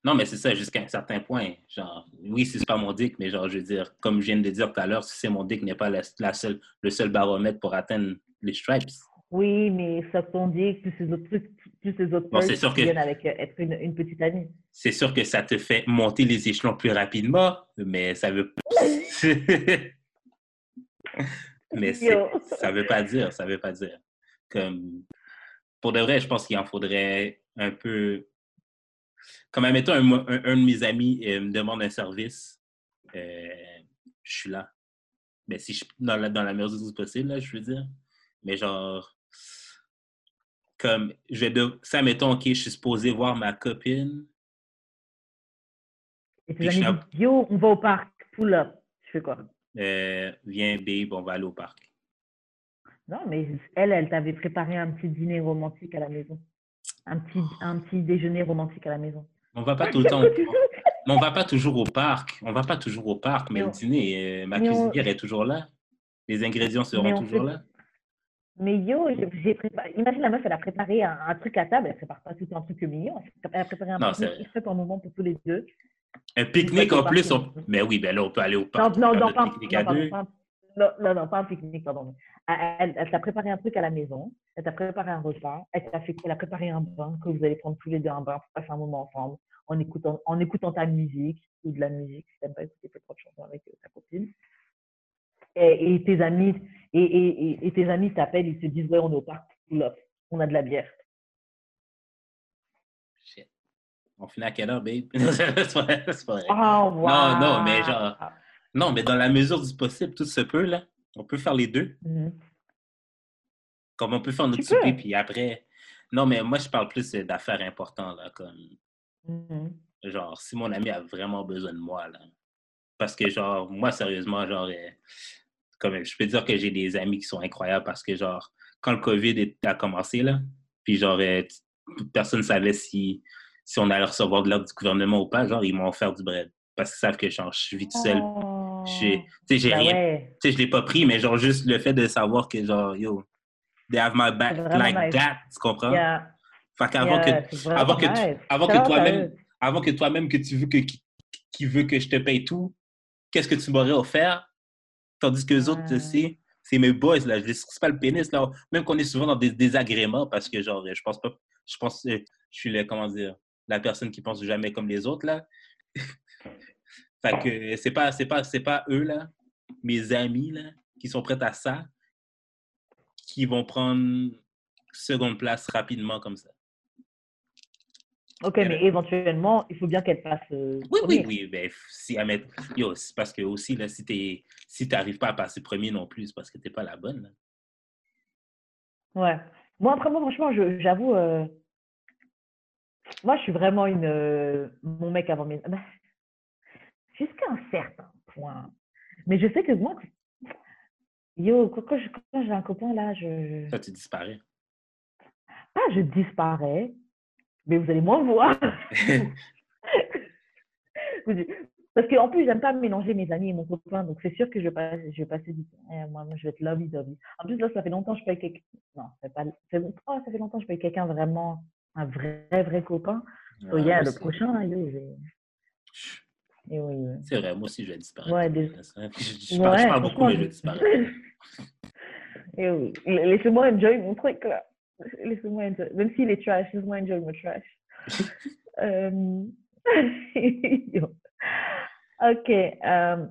Non, mais c'est ça, jusqu'à un certain point. Genre, oui, c'est pas mon dick, mais genre, je veux dire, comme je viens de dire tout à l'heure, si c'est mon dick n'est pas la, seule, le seul baromètre pour atteindre les stripes. Oui, mais ça ton dick, tous ces autres trucs, tous ces autres bon, sûr qui viennent avec euh, être une, une petite amie. C'est sûr que ça te fait monter les échelons plus rapidement, mais ça veut. mais ça veut pas dire, ça veut pas dire. Comme, pour de vrai, je pense qu'il en faudrait un peu comme, admettons, un, un, de mes amis euh, me demande un service, euh, je suis là. Mais ben, si je, dans, la, dans la mesure du possible, là, je veux dire. Mais genre, comme, je vais de, ça, mettons, OK, je suis supposé voir ma copine. Et puis, je yo, on va au parc, pull up. Tu fais quoi? Euh, viens, babe, on va aller au parc. Non, mais elle, elle t'avait préparé un petit dîner romantique à la maison. Un petit, un petit déjeuner romantique à la maison. On va pas tout le temps. on va pas toujours au parc. On va pas toujours au parc, mais, le dîner, euh, ma cuisinière est toujours là. Les ingrédients seront toujours là. Mais yo, j'ai préparé. Imagine la meuf, elle a préparé un, truc à table. Elle prépare pas tout un truc mignon. Elle a préparé un pique-nique fait un moment pour tous les deux. Un pique-nique en plus. Mais oui, ben là, on peut aller au parc. Non, non, non, pas, non, non, non, pas un pique-nique, pardon. Elle, elle t'a préparé un truc à la maison, elle t'a préparé un repas, elle t'a fait, elle a préparé un bain, que vous allez prendre tous les deux un bain pour passer un moment ensemble, en écoutant, en écoutant ta musique, ou de la musique, si t'aimes pas écouter tes propres chansons avec euh, ta copine. Et, et, tes amis, et, et, et tes amis t'appellent, ils te disent, ouais, on est au parc, on a de la bière. Shit. On finit à quelle heure, babe? c'est pas vrai. Oh, wow. Non, non, mais genre, non, mais dans la mesure du possible, tout se peut, là. On peut faire les deux. Mm-hmm. Comme on peut faire notre souper, puis après. Non, mais moi, je parle plus d'affaires importantes, là, comme. Mm-hmm. Genre, si mon ami a vraiment besoin de moi, là. Parce que, genre, moi, sérieusement, genre, euh, comme je peux dire que j'ai des amis qui sont incroyables parce que, genre, quand le COVID a commencé, là, puis, genre, euh, personne ne savait si, si on allait recevoir de l'aide du gouvernement ou pas, genre, ils m'ont offert du bread parce qu'ils savent que genre, je vis tout seul. Oh, j'ai ben rien. Je l'ai pas pris, mais genre juste le fait de savoir que genre, yo, they have my back like that, tu comprends? Fait qu'avant que, avant que, avant que toi-même, avant que toi-même que tu veux que, qui, veut que je te paye tout, qu'est-ce que tu m'aurais offert? Tandis que les autres, sais, c'est mes boys, là. Je ne pas le pénis, là. Même qu'on est souvent dans des désagréments parce que, genre, je pense pas, je pense, je suis le, comment dire, la personne qui pense jamais comme les autres, là. Fait que c'est pas, c'est pas, c'est pas eux, là, mes amis, là, qui sont prêts à ça, qui vont prendre seconde place rapidement comme ça. OK, mais éventuellement, il faut bien qu'elle passe. Euh, oui, oui, oui. Ben, si Yo, c'est parce que aussi, là, si tu si n'arrives pas à passer premier non plus, c'est parce que tu n'es pas la bonne. Là. Ouais. Moi, après, moi, franchement, j'avoue, euh, moi, je suis vraiment une. Euh, mon mec avant mes. Bah, jusqu'à un certain point. Mais je sais que moi, yo, quand, j'ai un copain là, je. Ça, tu disparais. Ah, je disparais, mais vous allez moins voir. Parce qu'en plus, j'aime pas mélanger mes amis et mon copain, donc c'est sûr que je vais, passer, je vais passer du temps. Eh, moi, je vais être lovey dovey. En plus, là, ça fait longtemps que je paye quelqu'un. Non, ça fait, pas... oh, ça fait longtemps que je paye quelqu'un vraiment, un vrai, vrai copain. Ah, a le prochain, là, yo, c'est vrai, moi aussi, je vais disparaître. Ouais, je, parle, beaucoup, mais je vais disparaître. Et oui. Laissez-moi enjoy mon truc, là. Laissez-moi enjoy. Même s'il est trash, laissez-moi enjoy mon trash. euh... ok. Euh...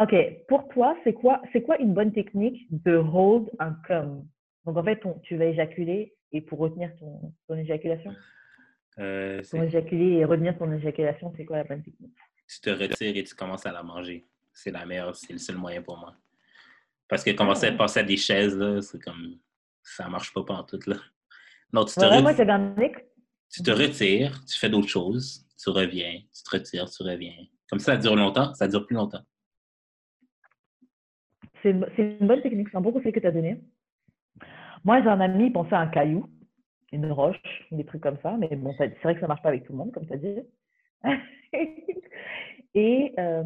Ok. Pour toi, c'est quoi, c'est quoi une bonne technique de hold un cum? Donc, en fait, tu vas éjaculer et pour retenir ton, ton éjaculation? Euh, pour éjaculer et revenir ton éjaculation, c'est quoi la bonne technique? Tu te retires et tu commences à la manger. C'est la meilleure, c'est le seul moyen pour moi. Parce que commencer à ah. passer à des chaises, là, c'est comme. Ça marche pas, en tout, là. Non, tu te, retires, tu te retires, tu fais d'autres choses, tu reviens, tu te retires, tu reviens. Comme ça, ça dure longtemps, ça dure plus longtemps. C'est une bonne technique, c'est un bon conseil que tu as donné. Moi, j'ai un ami, il pensait à un caillou, une roche, des trucs comme ça, mais bon, c'est vrai que ça ne marche pas avec tout le monde, comme tu as dit. Et euh,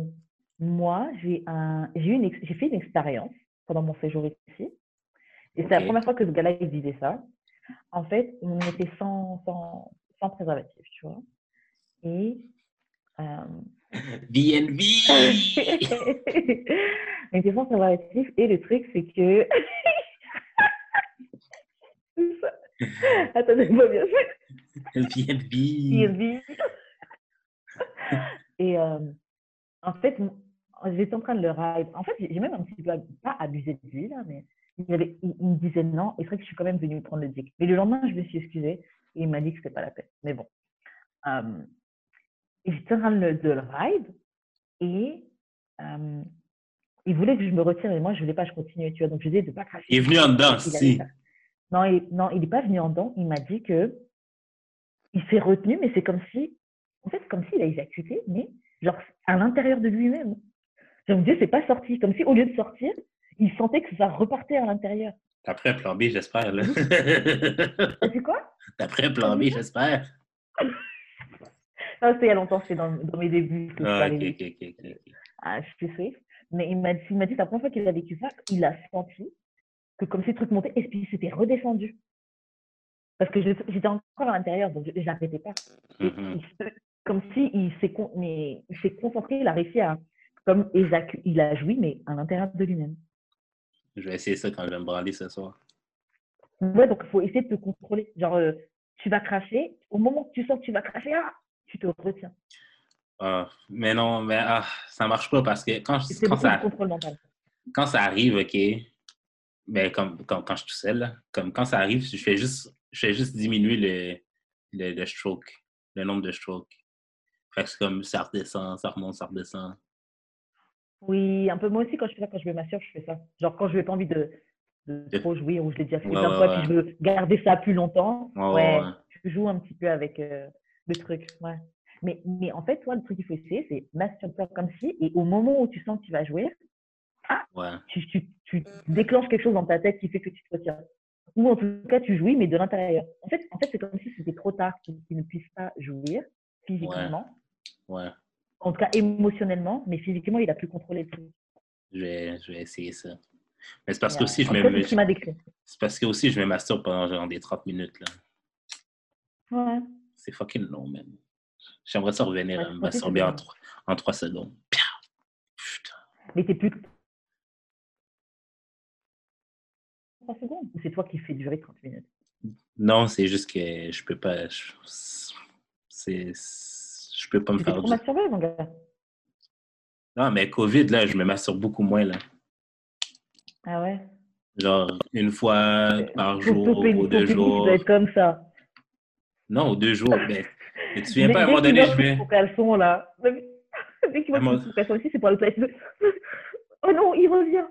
moi, j'ai fait une expérience pendant mon séjour ici. Et c'est la première fois que ce gars-là, il disait ça. En fait, on était sans, sans, sans préservatif, tu vois. Et. Euh, BNB On était sans préservatif. Et le truc, c'est que. Attendez, moi bien BNB BNB Et euh, en fait, j'étais en train de le ride. En fait, j'ai même un petit peu, pas abusé de lui, là, mais il, avait, il, me disait non. Et c'est vrai que je suis quand même venue prendre le dick. Mais le lendemain, je me suis excusée et il m'a dit que c'était pas la peine. Mais bon. Euh, j'étais en train de le, de le ride et euh, il voulait que je me retire et moi, je voulais pas, je continuais, tu vois. Donc, je disais de pas cracher. Il est venu en dedans, si. Non, il, non, il n'est pas venu en dedans. Il m'a dit que il s'est retenu, mais c'est comme si, en fait, comme s'il a éjaculé, mais genre à l'intérieur de lui-même. Je me disais, c'est pas sorti. Comme si au lieu de sortir, il sentait que ça repartait à l'intérieur. Après plan B, j'espère. C'est quoi? Après plan B, j'espère. Non, c'était il y a longtemps, c'était dans, dans, mes débuts. Ah, ok, ok, ok. Ah, je suis safe. Mais il m'a dit, dit, la première fois qu'il a vécu ça, il a senti que comme ces trucs montaient, et puis c'était redescendu. Parce que j'étais encore à l'intérieur, donc je n'arrêtais pas. Mm-hmm. comme s'il il s'est concentré, il a réussi à, comme il a joui, mais à l'intérieur de lui-même. Je vais essayer ça quand je vais me branler ce soir. Ouais, donc il faut essayer de te contrôler. Genre, euh, tu vas cracher, au moment que tu sens que tu vas cracher, ah, tu te retiens. Ah, mais non, mais ah, ça marche pas parce que quand, quand ça, quand ça arrive, OK, ben, comme, quand, quand je suis tout seul, comme quand ça arrive, je fais juste, je fais juste diminuer le, le, le stroke, le nombre de strokes. Fait que c'est comme ça redescend, ça remonte, ça redescend. Oui, un peu moi aussi quand je fais ça, quand je me m'assure, je fais ça. Genre quand je n'ai pas envie de, de trop jouer ou je l'ai déjà fait plein de fois, puis je veux garder ça plus longtemps, ouais, je joue un petit peu avec euh, le truc. Ouais. Mais, mais en fait, toi, le truc qu'il faut essayer, c'est masturber comme si, et au moment où tu sens que tu vas jouer, ah, tu, tu, tu, déclenches quelque chose dans ta tête qui fait que tu te retires. Ou en tout cas, tu jouis, mais de l'intérieur. En fait, en fait c'est comme si c'était trop tard qu'il ne puisse pas jouir physiquement. Ouais. En tout cas, émotionnellement, mais physiquement, il a pu contrôler le truc. Je vais, je vais essayer ça. Mais c'est parce que aussi je me. C'est parce que aussi je me masturbe pendant genre des 30 minutes. Là. Ouais. C'est fucking long, man. J'aimerais ça revenir à me masturber en, en 3 secondes. Putain. Mais t'es plus. 3 secondes Ou c'est toi qui fais durer 30 minutes? Non, c'est juste que je peux pas. C'est je peux pas me faire. Tu masturber, mon gars. Non, mais Covid, là, je me masturbe beaucoup moins, là. Ah ouais? Genre, une fois par jour ou deux jours. Ça être comme ça. Non, deux jours. Mais, mais tu viens pas à un moment donné, je vais. caleçon, là. Dès qu'il voit que caleçon ici, c'est pour le toilette. Oh non, il revient.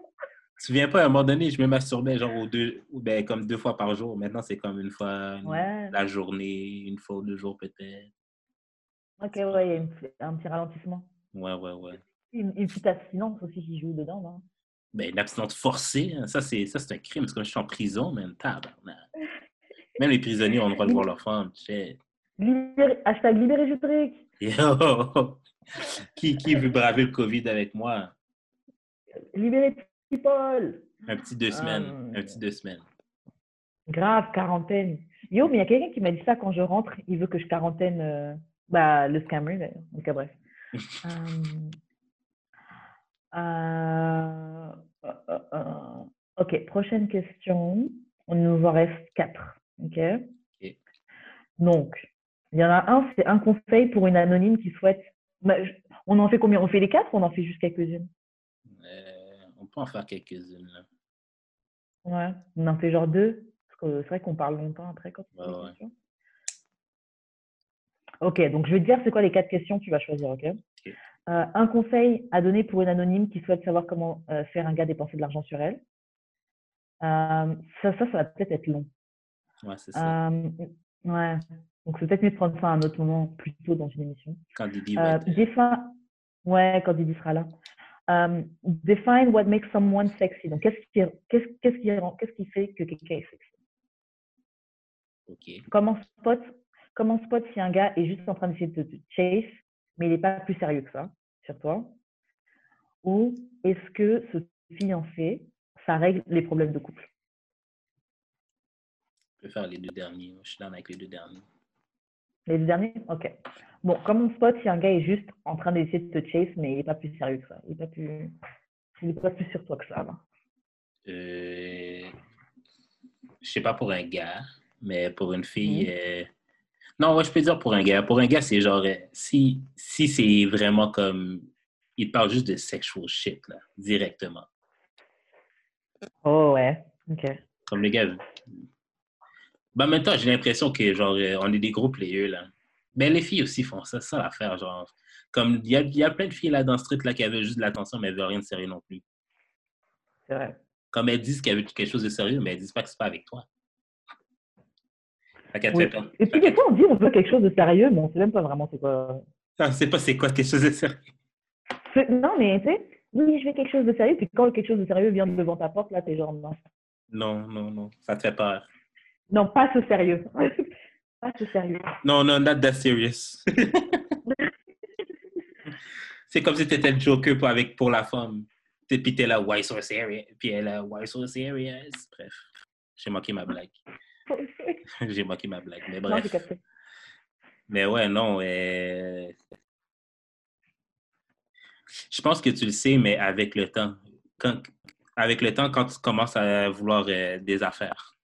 Tu viens pas à un moment donné, je me masturbais genre deux, ben, comme deux fois par jour. Maintenant, c'est comme une fois la journée, une fois ou deux jours peut-être. Ok, ouais, il y a un petit ralentissement. Ouais, ouais, ouais. Une, petite abstinence aussi qui joue dedans, non? Ben, une abstinence forcée, hein, ça, c'est, ça, c'est un crime. C'est comme je suis en prison, même. Même les prisonniers ont le droit de voir leur femme. Libéré, hashtag libéré Jutric. Yo! qui, qui veut braver le COVID avec moi? Libéré Paul. Un petit deux semaines. Un petit deux semaines. Grave, quarantaine. Yo, mais il y a quelqu'un qui m'a dit ça quand je rentre. Il veut que je quarantaine. Euh, bah, le scammer, d'ailleurs. Donc, bref. Euh, euh, ok, prochaine question. On nous en reste quatre. Ok? Donc, il y en a un, c'est un conseil pour une anonyme qui souhaite. Bah, on en fait combien? On fait les quatre ou on en fait juste quelques-unes? Peut en faire quelques-unes. Ouais, on en fait genre deux. Parce que c'est vrai qu'on parle longtemps après quand on fait Ok, donc je vais te dire c'est quoi les quatre questions que tu vas choisir, ok, euh, Un conseil à donner pour une anonyme qui souhaite savoir comment euh, faire un gars dépenser de l'argent sur elle. Euh, ça, ça, ça va peut-être être long. Ouais, c'est ça. Ouais. Donc, c'est peut-être mieux de prendre ça à un autre moment, plus tôt dans une émission. Quand Didi va Ouais, quand Didi sera là. Um, define what makes someone sexy. Donc, qu'est-ce qui, fait que quelqu'un est sexy? Comment spot, comment spot si un gars est juste en train d'essayer de te chase, mais il n'est pas plus sérieux que ça sur toi? Ou est-ce que ce fiancé, ça règle les problèmes de couple? Je peux faire les deux derniers. Je suis là avec les deux derniers. Les deux derniers? OK. Bon, comme on spot si un gars est juste en train d'essayer de te chase, mais il n'est pas plus sérieux que ça. Il n'est pas plus, il est pas plus sur toi que ça. Là. Euh, je sais pas pour un gars, mais pour une fille. Mhm. Euh, non, ouais, je peux dire pour un gars. Pour un gars, c'est genre, euh, si, si c'est vraiment comme. Il parle juste de sexual shit, là, directement. Oh, ouais. OK. Comme les gars. Ben, en même temps, j'ai l'impression que, genre, euh, on est des gros players, là. Mais les filles aussi font ça, ça l'affaire, genre. Comme il y a, y a, plein de filles là dans street là qui avaient juste de l'attention, mais elles veulent rien de sérieux non plus. C'est vrai. Comme elles disent qu'elles veulent quelque chose de sérieux, mais elles disent pas que c'est pas avec toi. Oui. Et puis des fois, on dit on veut quelque chose de sérieux, mais on sait même pas vraiment c'est quoi. Ah, sait pas c'est quoi quelque chose de sérieux. Non, mais tu sais, oui, je veux quelque chose de sérieux, puis quand quelque chose de sérieux vient devant ta porte, là, t'es genre non. Non, non, non, ça te fait peur. Non, pas ce sérieux. pas ce sérieux. Non, non, not that serious. c'est comme si t'étais le joker pour, avec, pour la femme. Puis t'es là, why so serious? Puis elle là, why so serious? Bref, j'ai manqué ma blague. j'ai manqué ma blague, mais bref. mais ouais, non. Euh... Je pense que tu le sais, mais avec le temps, quand, avec le temps, quand tu commences à vouloir euh, des affaires,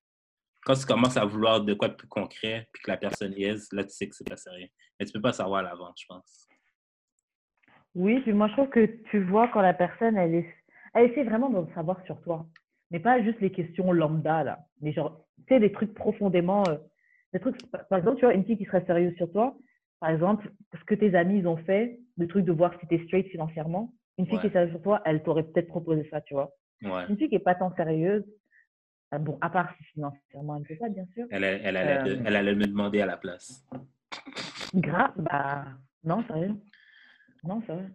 quand tu commences à vouloir de quoi de plus concret, puis que la personne y est, là, tu sais que c'est pas sérieux. Mais tu peux pas savoir à l'avance, je pense. Oui, puis moi, je trouve que tu vois quand la personne, elle, est... elle essaie vraiment de savoir sur toi. Mais pas juste les questions lambda, là. Mais genre, tu sais, des trucs profondément. Euh, des trucs, par exemple, tu vois, une fille qui serait sérieuse sur toi, par exemple, ce que tes amis ils ont fait, le truc de voir si tu es straight financièrement, une fille qui est sérieuse sur toi, elle t'aurait peut-être proposé ça, tu vois. Une fille qui n'est pas tant sérieuse, bon, à part si financièrement elle ne fait pas, bien sûr. Elle, elle, allait, euh, elle allait me demander à la place. Grave, bah, non, sérieux. Non, vrai.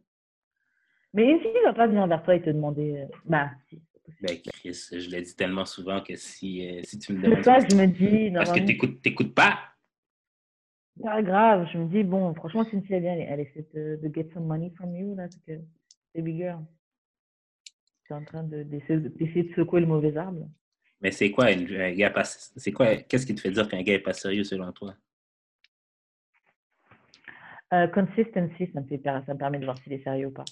Mais une fille ne va pas venir vers toi et te demander, euh, bah, si. Ben, Chris, je l'ai dit tellement souvent que si, si tu me demandes. C'est ça je me dis. Parce que tu n'écoutes pas. Pas grave. Je me dis, bon, franchement, si une fille vient, elle, essaie de, de get some money from you, là, parce que c'est big girl. Tu es en train d'essayer de, de, secouer le mauvais arbre. Mais c'est quoi un gars pas. C'est quoi. Qu'est-ce qui te fait dire qu'un gars n'est pas sérieux selon toi? Euh, consistency, ça me, fait, ça me permet de voir s'il est sérieux ou pas.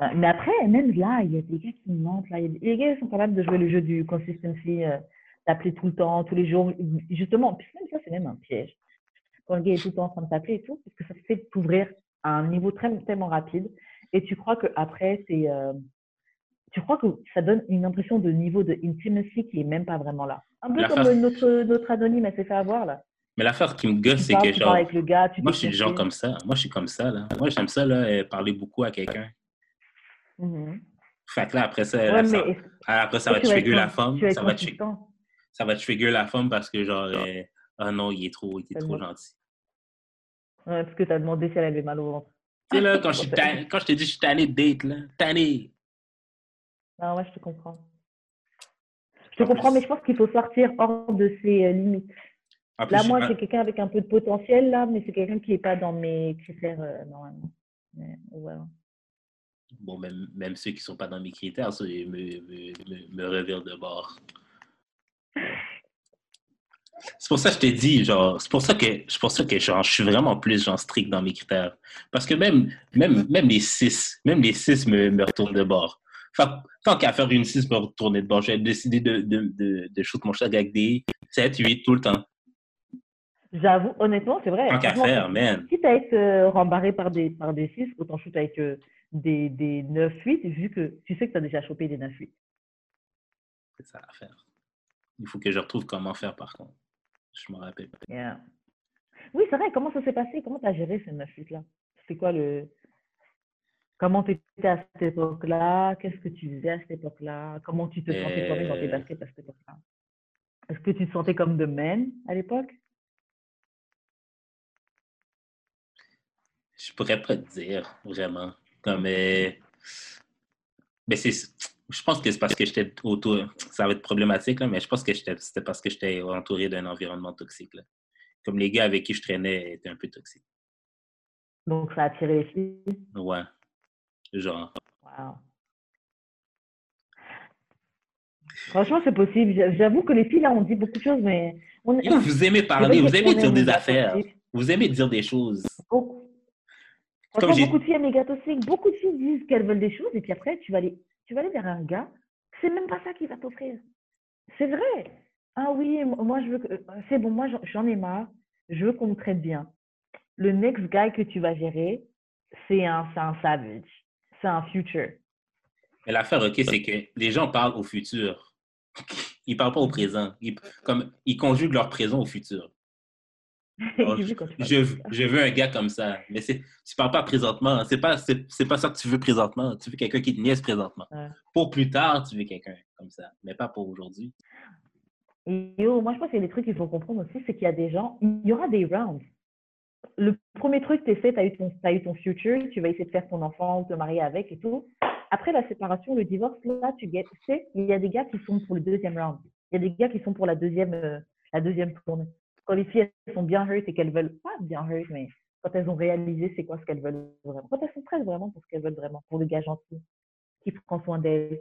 Euh, mais après, même là, il y a des gars qui mentent. Là. les gars sont capables de jouer le jeu du consistency, euh, d'appeler tout le temps, tous les jours. Justement, puis même ça, c'est même un piège. Quand le gars est tout le temps en train de t'appeler et tout, parce que ça te fait t'ouvrir à un niveau très, tellement rapide. Et tu crois qu'après, c'est tu crois que ça donne une impression de niveau de intimacy qui est même pas vraiment là? Un peu comme notre, notre anonyme, elle s'est fait avoir là. Mais l'affaire qui me gosse, c'est que genre. Avec le gars, moi, je suis genre comme ça. Moi, je suis comme ça, là. Moi, j'aime ça, là, euh, parler beaucoup à quelqu'un. Mm-hmm. Fait que là, après ça, ça après, ça va trigger la femme. Ça va, ça va trigger la femme parce que, genre, euh, ah non, il est trop, il est trop gentil. Ouais, parce que tu as demandé si elle avait mal au ventre. Tu sais, là, quand je, quand je te dis je suis tanné de date, là, tanné. Ah ouais, je te comprends. Je te comprends, mais je pense qu'il faut sortir hors de ses euh, limites. là, moi, j'ai quelqu'un avec un peu de potentiel, là, mais c'est quelqu'un qui n'est pas dans mes critères euh, normalement. Bon, même, même, ceux qui ne sont pas dans mes critères, ça, me, me, me, revirent de bord. C'est pour ça que je t'ai dit, genre, c'est pour ça que, c'est pour ça que genre, je suis vraiment plus genre, strict dans mes critères. Parce que même, même, même les six, même les six me, me retournent de bord tant qu'à faire une 6 pour retourner de bord, j'ai décidé de, de, de, de shoot mon chat avec des 7, 8 tout le temps. J'avoue, honnêtement, c'est vrai. Tant qu'à faire, man. Si tu as été euh, rembarré par des, par des 6, autant shoot avec euh, des, des 9, 8, vu que tu sais que tu as déjà chopé des 9, 8. C'est ça l'affaire. Il faut que je retrouve comment faire, par contre. Je me rappelle pas. Oui, c'est vrai. Comment ça s'est passé? Comment tu as géré ces 9, 8-là? C'est quoi le. Comment tu étais à cette époque-là? Qu'est-ce que tu faisais à cette époque-là? Comment tu te sentais toi-même dans tes euh. baskets à cette époque-là? Est-ce que tu te sentais comme de man à l'époque? Je pourrais pas te dire, vraiment. Comme. Euh, mais c'est. Je pense que c'est parce que j'étais autour. Ça va être problématique, là, mais je pense que c'était parce que j'étais entouré d'un environnement toxique. Là. Comme les gars avec qui je traînais étaient un peu toxiques. Donc, ça a attiré les filles? Ouais. Genre. Wow. Franchement, c'est possible. J'avoue que les filles, là, on dit beaucoup de choses, mais... Vous aimez parler, vous aimez dire des affaires. Vous aimez dire des choses. Beaucoup. Franchement, beaucoup de filles aiment les toxiques. Beaucoup de filles disent qu'elles veulent des choses, et puis après, tu vas aller, tu vas aller vers un gars, c'est même pas ça qu'il va t'offrir. C'est vrai. Ah oui, moi, je veux que... C'est bon, moi, j'en ai marre. Je veux qu'on me traite bien. Le next guy que tu vas gérer, c'est un, un savage. C'est un future. Mais l'affaire, OK, c'est que les gens parlent au futur. Ils parlent pas au présent. Ils, comme, ils conjuguent leur présent au futur. je, je, veux un gars comme ça. Mais tu ne parles pas présentement. C'est pas, c'est, pas ça que tu veux présentement. Tu veux quelqu'un qui te niaise présentement. Pour plus tard, tu veux quelqu'un comme ça. Mais pas pour aujourd'hui. Yo, moi, je pense qu'il y a des trucs qu'il faut comprendre aussi, c'est qu'il y a des gens, il y aura des rounds. Le premier truc, tu essaies, tu as, eu ton, future, tu vas essayer de faire ton enfant te marier avec et tout. Après la séparation, le divorce, là, tu sais, il y a des gars qui sont pour le deuxième round. Il y a des gars qui sont pour la deuxième, euh, la deuxième tournée. Quand les filles sont bien hurt et qu'elles veulent, pas bien hurt, mais quand elles ont réalisé c'est quoi ce qu'elles veulent vraiment. Quand elles sont prêtes vraiment pour ce qu'elles veulent vraiment, pour le gars gentil, qui prend soin d'elles,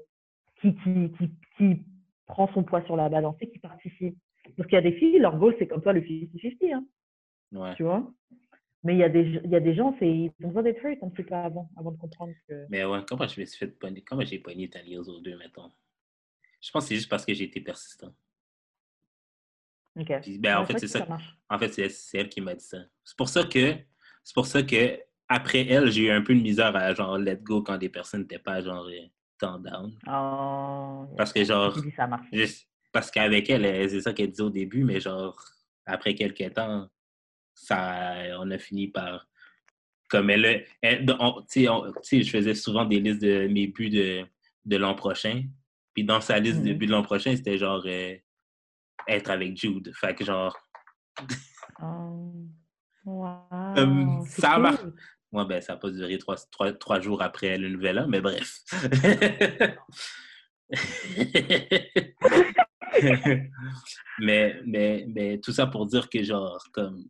qui, qui, qui, prend son poids sur la balance et qui participe. Parce qu'il y a des filles, leur goal, c'est comme toi le 50-50. Hein. Ouais. Tu vois? Mais il y a des, il y a des gens, ils ont besoin d'être hurt un petit peu avant, avant de comprendre que. Mais ouais, comment je me suis fait pogner, comment j'ai pogné ta aux deux, mettons? Je pense que c'est juste parce que j'ai été persistant. OK. ben, en, fait, c'est ça. En fait, c'est elle qui m'a dit ça. C'est pour ça que, c'est pour ça que, après elle, j'ai eu un peu de misère à genre let go quand des personnes n'étaient pas genre tant down. Oh, parce que genre. Ça marche. parce qu'avec elle, c'est ça qu'elle disait au début, mais genre, après quelques temps, ça, on a fini par. Comme elle, tu sais, je faisais souvent des listes de mes buts de, de l'an prochain. Puis dans sa liste de mm-hmm. buts de l'an prochain, c'était genre euh, être avec Jude. Fait que genre. oh. ça marche. Moi, ben, ça n'a pas duré trois, trois, trois, jours après le nouvel an, mais bref. mais, mais, mais tout ça pour dire que, genre, comme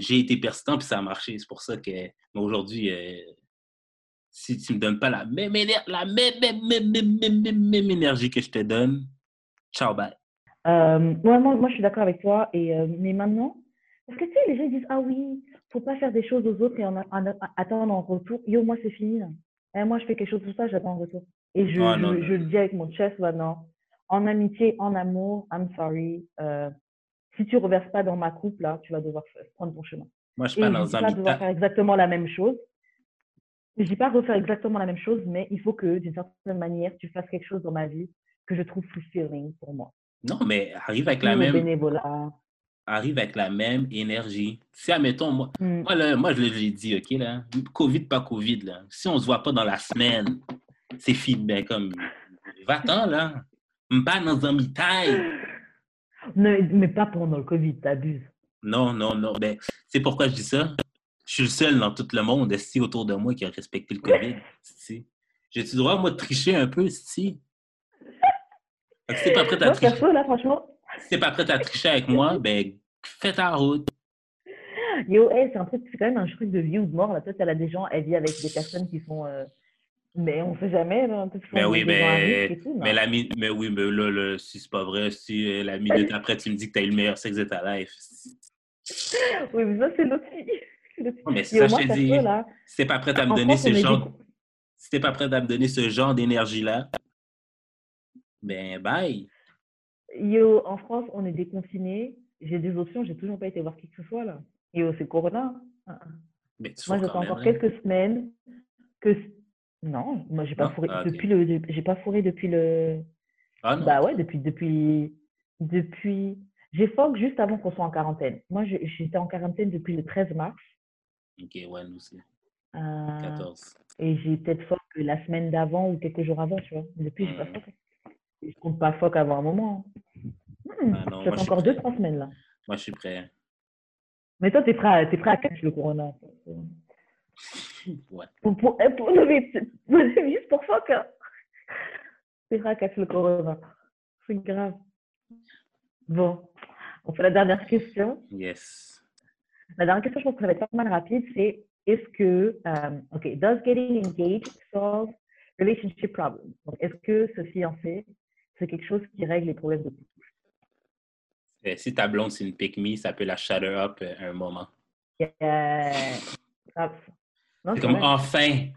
j'ai été persistant puis ça a marché. C'est pour ça que aujourd'hui, euh, si tu me donnes pas la même, la même, même, même, même, énergie que je te donne, ciao, bye. Euh, moi, moi, je suis d'accord avec toi. Et, euh, mais maintenant, parce que tu sais, les gens disent Ah oui, faut pas faire des choses aux autres et en, attendre en retour. Yo, moi, c'est fini. Là. Eh, moi, je fais quelque chose pour ça, j'attends en retour. Et je, je, le dis avec mon chest maintenant. En amitié, en amour, I'm sorry. Euh, si tu ne reverses pas dans ma coupe, là, tu vas devoir prendre ton chemin. Moi, je suis pas dans dis pas devoir faire exactement la même chose. Je dis pas refaire exactement la même chose, mais il faut que, d'une certaine manière, tu fasses quelque chose dans ma vie que je trouve fulfilling pour moi. Non, mais arrive avec la même. Bénévolat. Arrive avec la même énergie. Si, admettons, moi, mm. moi, là, moi je l'ai dit, OK, là, COVID, pas COVID, là. Si on se voit pas dans la semaine, c'est fini, ben, comme, va-t'en, là. Pas dans un mitaille. Non, mais pas pendant le COVID, t'abuses. Non, non, non. Ben, c'est pourquoi je dis ça. Je suis le seul dans tout le monde ici autour de moi qui a respecté le COVID. J'ai-tu le droit, moi, de tricher un peu, si? Si t'es pas prêt à tricher. là, franchement. Si t'es pas prêt à tricher avec moi, ben, fais ta route. Yo, hey, c'est quand même un truc de vie ou de mort. Là, peut-être, elle a des gens, elle vit avec des personnes qui sont. Euh, mais on ne sait jamais. Là, mais oui, mais, mais, la, mais oui, mais là, là si c'est pas vrai, si la minute après, tu me dis que tu as eu le meilleur sexe de ta life. oui, mais ça, c'est l'autre mais c'est ça, je te dis. si t'es pas prêt à me donner ce genre... Si t'es pas prêt à me donner ce genre d'énergie-là, ben bye. Yo, en France, on est déconfiné. J'ai des options, j'ai toujours pas été voir qui que ce soit là. Yo, c'est Corona. Mais Moi, j'attends encore hein. quelques semaines que non, moi j'ai pas fourré ah, depuis le j'ai pas fourré depuis le ah, non? Bah ouais, depuis depuis depuis j'ai foc juste avant qu'on soit en quarantaine. Moi j'étais en quarantaine depuis le 13 mars. OK, ouais, nous aussi. 14. Euh, et j'ai peut-être foc la semaine d'avant ou quelques jours avant, tu vois. Depuis j'ai pas foc. Je compte pas foc avant un moment. Hein. Hmm, ah non, encore deux, trois semaines là. Moi, je suis prêt. Mais toi, tu es prêt, es prêt à catch le corona. Ouais. Pour, pour, eh, à catch le corona. C'est grave. Bon, on fait la dernière question. Yes. La dernière question, je pense que ça va être pas mal rapide, c'est est-ce que, um, OK, does getting engaged solve relationship problems? est-ce que se fiancer, c'est quelque chose qui règle les problèmes de couple? Si ta blonde, c'est une pick me, ça peut la shatter up euh, un moment. Yeah. C'est comme enfin!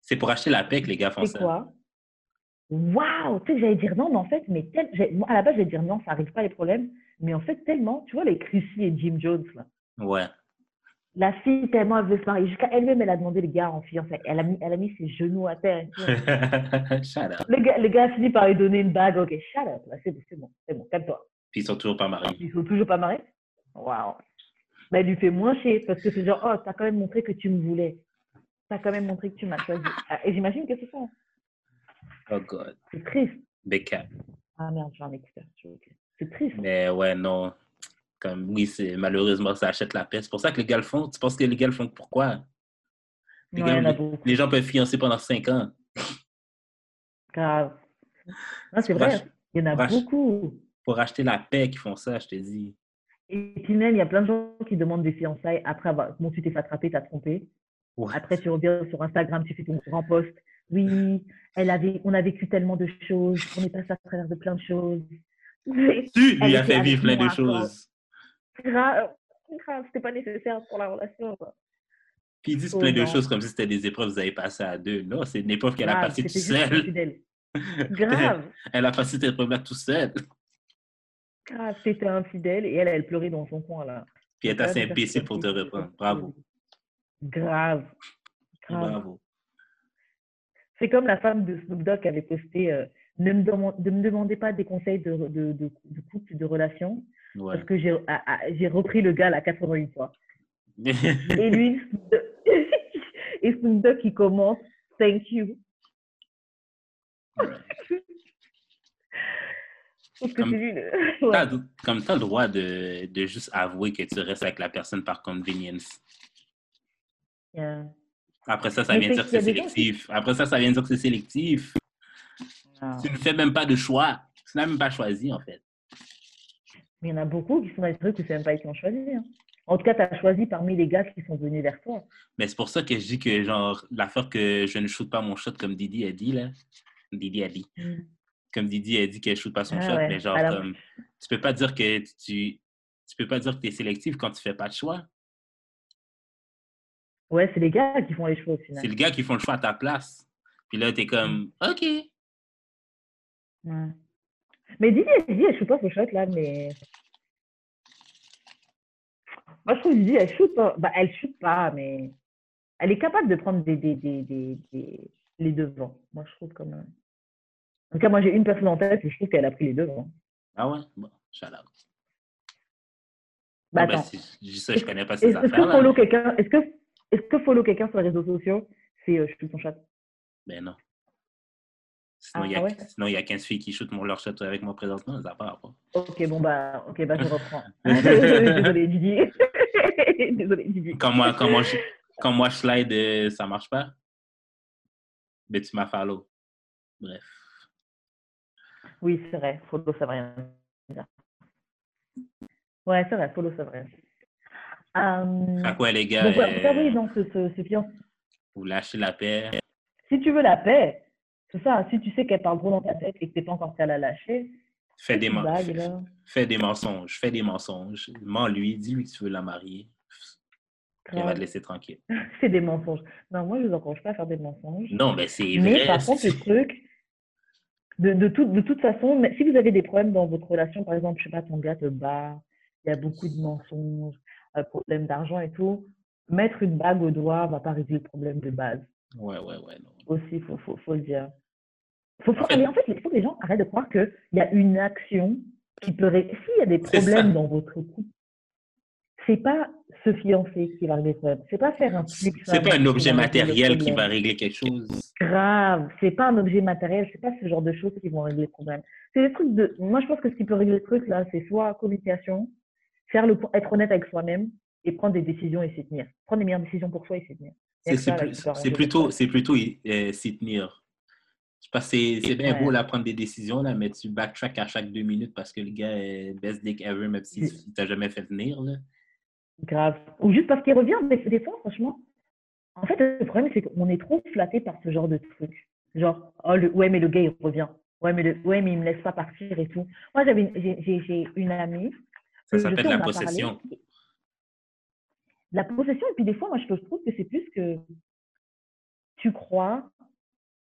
C'est pour acheter la PEC, les gars font ça. C'est quoi? Waouh! Tu sais, j'allais dire non, mais en fait, mais tel... à la base, j'allais dire non, ça n'arrive pas les problèmes. Mais en fait, tellement, tu vois, les Chrissy et Jim Jones, là. Ouais. La fille, tellement, elle veut se marier. Jusqu'à elle-même, elle a demandé le gars en fiancée. Elle a mis, elle a mis ses genoux à terre. shut up. Le gars, le gars a fini par lui donner une bague. Ok, shut up. C'est bon, c'est bon, calme-toi. Puis ils sont toujours pas mariés. Ils sont toujours pas mariés? Waouh. Mais elle lui fait moins chier parce que c'est genre, oh, t'as quand même montré que tu me voulais. T'as quand même montré que tu m'as choisi. Ah, et j'imagine que c'est ça. Oh God. C'est triste. Becca. Ah merde, j'ai un écouteur. C'est triste. Mais ouais, non. Comme, oui, c'est malheureusement, ça achète la paix. C'est pour ça que les gars le font. Tu penses que les gars le font pourquoi? Les, les, gens peuvent fiancer pendant cinq ans. Grave. c'est vrai. Il y en a beaucoup. Pour acheter la paix qui font ça, je te dis. Et puis même, il y a plein de gens qui demandent des fiançailles après avoir, bon, tu t'es fait attraper, t'as trompé. Après, tu reviens sur Instagram, tu fais ton grand post. Oui, elle avait, on a vécu tellement de choses, on est passé à travers de plein de choses. Tu lui as fait vivre plein de choses. Grave, grave, c'était pas nécessaire pour la relation. Puis ils disent plein de choses comme si c'était des épreuves que vous avez passées à deux. Non, c'est une épreuve qu'elle a passée toute seule. Grave. elle a passé cette épreuve-là toute seule. Grave, c'était infidèle et elle, elle pleurait dans son coin là. Puis elle est assez imbécile pour te reprendre. Bravo. Grave. Grave. Bravo. C'est comme la femme de Snoop Dogg qui avait posté euh, ne, me me demandez pas des conseils de, de, de, de couple, de relation, parce que j'ai repris le gars à 81 fois. et lui, et Snoop Dogg qui commence Thank you. Comme, tu as le droit de, de, juste avouer que tu restes avec la personne par convenience. Après ça, ça vient dire que c'est sélectif. Après ça, ça vient dire que c'est sélectif. Tu ne fais même pas de choix. Tu n'as même pas choisi, en fait. Mais il y en a beaucoup qui sont dans les trucs où c'est même pas qui ont choisi. Hein. En tout cas, tu as choisi parmi les gars qui sont venus vers toi. Mais c'est pour ça que je dis que, genre, l'affaire que je ne shoot pas mon shot comme Didi a dit, là. Didi a dit. Mm. Comme Didi a dit qu'elle ne shoot pas son ah shot, mais genre, comme, tu peux pas dire que tu, tu peux pas dire que tu es sélectif quand tu fais pas de choix. Ouais, c'est les gars qui font les choix au final. C'est les gars qui font le choix à ta place. Puis là, tu es comme, mm. OK. Ouais. Mais Didi, elle dit, elle shoot pas son shot là, mais. Moi, je trouve que Didi, elle shoot pas. Bah, elle shoot pas, mais. Elle est capable de prendre des, des, des, des, les devants. Moi, je trouve comme. En tout cas, moi, j'ai une personne en tête et je trouve qu'elle a pris les devants. Ah ouais? Bon, shout out. Bah, ben, attends. je sais, je connais pas ces affaires. Est-ce que, est que est-ce que follow quelqu'un sur les réseaux sociaux, c'est euh, je shoot son chat? Ben non. Sinon, il ah, y a 15 filles qui shootent mon, leur chat avec moi présentement, ça part pas. Ok, bon, bah, ok, bah, je reprends. Désolé, Didi. Désolé, Didi. Quand moi, quand moi, je, quand moi, je slide, euh, ça marche pas? Mais ben, tu m'as follow. Bref. Oui, c'est vrai. Follow, dire. Ouais, c'est vrai. Follow, dire. Euh, à quoi, les gars? Donc, euh, oui, donc, ce, ce, Vous lâchez la paix. Si tu veux la paix, c'est ça. Si tu sais qu'elle parle trop dans ta tête et que tu n'es pas encore prêt à la lâcher, fais des, fais des mensonges. Fais des mensonges. Mens-lui, dis-lui que tu veux la marier. Elle va te laisser tranquille. c'est des mensonges. Non, moi, je ne vous encourage pas à faire des mensonges. Non, mais c'est vrai. Mais par contre, le truc, de, de, tout, de toute façon, si vous avez des problèmes dans votre relation, par exemple, je ne sais pas, ton gars te bat, il y a beaucoup de mensonges, problème d'argent et tout, mettre une bague au doigt va pas résoudre le problème de base. Ouais, ouais, ouais. Non. Aussi, il faut, faut, faut, le dire. Faut, en, fait, en fait, il faut que les gens arrêtent de croire qu'il y a une action qui peut... S'il y a des problèmes dans votre couple, c'est pas se fiancer qui va régler le problème. C'est pas faire un flux. C'est pas un objet matériel qui va régler quelque chose. Grave. C'est pas un objet matériel. C'est pas ce genre de choses qui vont régler le problème. C'est des trucs de. Moi, je pense que ce qui peut régler le truc là, c'est soit communication, faire le, être honnête avec soi-même et prendre des décisions et s'y tenir. Prendre les meilleures décisions pour soi et s'y tenir. C'est plutôt, c'est plutôt euh, s'y tenir. Parce que c'est bien beau là, prendre des décisions, là, mais tu backtrack à chaque deux minutes parce que le gars est best dick ever, même si tu t'a jamais fait venir. Là. Grave. Ou juste parce qu'il revient, des, des, fois, franchement. En fait, le problème, c'est qu'on est trop flatté par ce genre de truc. Genre, oh, le, ouais, mais le gars, il revient. Ouais, mais, le, ouais, mais il me laisse pas partir et tout. Moi, j'ai une amie. Ça s'appelle la possession. La possession, et puis des fois, moi, je trouve que c'est plus que tu crois,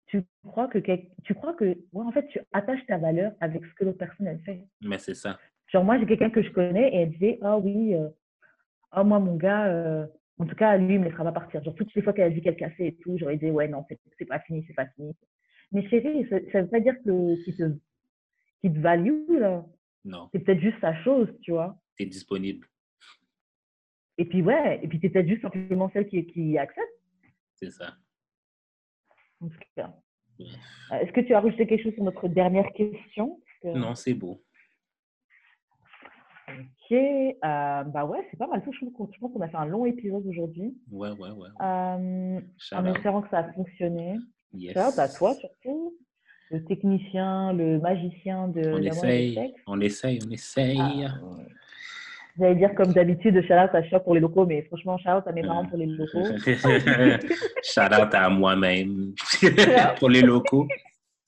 tu crois que, tu crois que, ouais, en fait, tu attaches ta valeur avec ce que l'autre personne, elle fait. Mais c'est ça. Genre, moi, j'ai quelqu'un que je connais et elle disait, ah oui, euh, oh, moi, mon gars, euh, en tout cas, lui, il me laissera pas partir. Genre, toutes les fois qu'elle a dit qu'elle cassait et tout, j'aurais dit, ouais, non, c'est pas fini, c'est pas fini. Mais chérie, ça, ne veut pas dire que, qu'il te, qu'il te value, là. Non. C'est peut-être juste sa chose, tu vois. Tu es disponible. Et puis, ouais, et puis tu es peut-être juste simplement celle qui, qui accepte. C'est ça. En tout cas. Euh, est-ce que tu as rajouté quelque chose sur notre dernière question? Non, c'est beau. Ok, euh, bah ouais, c'est pas mal. Je pense qu'on a fait un long épisode aujourd'hui. Ouais, ouais, ouais. Euh, en espérant que ça a fonctionné. Yes. à toi surtout, le technicien, le magicien de on essaye, on essaye, on essaye. Ah, J'allais dire comme d'habitude, shout out à Choc pour les locaux, mais franchement, shout out à mes parents pour les locaux. shout out à moi-même pour les locaux.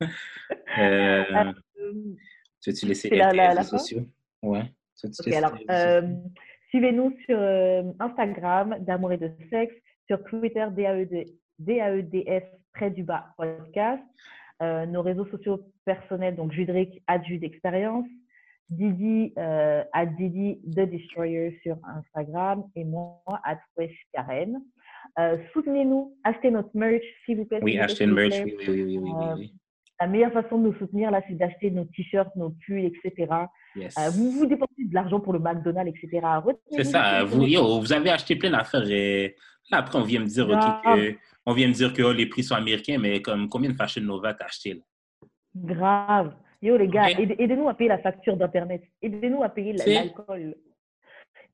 Euh, euh, tu veux-tu laisser les réseaux sociaux? Ouais. Alors, euh, suivez-nous sur euh, Instagram, d'amour et de sexe, sur Twitter, DAED, DAEDS, près du bas podcast. Euh, nos réseaux sociaux personnels, donc Judric, Adjude Expérience, Didi, euh, Didi The Destroyer sur Instagram et moi, à Karen. Euh, Soutenez-nous, achetez notre merch, s'il vous plaît. Oui, achetez le merch, oui, oui, oui, oui, oui, La meilleure façon de nous soutenir, là, c'est d'acheter nos t-shirts, nos pulls, etc. vous vous dépensez de l'argent pour le McDonald's, etc. C'est ça. Vous, vous avez acheté plein d'affaires et là, après, on vient me dire, OK, on vient me dire que oh, les prix sont américains, mais comme combien de Fashion Nova t'as acheté? Grave. Yo, les gars, aidez-nous à payer la facture d'Internet. Aidez-nous à payer l'alcool.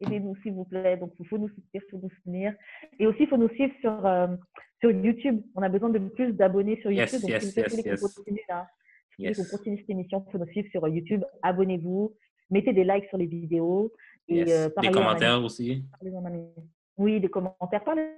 Aidez-nous, s'il vous plaît. Donc, il faut nous soutenir, il faut nous soutenir. Et aussi, il faut nous suivre sur, euh, sur YouTube. On a besoin de plus d'abonnés sur YouTube. donc, si vous voulez qu'on continue là, si vous continue cette émission, il faut nous suivre sur YouTube. Abonnez-vous. Mettez des likes sur les vidéos. Et, euh, des commentaires aussi. Oui, des commentaires. Parlez